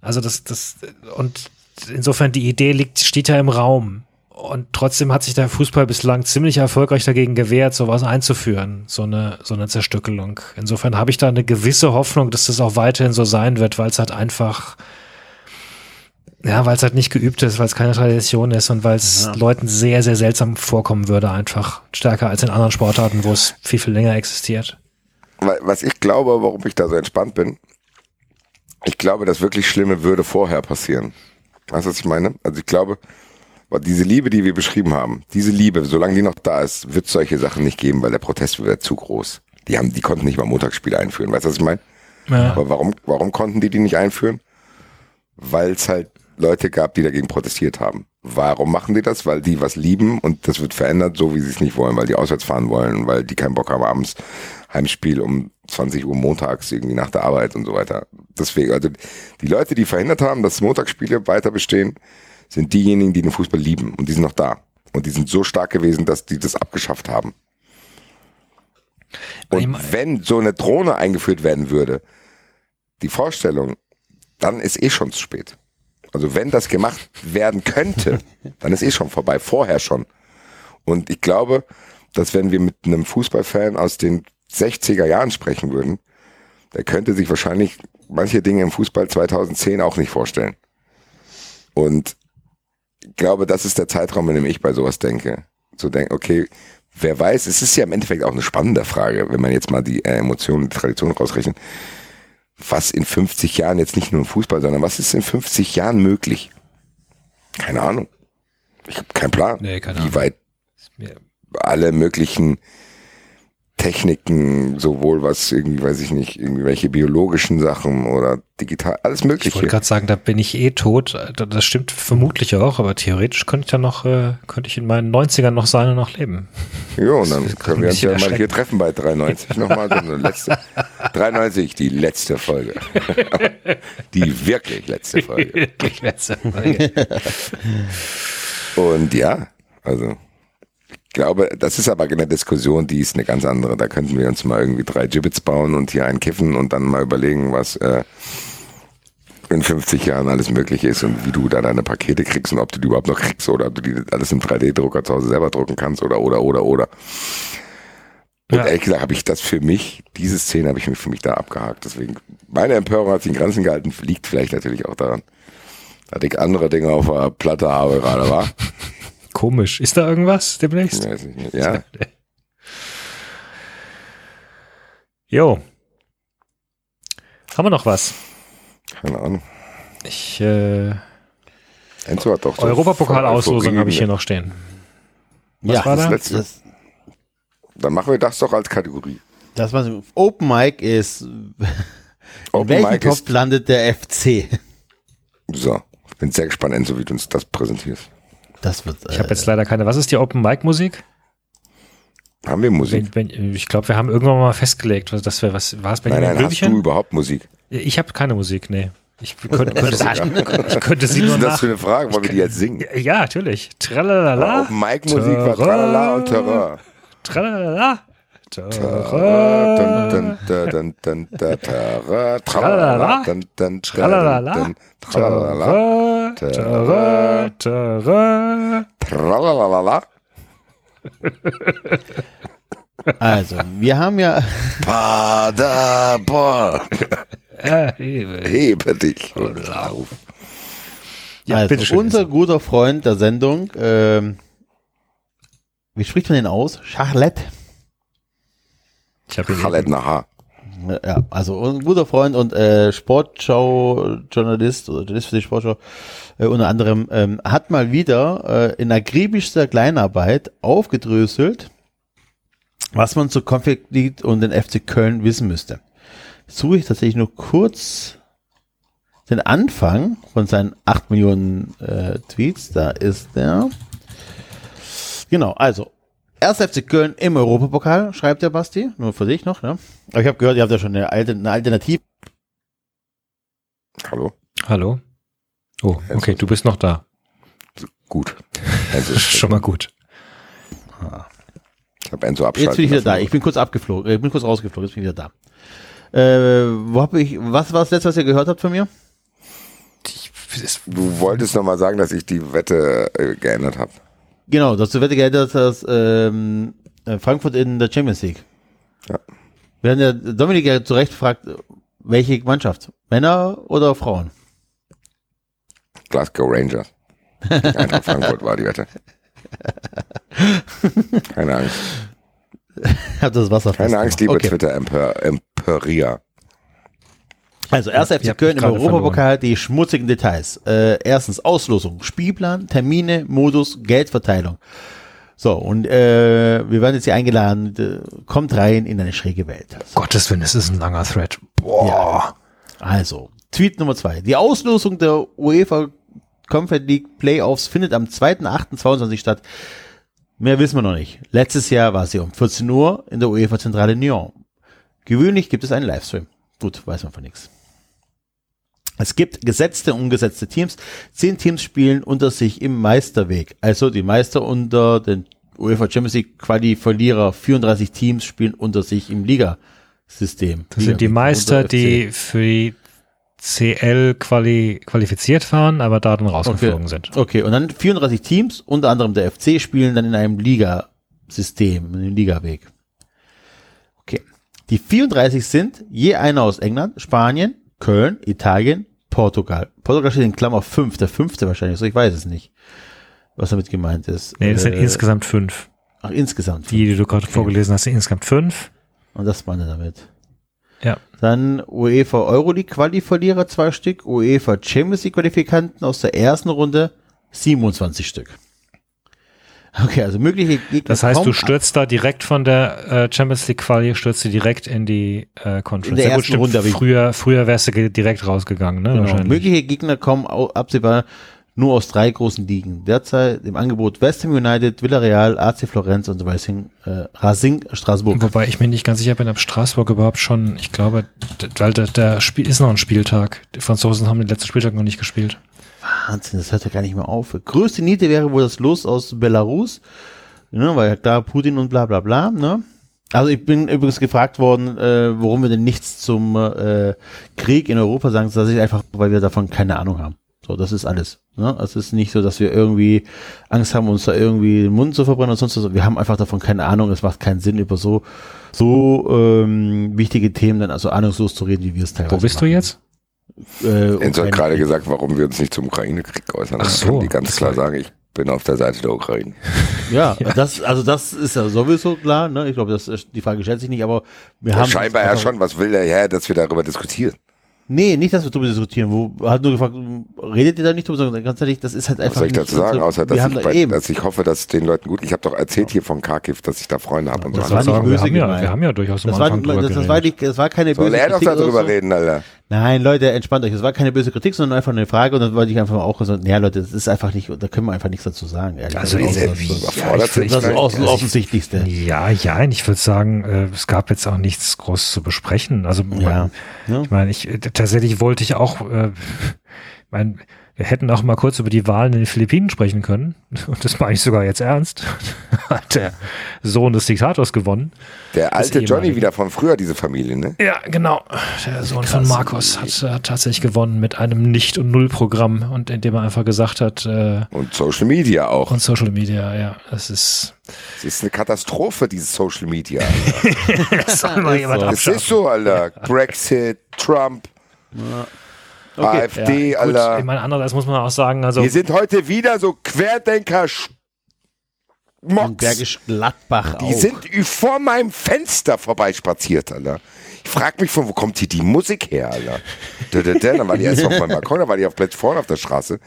Also das, das, und insofern die Idee liegt, steht ja im Raum. Und trotzdem hat sich der Fußball bislang ziemlich erfolgreich dagegen gewehrt, sowas einzuführen, so eine, so eine Zerstückelung. Insofern habe ich da eine gewisse Hoffnung, dass das auch weiterhin so sein wird, weil es halt einfach, ja, weil es halt nicht geübt ist, weil es keine Tradition ist und weil es ja. Leuten sehr, sehr seltsam vorkommen würde, einfach stärker als in anderen Sportarten, wo es viel, viel länger existiert. Was ich glaube, warum ich da so entspannt bin, ich glaube, das wirklich Schlimme würde vorher passieren. Weißt du, was ich meine? Also ich glaube, diese Liebe, die wir beschrieben haben, diese Liebe, solange die noch da ist, wird es solche Sachen nicht geben, weil der Protest wäre zu groß. Die haben, die konnten nicht mal Montagsspiele einführen. Weißt du, was ich meine? Ja. Aber warum, warum konnten die die nicht einführen? Weil es halt Leute gab, die dagegen protestiert haben. Warum machen die das? Weil die was lieben und das wird verändert, so wie sie es nicht wollen, weil die auswärts fahren wollen, weil die keinen Bock haben abends Heimspiel um 20 Uhr montags irgendwie nach der Arbeit und so weiter. Deswegen, also die Leute, die verhindert haben, dass Montagsspiele weiter bestehen, sind diejenigen, die den Fußball lieben und die sind noch da. Und die sind so stark gewesen, dass die das abgeschafft haben. Und wenn so eine Drohne eingeführt werden würde, die Vorstellung, dann ist eh schon zu spät. Also wenn das gemacht werden könnte, dann ist eh schon vorbei, vorher schon. Und ich glaube, dass wenn wir mit einem Fußballfan aus den 60er Jahren sprechen würden, der könnte sich wahrscheinlich manche Dinge im Fußball 2010 auch nicht vorstellen. Und ich glaube, das ist der Zeitraum, in dem ich bei sowas denke. Zu denken, okay, wer weiß, es ist ja im Endeffekt auch eine spannende Frage, wenn man jetzt mal die äh, Emotionen, die Tradition rausrechnet. Was in 50 Jahren jetzt nicht nur im Fußball, sondern was ist in 50 Jahren möglich? Keine Ahnung. Ich habe keinen Plan, nee, keine wie weit alle möglichen Techniken, sowohl was irgendwie, weiß ich nicht, irgendwelche biologischen Sachen oder digital, alles mögliche. Ich wollte gerade sagen, da bin ich eh tot. Das stimmt vermutlich auch, aber theoretisch könnte ich ja noch, äh, könnte ich in meinen 90ern noch sein und noch leben. Jo, und dann können wir uns ja mal hier treffen bei 93 nochmal. So letzte, 93, die letzte Folge. die wirklich letzte Folge. wirklich letzte Folge. und ja, also glaube, das ist aber eine Diskussion, die ist eine ganz andere. Da könnten wir uns mal irgendwie drei Gibbets bauen und hier einen kiffen und dann mal überlegen, was äh, in 50 Jahren alles möglich ist und wie du da deine Pakete kriegst und ob du die überhaupt noch kriegst oder ob du die alles im 3D-Drucker zu Hause selber drucken kannst oder oder oder oder. Und ja. ehrlich gesagt habe ich das für mich, diese Szene habe ich mir für mich da abgehakt. Deswegen, meine Empörung hat sich in Grenzen gehalten, liegt vielleicht natürlich auch daran, dass ich andere Dinge auf der Platte habe gerade, war. Komisch. Ist da irgendwas demnächst? Weiß ich nicht. Ja. Jo. Haben wir noch was? Keine Ahnung. Ich, äh, Enzo hat doch Europapokal-Auslosung habe ich hier noch stehen. Was ja, war das da? Letzte. Das, Dann machen wir das doch als Kategorie. Das war Open Mic ist. Open in welchem Mic Topf landet der FC? So, bin sehr gespannt, Enzo, wie du uns das präsentierst. Das wird. Ich habe jetzt leider keine. Was ist die Open Mic Musik? Haben wir Musik? Wenn, wenn, ich glaube, wir haben irgendwann mal festgelegt, dass wir was war es bei nein, nein, Hast du überhaupt Musik? Ich habe keine Musik, nee. Ich könnte, könnte, sie, ich könnte sie nur Was ist das für eine Frage? Wollen wir die jetzt singen? Ja, natürlich. Tralalala. Open Mic Musik war Tralala und Terror. Tralala. Also, wir haben ja. Paderborn. Hebe. Hebe dich und lauf. Ja, also, unser guter Freund der Sendung, ähm, wie spricht man den aus? Charlotte. Ich habe Khaled Nahar. Ja, also ein guter Freund und äh, Sportschau-Journalist oder Journalist für die Sportschau äh, unter anderem ähm, hat mal wieder äh, in akribischster Kleinarbeit aufgedröselt, was man zu League und den FC Köln wissen müsste. Suche ich tatsächlich nur kurz den Anfang von seinen 8 Millionen äh, Tweets. Da ist der. Genau, also 1. FC Köln im Europapokal, schreibt der Basti. Nur für dich noch, ne? Aber ich habe gehört, ihr habt ja schon eine, Alte, eine Alternative. Hallo? Hallo? Oh, okay, du bist noch da. Gut. Schon mal gut. Ich habe Enzo abschalten Jetzt bin ich wieder da. Ich bin kurz abgeflogen. Ich bin kurz rausgeflogen. Jetzt bin ich wieder da. Äh, wo hab ich, was war das letzte, was ihr gehört habt von mir? Du wolltest noch mal sagen, dass ich die Wette äh, geändert habe. Genau, dazu wird geändert, dass ähm, äh, Frankfurt in der Champions League. Ja. Wir haben ja Dominik ja zu Recht gefragt, welche Mannschaft? Männer oder Frauen? Glasgow Rangers. Eintracht Frankfurt war die Wette. Keine Angst. Ich hab das Wasser Keine Angst, liebe okay. Twitter-Emperia. Also, erster Ich FC hab Köln im Europapokal, die schmutzigen Details. Äh, erstens Auslosung, Spielplan, Termine, Modus, Geldverteilung. So, und äh, wir werden jetzt hier eingeladen, äh, kommt rein in eine schräge Welt. Gottes Willen, es ist ein langer Thread. Boah. Also, Tweet Nummer zwei. Die Auslosung der UEFA Conference League Playoffs findet am 2.8.22 statt. Mehr wissen wir noch nicht. Letztes Jahr war sie um 14 Uhr in der UEFA Zentrale Nyon. Gewöhnlich gibt es einen Livestream. Gut, weiß man von nichts. Es gibt gesetzte und ungesetzte Teams. Zehn Teams spielen unter sich im Meisterweg. Also die Meister unter den UEFA Champions League Quali-Verlierer. 34 Teams spielen unter sich im Liga-System. Das sind die Meister, die für die CL quali qualifiziert waren, aber da dann rausgeflogen okay. sind. Okay, und dann 34 Teams, unter anderem der FC, spielen dann in einem Liga-System, in einem Liga-Weg. Okay. Die 34 sind je einer aus England, Spanien, Köln, Italien, Portugal. Portugal steht in Klammer 5, der fünfte wahrscheinlich, so ich weiß es nicht, was damit gemeint ist. Nee, das sind Äh, insgesamt fünf. Ach, insgesamt. Die, die du gerade vorgelesen hast, sind insgesamt fünf. Und das meine damit. Ja. Dann UEFA Euroleague Quali-Verlierer zwei Stück, UEFA Champions League Qualifikanten aus der ersten Runde 27 Stück. Okay, also mögliche Gegner. Das heißt, du stürzt da direkt von der äh, Champions League Quali, stürzt du direkt in die äh, Conference. In der Ja, ersten stimmt. Runde früher, früher wärst du direkt rausgegangen, ne? Genau. Wahrscheinlich. Mögliche Gegner kommen absehbar nur aus drei großen Ligen. Derzeit im Angebot West Ham United, Villarreal, AC Florenz und Racing, äh, Racing Straßburg. Wobei ich mir nicht ganz sicher bin, ob Straßburg überhaupt schon, ich glaube, weil der, der Spiel ist noch ein Spieltag. Die Franzosen haben den letzten Spieltag noch nicht gespielt. Wahnsinn, das hört ja gar nicht mehr auf. Größte Niete wäre wohl das Los aus Belarus, ne, weil ja klar Putin und bla bla bla. Ne? Also ich bin übrigens gefragt worden, äh, warum wir denn nichts zum äh, Krieg in Europa sagen. Das ist einfach, weil wir davon keine Ahnung haben. So, das ist alles. Ne? Es ist nicht so, dass wir irgendwie Angst haben, uns da irgendwie den Mund zu verbrennen oder sonst was. Wir haben einfach davon keine Ahnung. Es macht keinen Sinn, über so so ähm, wichtige Themen dann also ahnungslos zu reden, wie wir es teilweise Wo bist du machen. jetzt? Äh, Enzo hat gerade gesagt, warum wir uns nicht zum Ukraine-Krieg äußern. Ach so, die ganz klar sagen, ich bin auf der Seite der Ukraine. Ja, Das, also das ist ja sowieso klar. Ne? Ich glaube, die Frage stellt sich nicht, aber wir Ja, haben scheinbar ja schon. Was will der Herr, dass wir darüber diskutieren? Nee, nicht, dass wir darüber diskutieren. Wo hat nur gefragt, redet ihr da nicht drüber? Sondern Ganz ehrlich, das ist halt Was einfach. soll ich nicht dazu sagen, außer dass ich, da bei, eben. dass ich hoffe, dass es den Leuten gut. Ich habe doch erzählt hier von Kharkiv, dass ich da Freunde habe und Das so. war nicht sagen, wir, böse haben ja, wir haben ja durchaus am Das war, das, das, war die, das war keine Soll böse er doch darüber so. reden, Alter? Nein, Leute, entspannt euch. Das war keine böse Kritik, sondern einfach eine Frage. Und dann wollte ich einfach mal auch sagen, ja, Leute, das ist einfach nicht, da können wir einfach nichts dazu sagen. ehrlich Also gesagt. ist das, wie- das, überfordert ich- sich das ist aus, Also ich- offensichtlichste. Ja, ja, ich würde sagen, äh, es gab jetzt auch nichts groß zu besprechen. Also Ja. ich meine, ich äh, tatsächlich wollte ich auch, äh, ich meine, wir hätten auch mal kurz über die Wahlen in den Philippinen sprechen können. Und das meine ich sogar jetzt ernst. Hat der Sohn des Diktators gewonnen. Der alte. Johnny wieder von früher, diese Familie, ne? Ja, genau. Der Sohn von Markus hat, hat tatsächlich gewonnen mit einem Nicht- und Null-Programm und indem er einfach gesagt hat, äh, Und Social Media auch. und Social Media, ja, das ist, Es ist eine Katastrophe, dieses Social Media. das soll mal jemand Es abschaffen. ist so, Alter. Brexit, Trump, Okay. AfD, Ja, gut, Alter. ich meine, andererseits muss man auch sagen, also Wir sind heute wieder so Querdenker Mocks. Bergisch Gladbach Die auch. sind ü- vor meinem Fenster vorbeispaziert, Alter. Ich frag mich, von wo kommt hier die Musik her, Alter? Da, da, da. Dann war die erst auf meinem Balkon, dann war die auf Platz vorne auf der Straße.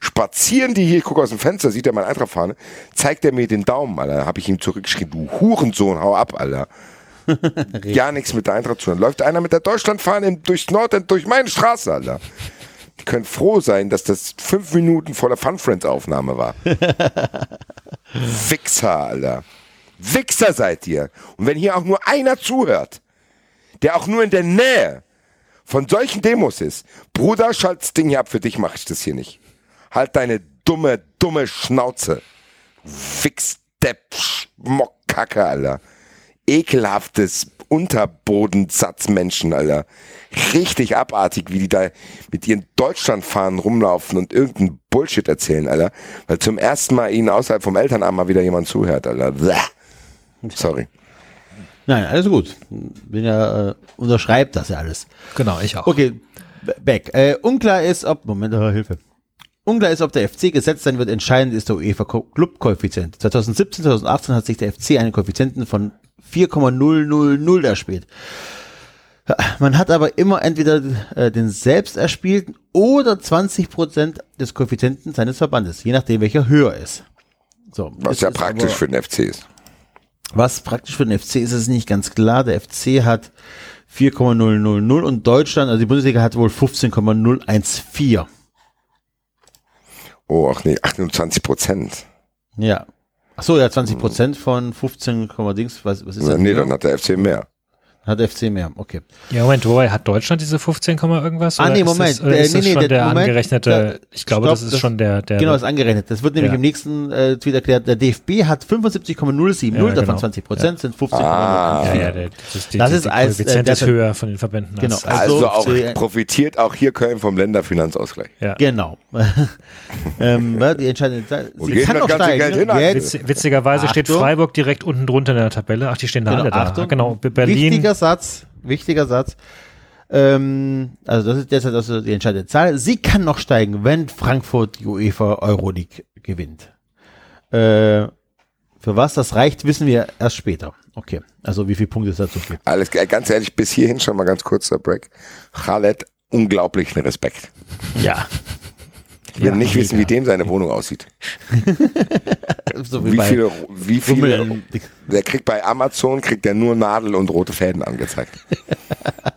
Spazieren die hier, ich gucke aus dem Fenster, sieht er meine Eintrachtfahne, zeigt er mir den Daumen, Alter. Da habe ich ihm zurückgeschrieben, du Hurensohn, hau ab, Alter. Gar nichts mit der Eintracht zu tun. Läuft einer mit der Deutschlandfahne durchs Nordend, durch meine Straße, Alter. Die können froh sein, dass das fünf Minuten vor der Fun Friends Aufnahme war. Wichser, Alter. Wichser seid ihr. Und wenn hier auch nur einer zuhört, der auch nur in der Nähe von solchen Demos ist, Bruder, schalt das Ding hier ab, für dich mache ich das hier nicht. Halt deine dumme, dumme Schnauze. Wichsdepp, Schmockkacke, Alter. Ekelhaftes, Unterbodensatzmenschen, Alter. Richtig abartig, wie die da mit ihren Deutschlandfahnen rumlaufen und irgendeinen Bullshit erzählen, Alter. Weil zum ersten Mal ihnen außerhalb vom Elternarm mal wieder jemand zuhört, Alter. Sorry. Nein, alles gut. Bin ja, äh, unterschreibt das ja alles. Genau, ich auch. Okay, back. Äh, unklar ist, ob, Moment, äh, Hilfe. Unklar ist, ob der FC gesetzt sein wird. Entscheidend ist der UEFA Ko- Club-Koeffizient. 2017, 2018 hat sich der FC einen Koeffizienten von 4,000 erspielt. Man hat aber immer entweder äh, den selbst erspielten oder 20% des Koeffizienten seines Verbandes, je nachdem welcher höher ist. So, Was ja praktisch aber- für den FC ist. was praktisch für den FC ist, ist nicht ganz klar. Der FC hat 4,000 und Deutschland, also die Bundesliga hat wohl 15,014. Oh, ach nee, 28 Prozent. Ja. Ach so, ja, 20 Prozent von 15, Dings, was, was ist das? Nee, dann hat der FC mehr. Hat der FC mehr, okay. Ja, Moment, wobei hat Deutschland diese 15, Komma irgendwas? Ah, nee, ist Moment, Das, der- ist nee, das nee, schon der- der, Moment, angerechnete, der- ich glaube, stopp, das ist das- schon der, der genau, ist angerechnet. Das wird nämlich Ja. im nächsten äh, Tweet erklärt. Der DFB hat 75,070, Ja, davon genau. 20 Prozent sind 15,014. Ah. ja, ja, der, das ist, die, Das die, ist die als, äh, Koeffizient ist höher von den Verbänden. Genau. als- Also, Also, auch äh, profitiert auch hier Köln vom Länderfinanzausgleich. ja. Genau. ähm, ja, die entscheidende Sie kann das ganze steigen. Ne? witzigerweise steht. Freiburg direkt unten drunter in der Tabelle. Ach, die stehen da Genau, alle da. Genau, Berlin. Satz, wichtiger Satz. Ähm, also das ist derzeit also die entscheidende Zahl. Sie kann noch steigen, wenn Frankfurt die UEFA Euroleague gewinnt. Äh, für was das reicht, wissen wir erst später. Okay, also wie viele Punkte es dazu gibt. Alles, äh, ganz ehrlich, bis hierhin schon mal ganz kurzer Break. Khaled, unglaublichen Respekt. Ja. Ich will nicht wissen, wie dem seine Wohnung aussieht. So Wie bei viele, wie viele, der kriegt bei Amazon, kriegt der nur Nadel und rote Fäden angezeigt.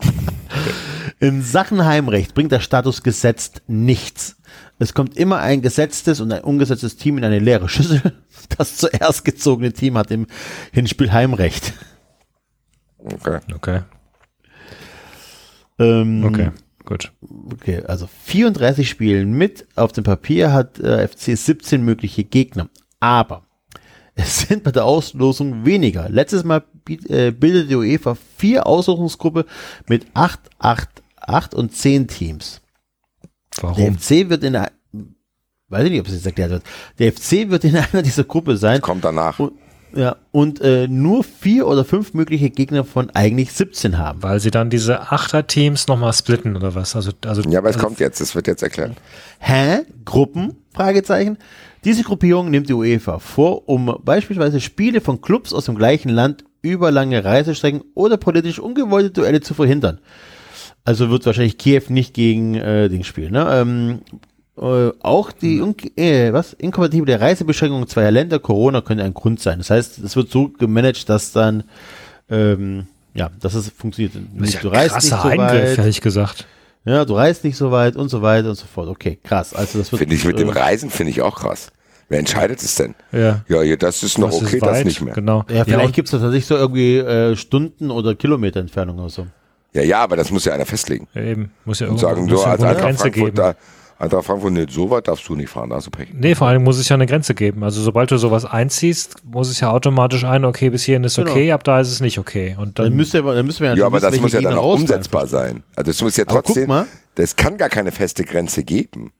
In Sachen Heimrecht bringt der Status gesetzt nichts. Es kommt immer ein gesetztes und ein ungesetztes Team in eine leere Schüssel. Das zuerst gezogene Team hat im Hinspiel Heimrecht. Okay. Okay, Ähm, okay, gut. Okay, also 34 Spielen mit. Auf dem Papier hat äh, FC 17 mögliche Gegner. Aber es sind bei der Auslosung weniger. Letztes Mal äh, bildete die UEFA vier Auslosungsgruppe mit 8, 8, 8 und 10 Teams. Der Warum? FC wird in einer, weiß ich nicht, ob es jetzt erklärt wird. Der FC wird in einer dieser Gruppe sein. Kommt danach. Und, ja, und äh, nur vier oder fünf mögliche Gegner von eigentlich 17 haben. Weil sie dann diese Achter-Teams nochmal splitten oder was? Also, also, Ja, aber es also, kommt jetzt, es wird jetzt erklärt. Hä? Gruppen? Fragezeichen. Diese Gruppierung nimmt die UEFA vor, um beispielsweise Spiele von Clubs aus dem gleichen Land über lange Reisestrecken oder politisch ungewollte Duelle zu verhindern. Also wird wahrscheinlich Kiew nicht gegen äh, Ding spielen. Ne? Ähm, äh, auch die un äh, was inkompatible Reisebeschränkungen zweier Länder, Corona könnte ein Grund sein. Das heißt, es wird so gemanagt, dass dann ähm, ja, dass es funktioniert. das ist ja du reist nicht krasser so Eingriff, weit. ehrlich gesagt. Ja, du reist nicht so weit und so weiter und so fort. Okay, krass. Also das wird Finde ich mit dem äh, Reisen, finde ich auch krass. Wer entscheidet es denn? Ja. Ja, ja das ist noch Das ist okay, das weit, nicht mehr. Genau. Ja, vielleicht und- gibt es tatsächlich so irgendwie äh, Stunden oder Kilometer Entfernung oder so. Ja, ja, aber das muss ja einer festlegen. Ja, eben. Muss ja Und sagen, ja als Grenze Frankfurt, geben. da, Eintracht Frankfurt, nee, so weit darfst du nicht fahren, da hast du Pech. Nee, vor allem muss es ja eine Grenze geben. Also sobald du sowas einziehst, muss es ja automatisch ein, okay, bis hierhin ist Genau. okay, ab da ist es nicht okay. Und Dann, dann, müsste, dann müssen wir Ja, aber wissen, das muss ja dann auch umsetzbar sein. Also es muss ja trotzdem, mal. das kann gar keine feste Grenze geben.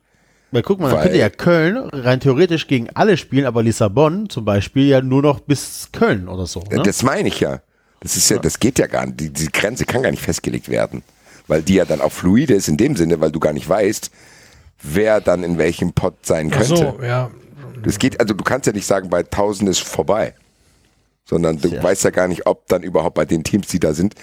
Weil guck mal, dann könnte ja Köln rein theoretisch gegen alle spielen, aber Lissabon zum Beispiel ja nur noch bis Köln oder so. Ne? Das meine ich ja. Das ist ja, das geht ja gar nicht. Die, die Grenze kann gar nicht festgelegt werden. Weil die ja dann auch fluide ist in dem Sinne, weil du gar nicht weißt, wer dann in welchem Pot sein Ach könnte. so, ja. Das geht, also du kannst ja nicht sagen, bei 1000 ist vorbei. Sondern du Tja. weißt ja gar nicht, ob dann überhaupt bei den Teams, die da sind,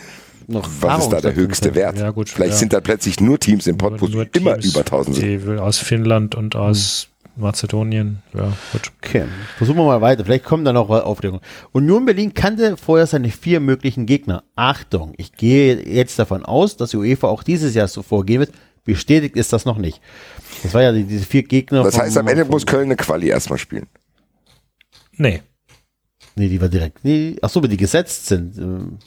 noch was ist da der höchste. Wert. Ja, gut, Vielleicht ja. sind da plötzlich nur Teams im Pot, wo Nur immer Teams, über 1000 sind. Die aus Finnland und aus Mazedonien. Ja, gut. Okay, versuchen wir mal weiter. Vielleicht kommen da noch Aufklärungen. Union Berlin kannte vorher seine vier möglichen Gegner. Achtung, ich gehe jetzt davon aus, dass die UEFA auch dieses Jahr so vorgehen wird. Bestätigt ist das noch nicht. Das war ja die, diese vier Gegner. Das vom- heißt, am Ende vom- muss Köln eine Quali erstmal spielen. Nee. Nee, die war direkt. Nee, ach so, wenn die gesetzt sind. ähm,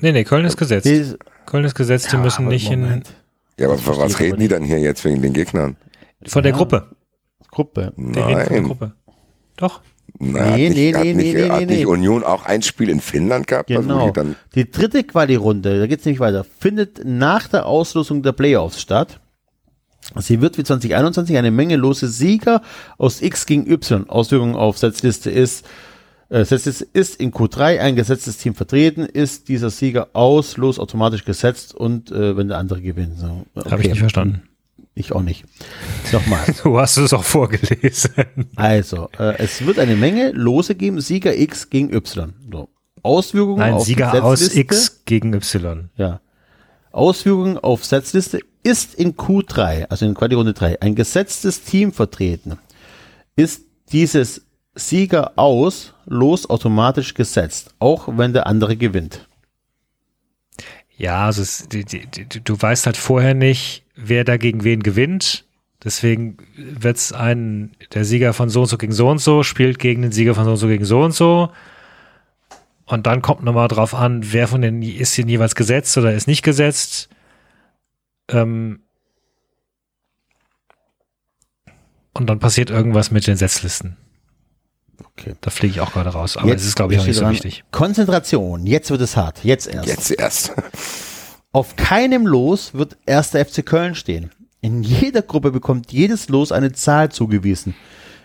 Nee, nee, Köln ist gesetzt. Die, Köln ist gesetzt, die Ja, müssen nicht in, Moment. Ja, aber von was reden die dann hier jetzt wegen den Gegnern? von der Ja. Gruppe. Gruppe. Die reden von der Nein, Gruppe. Doch. Na, hat Nee, nicht, nee, hat nee, nicht, nee, hat nee, nicht nee. Union auch ein Spiel in Finnland gehabt? Also Genau. Die dritte Quali-Runde, da geht es nämlich weiter, findet nach der Auslosung der Playoffs statt. Sie wird wie 2021 eine Menge lose Sieger aus X gegen Y. Auswirkungen auf Setzliste ist, äh, Setzliste ist in Q3 ein gesetztes Team vertreten, ist dieser Sieger aus, los automatisch gesetzt und äh, wenn der andere gewinnt. So, okay. Habe ich nicht verstanden. Ich auch nicht. Nochmal. Du hast es auch vorgelesen. Also, äh, es wird eine Menge Lose geben, Sieger X gegen Y. So. Auswirkungen Ein auf Sieger aus. X gegen Y. Ja. Ausführungen auf Setzliste ist in Q3, also in Quali Runde 3, ein gesetztes Team vertreten. Ist dieses Sieger aus los automatisch gesetzt, auch wenn der andere gewinnt. Ja, also es, die, die, die, du weißt halt vorher nicht, wer da gegen wen gewinnt. Deswegen wird es ein, der Sieger von so und so gegen so und so spielt gegen den Sieger von so und so gegen so und so. Und dann kommt nochmal drauf an, wer von den ist denn jeweils gesetzt oder ist nicht gesetzt. Ähm und dann passiert irgendwas mit den Setzlisten. Okay. Da fliege ich auch gerade raus. Aber es ist, glaube ich, auch nicht so dran, wichtig. Konzentration, jetzt wird es hart, jetzt erst. jetzt erst. Auf keinem Los wird erster FC Köln stehen. In jeder Gruppe bekommt jedes Los eine Zahl zugewiesen.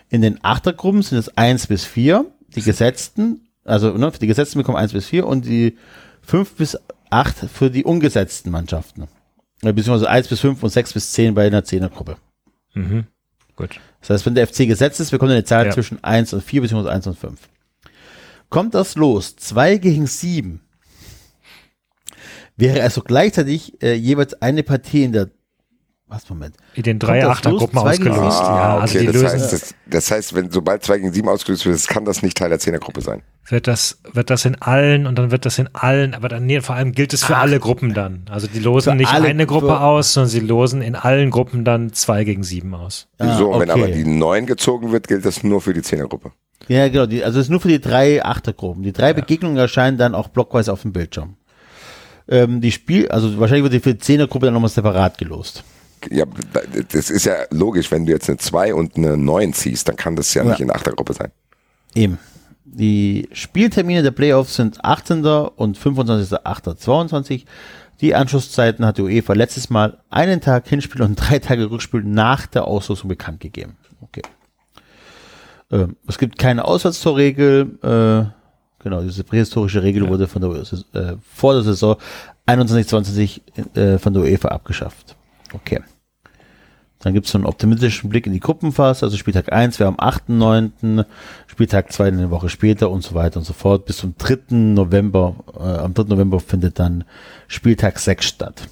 In den Achtergruppen sind es 1 bis 4. Die Gesetzten, also ne, die Gesetzten bekommen 1 bis 4 und die 5 bis 8 für die ungesetzten Mannschaften. Beziehungsweise 1 bis 5 und 6 bis 10 bei einer Zehnergruppe. Mhm. Gut. Das heißt, wenn der FC gesetzt ist, bekommt er eine Zahl Ja. zwischen 1 und 4 beziehungsweise 1 und 5. Kommt das los, 2 gegen 7, wäre also gleichzeitig äh, jeweils eine Partie in der, was, Moment, In den drei das Achtergruppen los? Zwei gegen ausgelost. sieben? Ja, Ah, also okay, die das, lösen, heißt, das, das heißt, wenn sobald 2 gegen 7 ausgelöst wird, kann das nicht Teil der Zehnergruppe sein. wird das, wird das in allen und dann wird das in allen, aber dann, nee, vor allem gilt es für Ach. alle Gruppen dann. Also die losen Für nicht alle- eine Gruppe für- aus, sondern sie losen in allen Gruppen dann zwei gegen sieben aus. Ah, so, und wenn okay. aber die 9 gezogen wird, gilt das nur für die Zehnergruppe. Ja, genau, die, also es ist nur für die drei Achtergruppen. Die drei Begegnungen erscheinen dann auch blockweise auf dem Bildschirm. Ähm, die Spiel, also wahrscheinlich wird die für die Zehnergruppe dann nochmal separat gelost. Ja, das ist ja logisch, wenn du jetzt eine 2 und eine 9 ziehst, dann kann das ja, Ja. nicht in der Achtergruppe sein. Eben. Die Spieltermine der Playoffs sind 18. und 25.08.22. Die Anschlusszeiten hat die UEFA letztes Mal einen Tag Hinspiel und drei Tage Rückspiel nach der Auslosung bekannt gegeben. Okay. Ähm, es gibt keine Auswärtstorregel. Äh, genau, diese prähistorische Regel wurde von der, äh, vor der Saison 21-20 äh, von der UEFA abgeschafft. Okay. Dann gibt es so einen optimistischen Blick in die Gruppenphase, also Spieltag 1 wäre am 8.9., Spieltag 2 eine Woche später und so weiter und so fort. Bis zum 3. November, äh, am 3. November findet dann Spieltag 6 statt.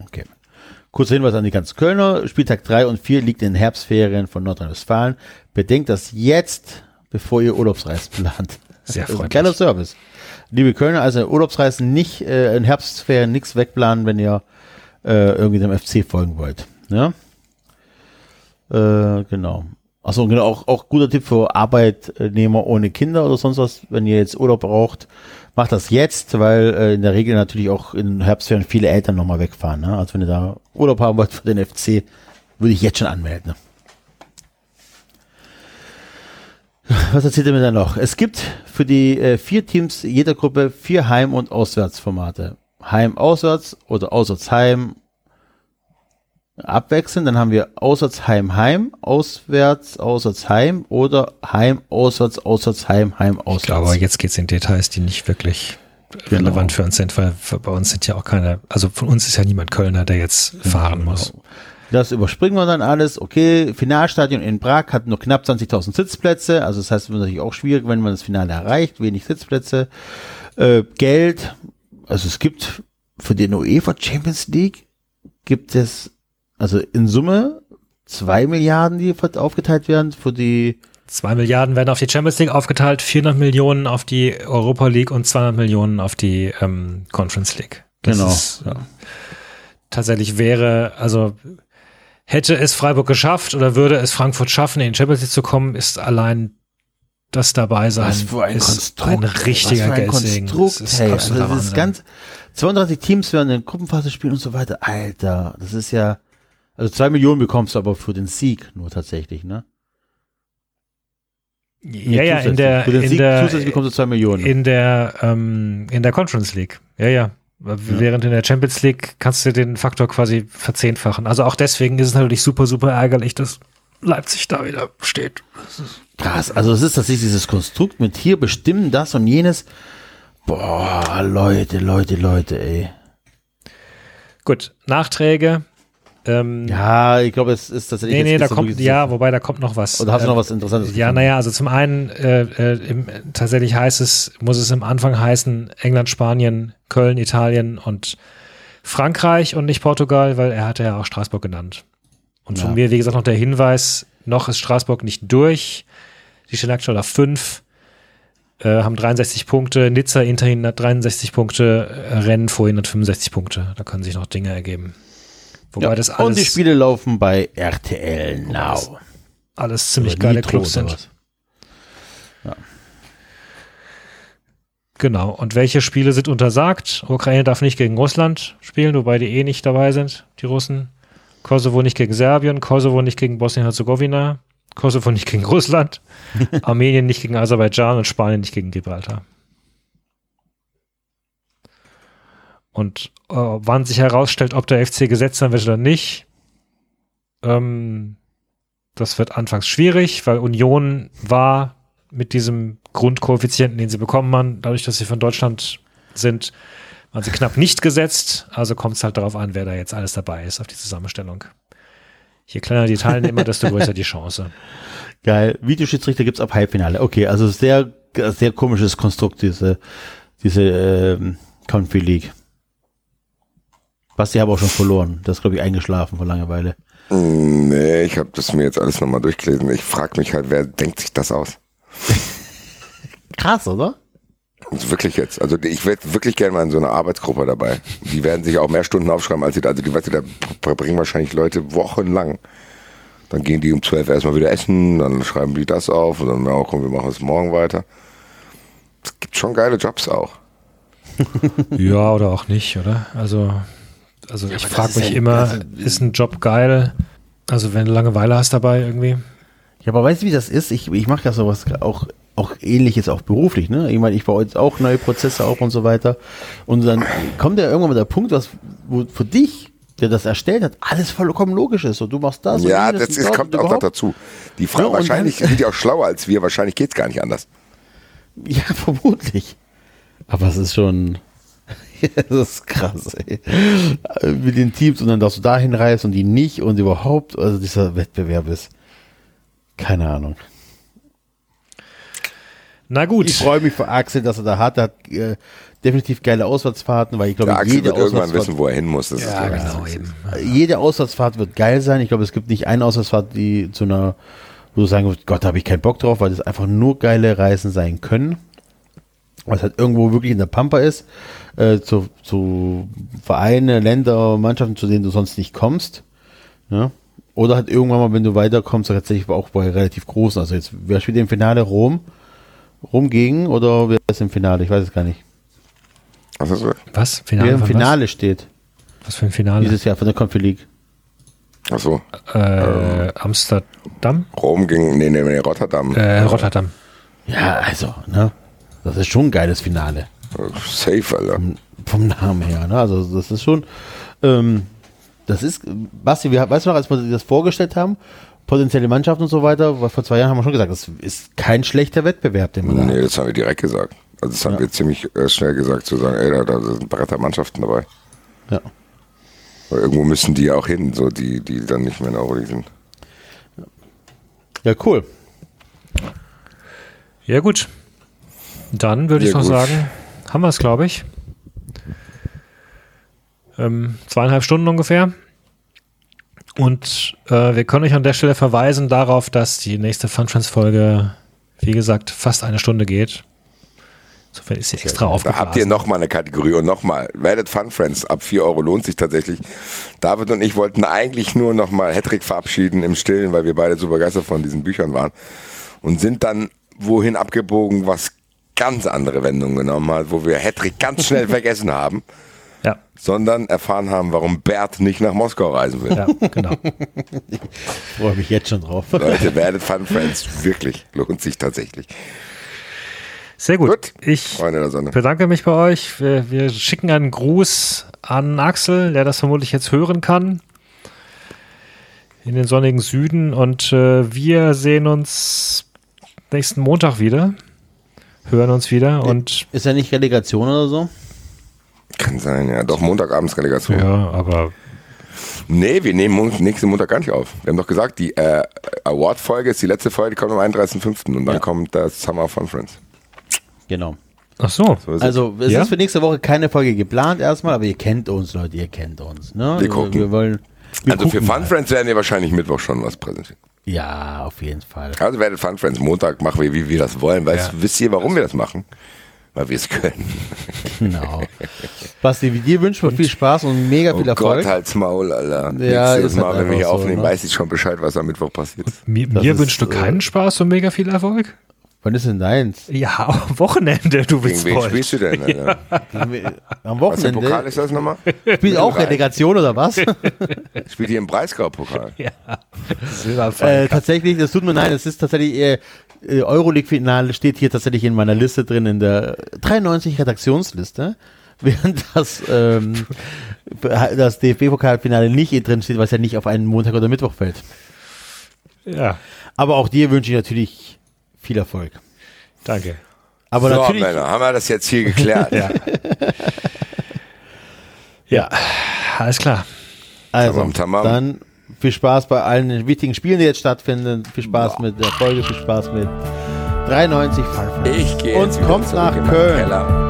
Okay. Kurzer Hinweis an die ganzen Kölner. Spieltag 3 und 4 liegt in den Herbstferien von Nordrhein-Westfalen. Bedenkt das jetzt, bevor ihr Urlaubsreisen plant. Sehr freundlich. kleiner Service. Liebe Kölner, also Urlaubsreisen nicht, äh, in Herbstferien nichts wegplanen, wenn ihr äh, irgendwie dem FC folgen wollt. Ja? Äh, genau. Achso, genau, auch, auch guter Tipp für Arbeitnehmer ohne Kinder oder sonst was, wenn ihr jetzt Urlaub braucht, macht das jetzt, weil äh, in der Regel natürlich auch in Herbstferien viele Eltern nochmal wegfahren. Ne? Also wenn ihr da Urlaub haben wollt für den FC, würde ich jetzt schon anmelden. Ne? Was erzählt ihr mir dann noch? Es gibt für die äh, vier Teams jeder Gruppe vier Heim- und Auswärtsformate. Heim-Auswärts oder Auswärts-Heim abwechseln. Dann haben wir Auswärts-Heim-Heim, Auswärts, Auswärts-Heim oder Heim-Auswärts, Auswärts-Heim, Heim-Auswärts. Ich glaube, jetzt geht es in Details, die nicht wirklich Genau. relevant für uns sind, weil für, bei uns sind ja auch keine, also von uns ist ja niemand Kölner, der jetzt fahren muss. Das überspringen wir dann alles. Okay, Finalstadion in Prag hat nur knapp 20.000 Sitzplätze. Also das heißt, es wird natürlich auch schwierig, wenn man das Finale erreicht. Wenig Sitzplätze. Äh, Geld. Also es gibt für den UEFA Champions League gibt es also in Summe zwei Milliarden, die aufgeteilt werden für die Zwei Milliarden werden auf die Champions League aufgeteilt, 400 Millionen auf die Europa League und 200 Millionen auf die ähm, Conference League. Das Genau, Ist, ja. Tatsächlich wäre, also hätte es Freiburg geschafft oder würde es Frankfurt schaffen, in die Champions League zu kommen, ist allein das dabei sein Was für ein ist Konstrukt. ein richtiger was für ein. Konstrukt, Das ist hey. Also das ist ganz, 32 Teams werden in Gruppenphase spielen und so weiter. Alter, das ist ja, also zwei Millionen bekommst du aber für den Sieg nur tatsächlich, ne? Ja, ja, in der, Für den in Sieg der, zusätzlich bekommst du zwei Millionen. in der, ähm, in der Conference League. Ja, ja. Während in der Champions League kannst du den Faktor quasi verzehnfachen. Also auch deswegen ist es natürlich super, super ärgerlich, dass Leipzig da wieder steht. Krass, also es ist tatsächlich dieses Konstrukt mit hier bestimmen das und jenes. Boah, Leute, Leute, Leute, ey. Gut, Nachträge. Ähm, Ja, ich glaube, es ist tatsächlich. nee, nee, da kommt, ja, wobei da kommt noch was. Oder hast du Ähm, noch was Interessantes? Ja, naja, also zum einen äh, äh, im, tatsächlich heißt es, muss es im Anfang heißen England, Spanien, Köln, Italien und Frankreich und nicht Portugal, weil er hatte ja auch Straßburg genannt. Und von Ja. mir, wie gesagt, noch der Hinweis, noch ist Straßburg nicht durch. Die auf 5, äh, haben 63 Punkte. Nizza, Interhin hat 63 Punkte, Rennen vorhin hat 65 Punkte. Da können sich noch Dinge ergeben. Wobei Ja, das alles, und die Spiele laufen bei RTL Now. alles ziemlich geile Nitro Clubs sind. was. Genau. Und welche Spiele sind untersagt? Ukraine darf nicht gegen Russland spielen, wobei die eh nicht dabei sind, die Russen. Kosovo nicht gegen Serbien, Kosovo nicht gegen Bosnien-Herzegowina, Kosovo nicht gegen Russland, Armenien nicht gegen Aserbaidschan und Spanien nicht gegen Gibraltar. Und äh, wann sich herausstellt, ob der FC gesetzt sein wird oder nicht, ähm, das wird anfangs schwierig, weil Union war mit diesem Grundkoeffizienten, den sie bekommen haben, dadurch, dass sie von Deutschland sind, waren sie knapp nicht gesetzt. Also kommt es halt darauf an, wer da jetzt alles dabei ist auf die Zusammenstellung. Je kleiner die Teilnehmer, desto größer die Chance. Geil. Videoschiedsrichter gibt's ab Halbfinale. Okay, also sehr, sehr komisches Konstrukt, diese, diese ähm, Confi League. Basti habe auch schon verloren. Das ist, glaube ich, eingeschlafen vor Langeweile. Mm, Nee, ich habe das mir jetzt alles nochmal durchgelesen. Ich frage mich halt, wer denkt sich das aus? Krass, oder? Also wirklich jetzt. Also ich wäre wirklich gerne mal in so einer Arbeitsgruppe dabei. Die werden sich auch mehr Stunden aufschreiben, als sie da. Also die, du, da bringen wahrscheinlich Leute wochenlang. Dann gehen die um 12 erstmal wieder essen, dann schreiben die das auf und dann, ja, komm, wir machen es morgen weiter. Es gibt schon geile Jobs auch. Ja, oder auch nicht, oder? Also, also ich aber das frage mich ja- immer, also- ist ein Job geil? Also wenn du Langeweile hast dabei irgendwie. Ja, aber weißt du, wie das ist? Ich, ich mache ja sowas auch, auch ähnliches, auch beruflich, ne? Ich meine, ich baue jetzt auch neue Prozesse auf und so weiter. Und dann kommt ja irgendwann mal der Punkt, was, wo für dich, der das erstellt hat, alles vollkommen logisch ist. Und du machst das. ja, das ist, dort kommt auch noch dazu. Die Frau, Ja, und wahrscheinlich dann- sind die auch schlauer als wir, wahrscheinlich geht's gar nicht anders. Ja, vermutlich. Aber es ist schon, das ist krass, ey. Mit den Teams und dann darfst du da hinreisen und die nicht und überhaupt, also dieser Wettbewerb ist, keine Ahnung. Na gut. Ich freue mich für Axel, dass er da hat. Er hat äh, definitiv geile Auswärtsfahrten, weil ich glaube, jede wird irgendwann Auswärtsfahrt, wissen, wo er hin muss. Das ja, ist genau eben. jede Auswärtsfahrt wird geil sein. Ich glaube, es gibt nicht eine Auswärtsfahrt, die zu einer, wo du sagen würdest, Gott, da habe ich keinen Bock drauf, weil das einfach nur geile Reisen sein können. Was halt irgendwo wirklich in der Pampa ist, äh, zu, zu Vereine, Länder, Mannschaften, zu denen du sonst nicht kommst. Ja? Oder halt irgendwann mal, wenn du weiterkommst, tatsächlich auch bei relativ großen. Also jetzt, wer spielt im Finale Rom? Rom gegen oder wer ist im Finale? Ich weiß es gar nicht. Was ist das? Was? Wer Finale im von Finale steht, Was? was für ein Finale? dieses Jahr von der Confi League. Ach so. äh, Amsterdam? Rom gegen, nee, nee, nee, Rotterdam. Äh, Rotterdam. Ja, also, ne? Das ist schon ein geiles Finale. Safe, Alter. Vom Namen her, ne? Also, das ist schon, ähm, das ist, Basti, wir, weißt du noch, als wir das vorgestellt haben, potenzielle Mannschaft und so weiter, weil vor zwei Jahren haben wir schon gesagt, das ist kein schlechter Wettbewerb, den man da Nee, das haben wir direkt gesagt. Also das haben Ja. wir ziemlich äh, schnell gesagt, zu sagen, ey, da, da sind Brettermannschaften dabei. Ja. Weil irgendwo müssen die ja auch hin, so die, die dann nicht mehr in der Euroleague sind. Ja, cool. Ja, gut. Dann würde ich Ja, noch gut. sagen, haben wir es, glaube ich. Ähm, zweieinhalb Stunden ungefähr. Und äh, wir können euch an der Stelle verweisen darauf, dass die nächste Funtrans-Folge, wie gesagt, fast eine Stunde geht. Insofern ist sie extra Da aufgeblasen. habt ihr nochmal eine Kategorie und nochmal, werdet Fun Friends, ab 4 Euro lohnt sich tatsächlich. David und ich wollten eigentlich nur nochmal Hattrick verabschieden im Stillen, weil wir beide so begeistert von diesen Büchern waren und sind dann wohin abgebogen, was ganz andere Wendungen genommen hat, wo wir Hattrick ganz schnell vergessen haben. Ja. sondern erfahren haben, warum Bert nicht nach Moskau reisen will. Ja, genau. Freue mich jetzt schon drauf. Leute, werdet Fun Friends. Wirklich. Lohnt sich tatsächlich. Sehr gut. Gut. Ich bedanke mich bei euch. Wir, wir schicken einen Gruß an Axel, der das vermutlich jetzt hören kann. In den sonnigen Süden. Und äh, wir sehen uns nächsten Montag wieder. Hören uns wieder. Und Ist ja nicht Relegation oder so? Kann sein, ja. Doch, Montagabends Relegation. ja, aber Nee, wir nehmen Mon- nächsten Montag gar nicht auf. Wir haben doch gesagt, die äh, Award-Folge ist die letzte Folge, die kommt am 31.05. Und dann Ja. kommt das Summer Fun Friends. Genau. ach so. So ist es. Also es Ja? ist für nächste Woche keine Folge geplant erstmal, aber ihr kennt uns, Leute, ihr kennt uns. Ne? Wir gucken. Wir wollen. Wir also für gucken Fun mal. Friends werden wir wahrscheinlich Mittwoch schon was präsentieren. Ja, auf jeden Fall. Also werdet Fun Friends Montag machen wir, wie wir das wollen. Weißt, Ja. Wisst ihr, warum wir das machen? Weil wir es können. Genau. Basti, dir wünschen wir viel Spaß und mega Oh viel Erfolg. Gott, halt's Maul, Alter. Ja, Nächstes ist halt Mal, wenn wir hier einfach so, aufnehmen, ne? weiß ich schon Bescheid, was am Mittwoch passiert. Mir, Das mir ist, wünschst du äh, keinen Spaß und mega viel Erfolg? Wann ist denn deins? Ja, am Wochenende, du Gegen bist wen voll. spielst du denn? Alter? Am Was für ein Pokal Wochenende. ist das nochmal? Spielt auch. Relegation oder was? Spielt hier im Breisgau-Pokal. Silberpfeil. äh, tatsächlich, das tut mir leid, es ist tatsächlich äh, äh, Euroleague-Finale steht hier tatsächlich in meiner Liste drin, in der 93 Redaktionsliste. Während das, ähm, das DFB-Pokalfinale nicht hier drin steht, was ja nicht auf einen Montag oder Mittwoch fällt. Ja, Aber auch dir wünsche ich natürlich viel Erfolg. danke. Aber so, natürlich, Männer, haben wir das jetzt hier geklärt? Ja. Ja, alles klar. also, Tamam, tamam. dann viel Spaß bei allen wichtigen Spielen, die jetzt stattfinden. Viel Spaß mit der Folge, viel Spaß mit 93 Fun Friends. Ich gehe Und kommt nach Köln. Ah,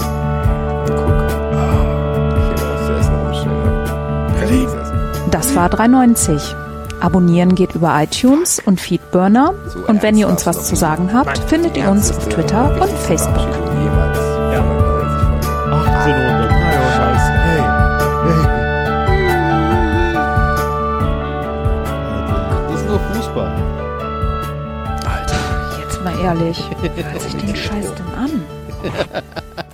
das war 390. Abonnieren geht über iTunes und Feedburner. Und wenn ihr uns was zu sagen habt, findet ihr uns auf Twitter und Facebook. Ehrlich, hört sich den Scheiß denn an?